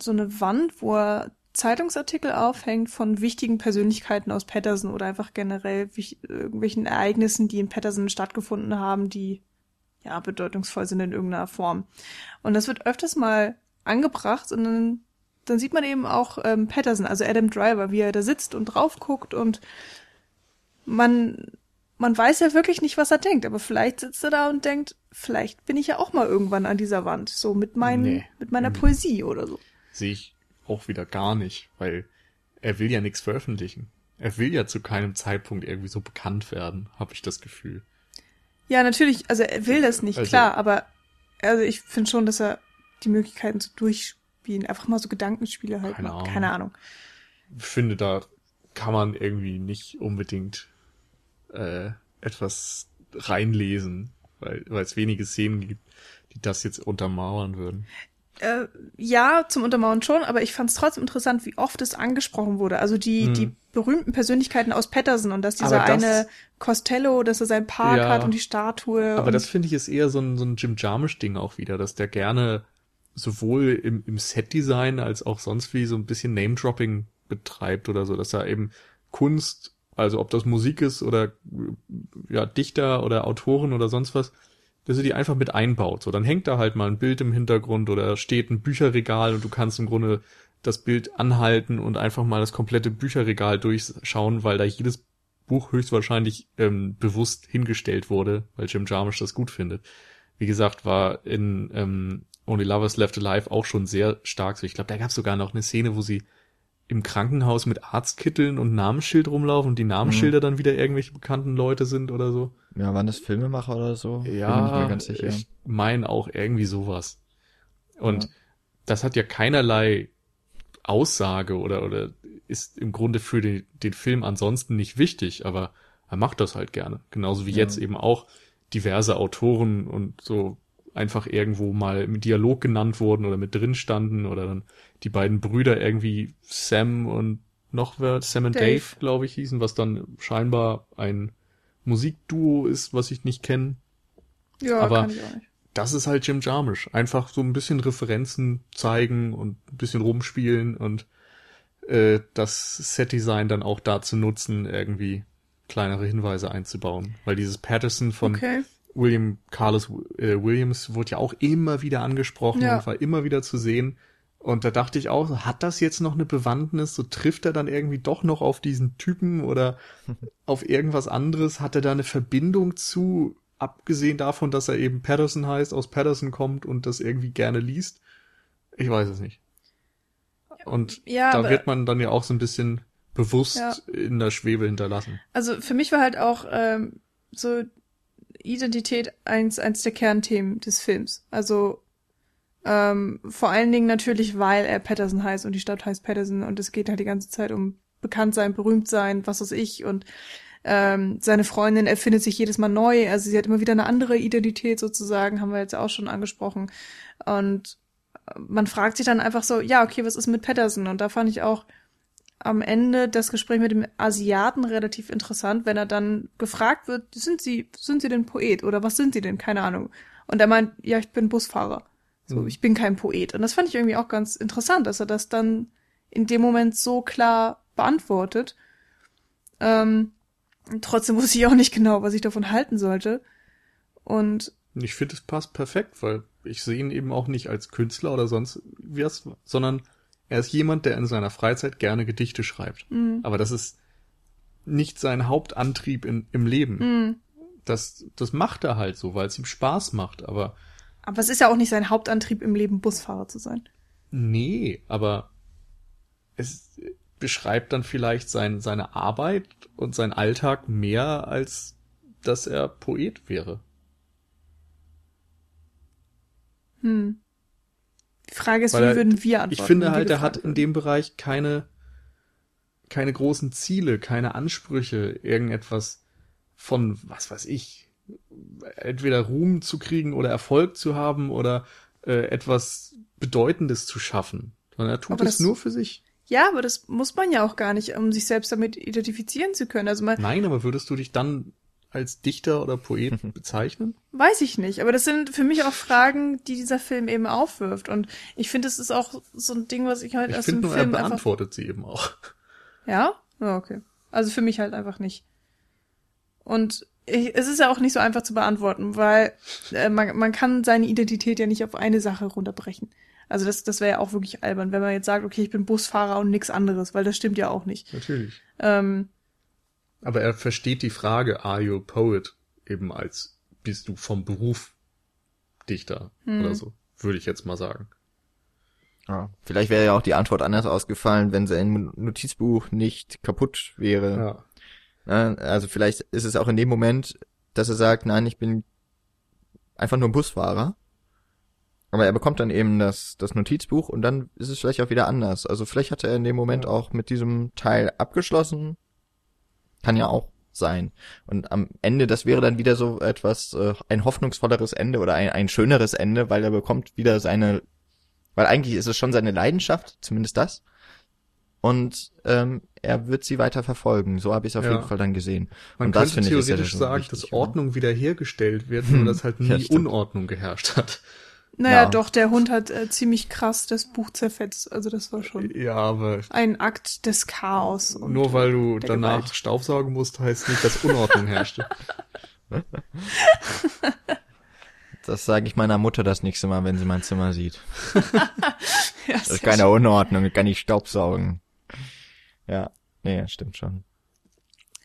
so eine Wand, wo er Zeitungsartikel aufhängt von wichtigen Persönlichkeiten aus Patterson oder einfach generell irgendwelchen Ereignissen, die in Patterson stattgefunden haben, die ja bedeutungsvoll sind in irgendeiner Form. Und das wird öfters mal angebracht und dann dann sieht man eben auch ähm, Patterson, also Adam Driver, wie er da sitzt und drauf guckt und man, man weiß ja wirklich nicht, was er denkt, aber vielleicht sitzt er da und denkt, vielleicht bin ich ja auch mal irgendwann an dieser Wand, so mit meinen, nee. mit meiner mhm. Poesie oder so.
Sehe ich auch wieder gar nicht, weil er will ja nichts veröffentlichen. Er will ja zu keinem Zeitpunkt irgendwie so bekannt werden, habe ich das Gefühl.
Ja, natürlich, also er will das nicht, also, klar, aber also ich finde schon, dass er die Möglichkeiten so durch spielen. Einfach mal so Gedankenspiele halt. Keine Ahnung. Keine Ahnung.
Ich finde, da kann man irgendwie nicht unbedingt äh, etwas reinlesen, weil weil es wenige Szenen gibt, die das jetzt untermauern würden.
Äh, ja, zum Untermauern schon, aber ich fand es trotzdem interessant, wie oft es angesprochen wurde. Also die, hm. die berühmten Persönlichkeiten aus Patterson und dass dieser das, eine Costello, dass er sein Park ja, hat und die Statue.
Aber das finde ich ist eher so ein, so ein Jim Jarmusch-Ding auch wieder, dass der gerne sowohl im, im Set-Design als auch sonst wie so ein bisschen Name-Dropping betreibt oder so, dass er eben Kunst, also ob das Musik ist oder ja, Dichter oder Autoren oder sonst was, dass er die einfach mit einbaut. So, dann hängt da halt mal ein Bild im Hintergrund oder steht ein Bücherregal und du kannst im Grunde das Bild anhalten und einfach mal das komplette Bücherregal durchschauen, weil da jedes Buch höchstwahrscheinlich ähm, bewusst hingestellt wurde, weil Jim Jarmusch das gut findet. Wie gesagt, war in ähm, Only Lovers Left Alive auch schon sehr stark so. Ich glaube, da gab es sogar noch eine Szene, wo sie im Krankenhaus mit Arztkitteln und Namensschild rumlaufen und die Namensschilder mhm. dann wieder irgendwelche bekannten Leute sind oder so.
Ja, waren das Filmemacher oder so?
Ja, ich meine auch irgendwie sowas. Und ja. das hat ja keinerlei Aussage oder, oder ist im Grunde für den, den Film ansonsten nicht wichtig, aber er macht das halt gerne. Genauso wie ja. jetzt eben auch diverse Autoren und so einfach irgendwo mal im Dialog genannt wurden oder mit drin standen oder dann die beiden Brüder irgendwie Sam und noch wer, Sam und Dave, Dave glaube ich, hießen, was dann scheinbar ein Musikduo ist, was ich nicht kenne.
Ja, aber nicht.
das ist halt Jim Jarmusch. Einfach so ein bisschen Referenzen zeigen und ein bisschen rumspielen und äh, das Setdesign dann auch dazu nutzen, irgendwie kleinere Hinweise einzubauen. Weil dieses Patterson von okay. William Carlos äh, Williams wurde ja auch immer wieder angesprochen ja. und war immer wieder zu sehen. Und da dachte ich auch, hat das jetzt noch eine Bewandtnis? So trifft er dann irgendwie doch noch auf diesen Typen oder auf irgendwas anderes? Hat er da eine Verbindung zu, abgesehen davon, dass er eben Patterson heißt, aus Patterson kommt und das irgendwie gerne liest? Ich weiß es nicht. Und ja, da wird man dann ja auch so ein bisschen bewusst ja. in der Schwebe hinterlassen.
Also für mich war halt auch ähm, so Identität eins, eins der Kernthemen des Films. Also ähm, vor allen Dingen natürlich, weil er Patterson heißt und die Stadt heißt Patterson und es geht halt die ganze Zeit um bekannt sein, berühmt sein, was weiß ich und ähm, seine Freundin erfindet sich jedes Mal neu, also sie hat immer wieder eine andere Identität sozusagen, haben wir jetzt auch schon angesprochen und man fragt sich dann einfach so, ja, okay, was ist mit Patterson? Und da fand ich auch am Ende das Gespräch mit dem Asiaten relativ interessant, wenn er dann gefragt wird, sind Sie, sind Sie denn Poet oder was sind Sie denn? Keine Ahnung. Und er meint, ja, ich bin Busfahrer. So, mhm. ich bin kein Poet. Und das fand ich irgendwie auch ganz interessant, dass er das dann in dem Moment so klar beantwortet. Ähm, trotzdem wusste ich auch nicht genau, was ich davon halten sollte. Und
ich finde, es passt perfekt, weil ich sehe ihn eben auch nicht als Künstler oder sonst was, sondern er ist jemand, der in seiner Freizeit gerne Gedichte schreibt. Mhm. Aber das ist nicht sein Hauptantrieb in, im Leben. Mhm. Das, das macht er halt so, weil es ihm Spaß macht, aber.
Aber es ist ja auch nicht sein Hauptantrieb im Leben, Busfahrer zu sein.
Nee, aber es beschreibt dann vielleicht sein, seine Arbeit und sein Alltag mehr, als dass er Poet wäre.
Hm. Die Frage ist, Weil wie er, würden wir
antworten? Ich finde halt, er hat in dem Bereich keine, keine großen Ziele, keine Ansprüche, irgendetwas von, was weiß ich, entweder Ruhm zu kriegen oder Erfolg zu haben oder äh, etwas Bedeutendes zu schaffen. Sondern er tut aber es nur für sich.
Ja, aber das muss man ja auch gar nicht, um sich selbst damit identifizieren zu können. Also man,
Nein, aber würdest du dich dann als Dichter oder Poet bezeichnen?
Weiß ich nicht, aber das sind für mich auch Fragen, die dieser Film eben aufwirft. Und ich finde, es ist auch so ein Ding, was ich halt
ich
aus
dem
nur, Film
er beantwortet einfach... sie eben auch.
Ja? Ja, okay. Also für mich halt einfach nicht. Und ich, es ist ja auch nicht so einfach zu beantworten, weil äh, man, man kann seine Identität ja nicht auf eine Sache runterbrechen. Also das, das wäre ja auch wirklich albern, wenn man jetzt sagt, okay, ich bin Busfahrer und nix anderes, weil das stimmt ja auch nicht.
Natürlich.
Ähm,
aber er versteht die Frage, are you a poet, eben als bist du vom Beruf Dichter hm. oder so, würde ich jetzt mal sagen.
Ja, vielleicht wäre ja auch die Antwort anders ausgefallen, wenn sein Notizbuch nicht kaputt wäre. Ja. Also vielleicht ist es auch in dem Moment, dass er sagt, nein, ich bin einfach nur ein Busfahrer. Aber er bekommt dann eben das, das Notizbuch und dann ist es vielleicht auch wieder anders. Also vielleicht hat er in dem Moment ja. auch mit diesem Teil abgeschlossen kann ja auch sein. Und am Ende, das wäre dann wieder so etwas, äh, ein hoffnungsvolleres Ende oder ein, ein schöneres Ende, weil er bekommt wieder seine, weil eigentlich ist es schon seine Leidenschaft, zumindest das. Und ähm, er wird sie weiter verfolgen. So habe ich es auf ja. jeden Fall dann gesehen.
Man
und
könnte das, theoretisch ja sagen, dass Ordnung wiederhergestellt wird, nur dass halt nie ja, Unordnung geherrscht hat.
Naja, ja. doch, der Hund hat äh, ziemlich krass das Buch zerfetzt. Also das war schon
ja, aber
ein Akt des Chaos.
nur weil du danach Gewalt. Staubsaugen musst, heißt nicht, dass Unordnung herrschte.
das sage ich meiner Mutter das nächste Mal, wenn sie mein Zimmer sieht. ja, das ist keine schön. Unordnung, ich kann nicht Staubsaugen. Ja, nee, stimmt schon.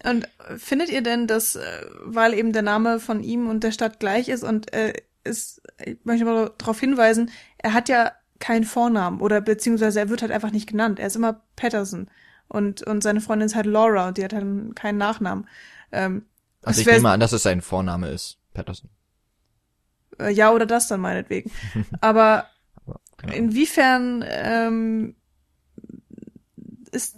Und findet ihr denn, dass, äh, weil eben der Name von ihm und der Stadt gleich ist und äh, ist, ich möchte mal darauf hinweisen, er hat ja keinen Vornamen oder beziehungsweise er wird halt einfach nicht genannt. Er ist immer Patterson und und seine Freundin ist halt Laura und die hat halt keinen Nachnamen. Ähm,
also ich nehme an, dass es sein Vorname ist, Patterson.
Äh, ja oder das dann meinetwegen. Aber inwiefern ähm, ist,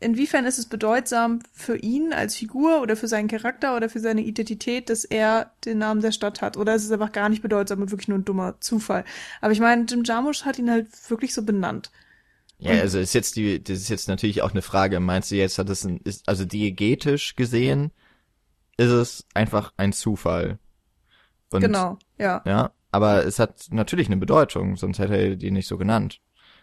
inwiefern ist es bedeutsam für ihn als Figur oder für seinen Charakter oder für seine Identität, dass er den Namen der Stadt hat? Oder ist es einfach gar nicht bedeutsam und wirklich nur ein dummer Zufall? Aber ich meine, Jim Jarmusch hat ihn halt wirklich so benannt.
Ja, also ist jetzt die, das ist jetzt natürlich auch eine Frage. Meinst du jetzt, hat es ein, ist, also diegetisch gesehen, ist es einfach ein Zufall?
Und, genau, ja.
Ja, aber es hat natürlich eine Bedeutung, sonst hätte er die nicht so genannt.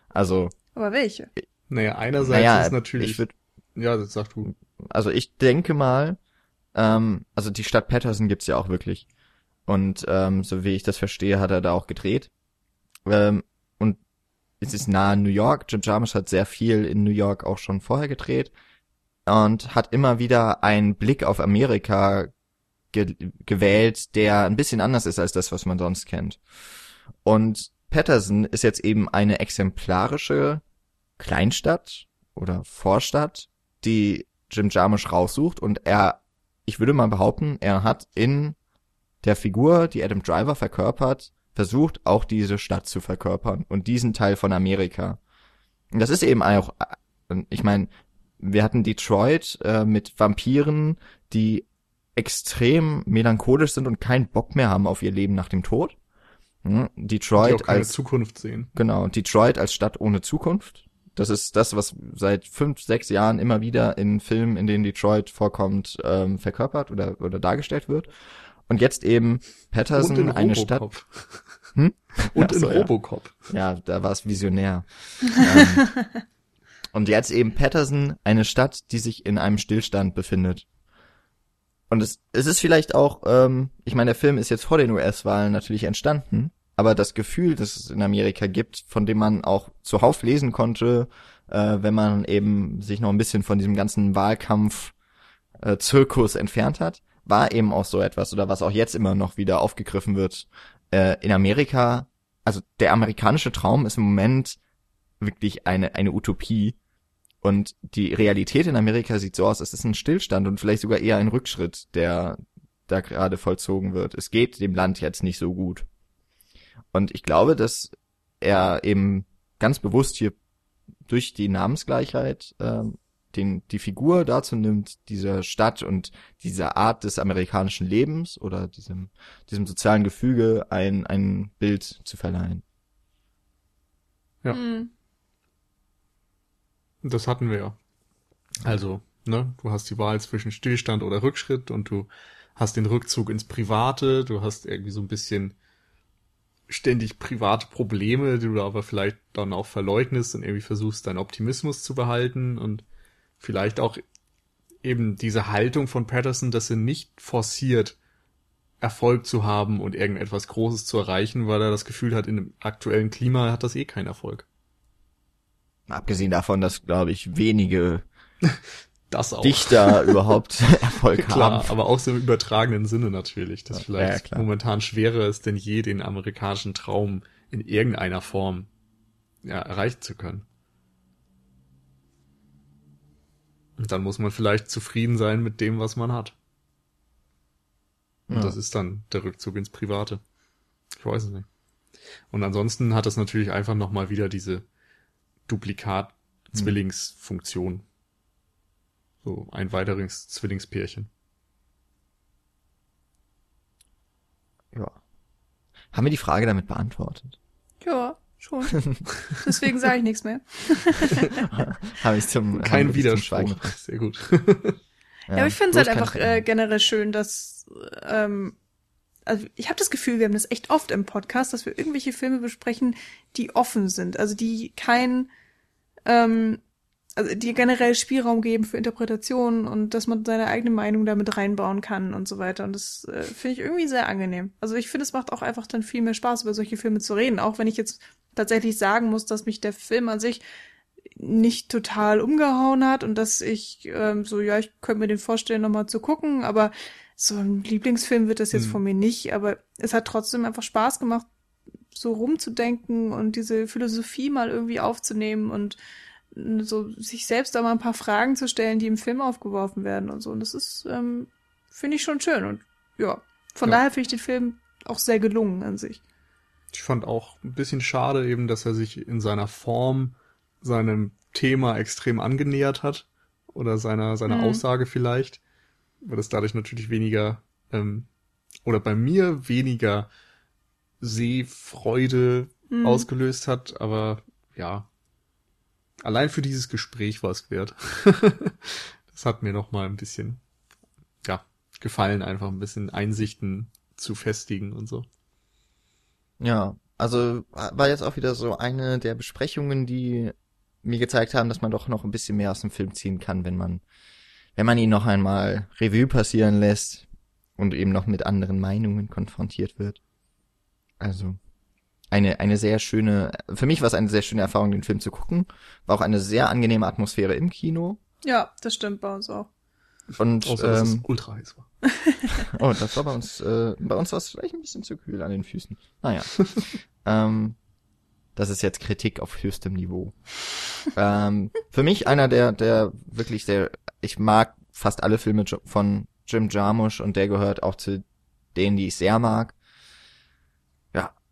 Also.
Aber welche?
Naja, einerseits naja, ist natürlich. Ich würd,
ja, das sag du. Also ich denke mal, ähm, also die Stadt Patterson gibt's ja auch wirklich. Und ähm, so wie ich das verstehe, hat er da auch gedreht. Ähm, und es ist nahe New York. Jim Jarmusch hat sehr viel in New York auch schon vorher gedreht und hat immer wieder einen Blick auf Amerika ge gewählt, der ein bisschen anders ist als das, was man sonst kennt. Und Patterson ist jetzt eben eine exemplarische Kleinstadt oder Vorstadt, die Jim Jarmusch raussucht und er, ich würde mal behaupten, er hat in der Figur, die Adam Driver verkörpert, versucht auch diese Stadt zu verkörpern und diesen Teil von Amerika. Und das ist eben auch, ich meine, wir hatten Detroit äh, mit Vampiren, die extrem melancholisch sind und keinen Bock mehr haben auf ihr Leben nach dem Tod. Hm? Detroit als
Zukunft sehen.
Genau, Detroit als Stadt ohne Zukunft. Das ist das, was seit fünf, sechs Jahren immer wieder in Filmen, in denen Detroit vorkommt, ähm, verkörpert oder, oder dargestellt wird. Und jetzt eben Patterson, eine
Robocop.
Stadt.
Hm? Und in so, Robocop.
Ja, ja da war es visionär. ähm, und jetzt eben Patterson, eine Stadt, die sich in einem Stillstand befindet. Und es, es ist vielleicht auch, ähm, ich meine, der Film ist jetzt vor den US-Wahlen natürlich entstanden, aber das Gefühl, das es in Amerika gibt, von dem man auch zuhauf lesen konnte, äh, wenn man eben sich noch ein bisschen von diesem ganzen Wahlkampf-Zirkus äh, entfernt hat, war eben auch so etwas, oder was auch jetzt immer noch wieder aufgegriffen wird. Äh, in Amerika, also der amerikanische Traum ist im Moment wirklich eine, eine Utopie. Und die Realität in Amerika sieht so aus, es ist ein Stillstand und vielleicht sogar eher ein Rückschritt, der da gerade vollzogen wird. Es geht dem Land jetzt nicht so gut. Und ich glaube, dass er eben ganz bewusst hier durch die Namensgleichheit äh, den, die Figur dazu nimmt, dieser Stadt und dieser Art des amerikanischen Lebens oder diesem, diesem sozialen Gefüge ein, ein Bild zu verleihen.
Ja. Mhm. Das hatten wir ja. Also, ne, du hast die Wahl zwischen Stillstand oder Rückschritt und du hast den Rückzug ins Private, du hast irgendwie so ein bisschen ständig private Probleme, die du aber vielleicht dann auch verleugnest und irgendwie versuchst, deinen Optimismus zu behalten und vielleicht auch eben diese Haltung von Patterson, dass er nicht forciert, Erfolg zu haben und irgendetwas Großes zu erreichen, weil er das Gefühl hat, in dem aktuellen Klima hat das eh keinen Erfolg.
Abgesehen davon, dass, glaube ich, wenige
das auch.
Dichter überhaupt Erfolg
Klar, haben. aber auch so im übertragenen Sinne natürlich, dass ja, vielleicht ja, momentan schwerer ist denn je, den amerikanischen Traum in irgendeiner Form ja, erreichen zu können. Und dann muss man vielleicht zufrieden sein mit dem, was man hat. Und ja. das ist dann der Rückzug ins Private. Ich weiß es nicht. Und ansonsten hat das natürlich einfach nochmal wieder diese Duplikat-Zwillingsfunktion. So ein weiteres Zwillingspärchen.
Ja. Haben wir die Frage damit beantwortet?
Ja, schon. Deswegen sage ich nichts mehr.
Habe ich zum
kein Widerspruch. Sehr gut.
ja, aber ich finde es halt einfach äh, generell schön, dass ähm, also ich habe das Gefühl, wir haben das echt oft im Podcast, dass wir irgendwelche Filme besprechen, die offen sind, also die kein, ähm, also die generell Spielraum geben für Interpretationen und dass man seine eigene Meinung damit reinbauen kann und so weiter. Und das äh, finde ich irgendwie sehr angenehm. Also ich finde, es macht auch einfach dann viel mehr Spaß, über solche Filme zu reden, auch wenn ich jetzt tatsächlich sagen muss, dass mich der Film an sich nicht total umgehauen hat und dass ich ähm, so, ja, ich könnte mir den vorstellen, nochmal zu gucken, aber so ein Lieblingsfilm wird das jetzt mhm. von mir nicht, aber es hat trotzdem einfach Spaß gemacht, so rumzudenken und diese Philosophie mal irgendwie aufzunehmen und so sich selbst da mal ein paar Fragen zu stellen, die im Film aufgeworfen werden und so. Und das ist, ähm, finde ich schon schön. Und ja, von ja. daher finde ich den Film auch sehr gelungen an sich.
Ich fand auch ein bisschen schade eben, dass er sich in seiner Form seinem Thema extrem angenähert hat oder seiner seiner
Mhm.
Aussage vielleicht, weil es dadurch natürlich weniger ähm, oder bei mir weniger Sehfreude
Mhm.
ausgelöst hat, aber ja, allein für dieses Gespräch war es wert. das hat mir noch mal ein bisschen ja gefallen, einfach ein bisschen Einsichten zu festigen und so.
Ja, also war jetzt auch wieder so eine der Besprechungen, die mir gezeigt haben, dass man doch noch ein bisschen mehr aus dem Film ziehen kann, wenn man, wenn man ihn noch einmal Revue passieren lässt und eben noch mit anderen Meinungen konfrontiert wird. Also eine eine sehr schöne, für mich war es eine sehr schöne Erfahrung, den Film zu gucken. War auch eine sehr angenehme Atmosphäre im Kino
Ja, das stimmt bei uns auch.
und
Außer dass es
ähm,
ultra heiß war.
Oh, das war bei uns, äh, bei uns war es vielleicht ein bisschen zu kühl an den Füßen. Naja. ähm, das ist jetzt Kritik auf höchstem Niveau. ähm, für mich einer der, der wirklich der, ich mag fast alle Filme von Jim Jarmusch und der gehört auch zu denen, die ich sehr mag.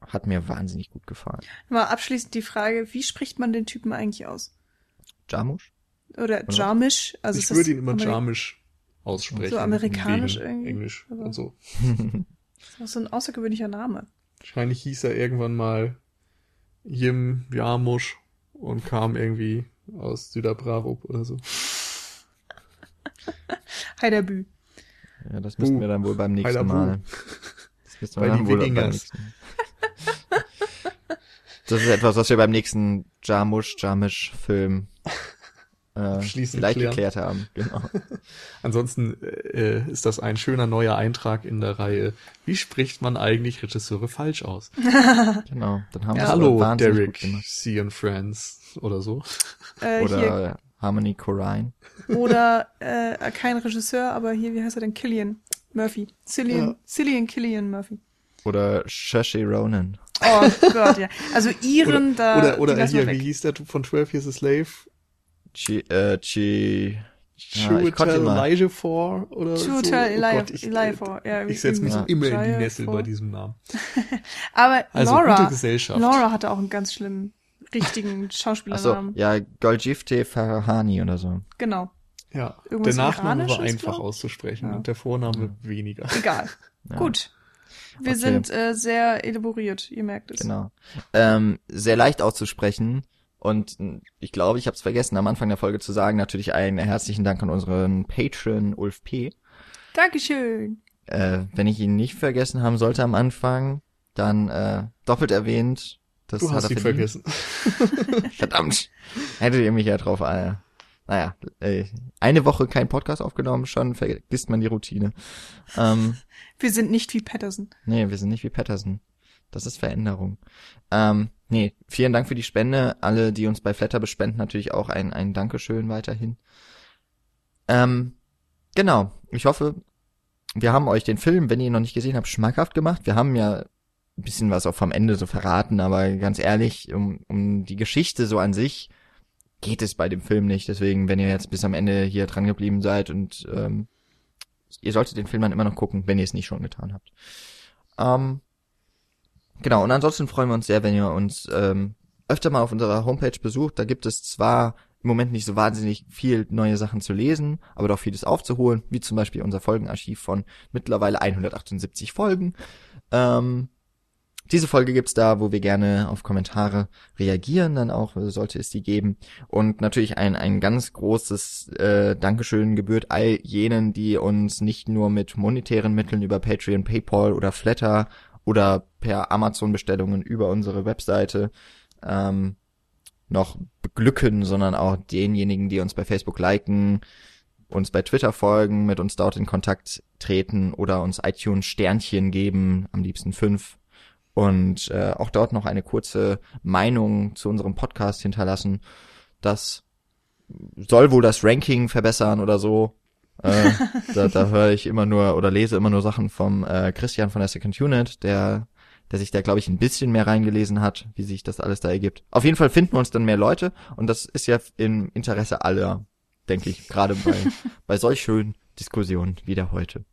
Hat mir wahnsinnig gut gefallen.
Mal abschließend die Frage, wie spricht man den Typen eigentlich aus?
Jarmusch?
Oder Jarmisch? Also
ich würde ihn immer
Ameri-
Jarmisch aussprechen.
So amerikanisch irgendwie,
Englisch
aber-
und so.
Das ist so ein außergewöhnlicher Name.
Wahrscheinlich hieß er irgendwann mal Jim Jarmusch und kam irgendwie aus Süderbrarup oder so.
Heiderbü.
Ja, das müssten wir dann wohl beim nächsten
Heiler Bu.
Mal. Das müssten
Bei
wir dann
den
wohl beim nächsten. Das ist etwas, was wir beim nächsten Jarmusch, Jarmisch-Film äh,
Abschließend
vielleicht
klären.
geklärt haben. Genau.
Ansonsten äh, ist das ein schöner neuer Eintrag in der Reihe. Wie spricht man eigentlich Regisseure falsch aus?
genau. Dann haben wir es
Hallo, Derek. See and Friends oder so.
Äh, hier.
Oder Harmony Korine.
Oder äh, kein Regisseur, aber hier, wie heißt er denn? Killian Murphy. Cillian,
Ja.
Cillian Killian Murphy.
Oder Saoirse Ronan.
Oh Gott, ja. Also Iren, da.
oder oder hier, wie hieß der von 12 Years a Slave?
Chi, äh, Chi, Ja, immer-
Elijah oder so.
Chiwetel
Oh
Elijah-
Gott, ich,
Elijah, ja,
ich setze mich
ja.
immer in die
Elijah
Nessel
vor.
bei diesem Namen.
Aber
Also
Laura,
gute Gesellschaft.
Laura hatte auch einen ganz schlimmen, richtigen Schauspielernamen.
ja, Goljifte Farahani oder so.
Genau.
Ja,
Irgendwas
der Nachname war einfach
glaub?
auszusprechen
Ja.
und der Vorname weniger.
Egal.
Ja.
Gut. Wir
Okay.
sind äh, sehr elaboriert, ihr merkt es.
Genau. Ähm, sehr leicht auszusprechen. Und ich glaube, ich habe es vergessen, am Anfang der Folge zu sagen, natürlich einen herzlichen Dank an unseren Patron Ulf P.
Dankeschön.
Äh, wenn ich ihn nicht vergessen haben sollte am Anfang, dann äh, doppelt erwähnt. Das
Du
hat
hast
er
ihn vergessen.
Verdammt. Hättet ihr mich ja drauf. Äh, naja, äh, eine Woche kein Podcast aufgenommen, schon vergisst man die Routine. Ähm,
Wir sind nicht wie Patterson.
Nee, wir sind nicht wie Patterson. Das ist Veränderung. Ähm, nee, vielen Dank für die Spende. Alle, die uns bei Flatter bespenden, natürlich auch ein, ein Dankeschön weiterhin. Ähm, genau. Ich hoffe, wir haben euch den Film, wenn ihr ihn noch nicht gesehen habt, schmackhaft gemacht. Wir haben ja ein bisschen was auch vom Ende so verraten, aber ganz ehrlich, um, um die Geschichte so an sich geht es bei dem Film nicht. Deswegen, wenn ihr jetzt bis am Ende hier dran geblieben seid und ähm, ihr solltet den Film dann immer noch gucken, wenn ihr es nicht schon getan habt. Ähm, genau, und ansonsten freuen wir uns sehr, wenn ihr uns ähm, öfter mal auf unserer Homepage besucht. Da gibt es zwar im Moment nicht so wahnsinnig viel neue Sachen zu lesen, aber doch vieles aufzuholen, wie zum Beispiel unser Folgenarchiv von mittlerweile 178 Folgen. Ähm, diese Folge gibt's da, wo wir gerne auf Kommentare reagieren, dann auch, äh, sollte es die geben. Und natürlich ein, ein ganz großes äh, Dankeschön gebührt all jenen, die uns nicht nur mit monetären Mitteln über Patreon, PayPal oder Flatter oder per Amazon-Bestellungen über unsere Webseite ähm, noch beglücken, sondern auch denjenigen, die uns bei Facebook liken, uns bei Twitter folgen, mit uns dort in Kontakt treten oder uns iTunes Sternchen geben, am liebsten fünf und äh, auch dort noch eine kurze Meinung zu unserem Podcast hinterlassen. Das soll wohl das Ranking verbessern oder so. Äh, da da höre ich immer nur oder lese immer nur Sachen vom äh, Christian von der Second Unit, der der sich da glaube ich ein bisschen mehr reingelesen hat, wie sich das alles da ergibt. Auf jeden Fall finden uns dann mehr Leute und das ist ja im Interesse aller, denke ich, gerade bei bei solch schönen Diskussionen wie der heute.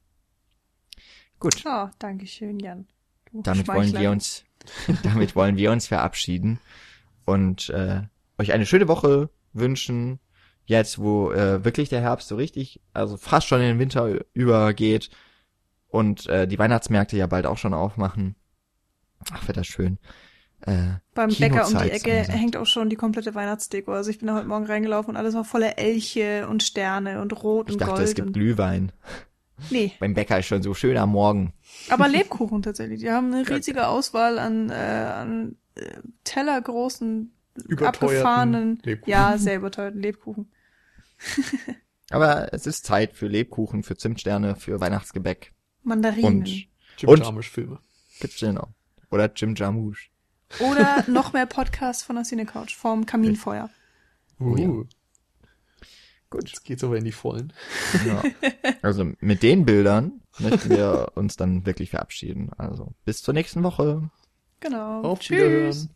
Gut.
Oh, Dankeschön, Jan. Du
damit wollen wir uns, damit wollen wir uns verabschieden und äh, euch eine schöne Woche wünschen. Jetzt, wo äh, wirklich der Herbst so richtig, also fast schon in den Winter übergeht und äh, die Weihnachtsmärkte ja bald auch schon aufmachen. Ach, wird das schön. Äh,
Beim Bäcker um die Ecke
langsam.
hängt auch schon die komplette Weihnachtsdeko. Also ich bin da heute Morgen reingelaufen und alles war voller Elche und Sterne und Rot
Ich
und
dachte,
Gold.
es gibt Glühwein.
Nee,
Beim Bäcker ist schon so schön am Morgen.
aber Lebkuchen tatsächlich. Die haben eine riesige Auswahl an, äh, an äh, tellergroßen, abgefahrenen,
Lebkuchen.
ja, sehr überteuerten Lebkuchen.
Aber es ist Zeit für Lebkuchen, für Zimtsterne, für Weihnachtsgebäck.
Mandarinen.
Und
Jim
Und-
Jarmusch-Filme.
gibt's genau. Oder Jim Jarmusch.
Oder noch mehr Podcasts von der Cinecouch vorm Kaminfeuer.
Oh ja.
Uh,
Gut.
jetzt geht's aber in die Vollen.
Ja. Also mit den Bildern möchten wir uns dann wirklich verabschieden. Also bis zur nächsten Woche.
Genau.
Auf
Tschüss.
Wiederhören.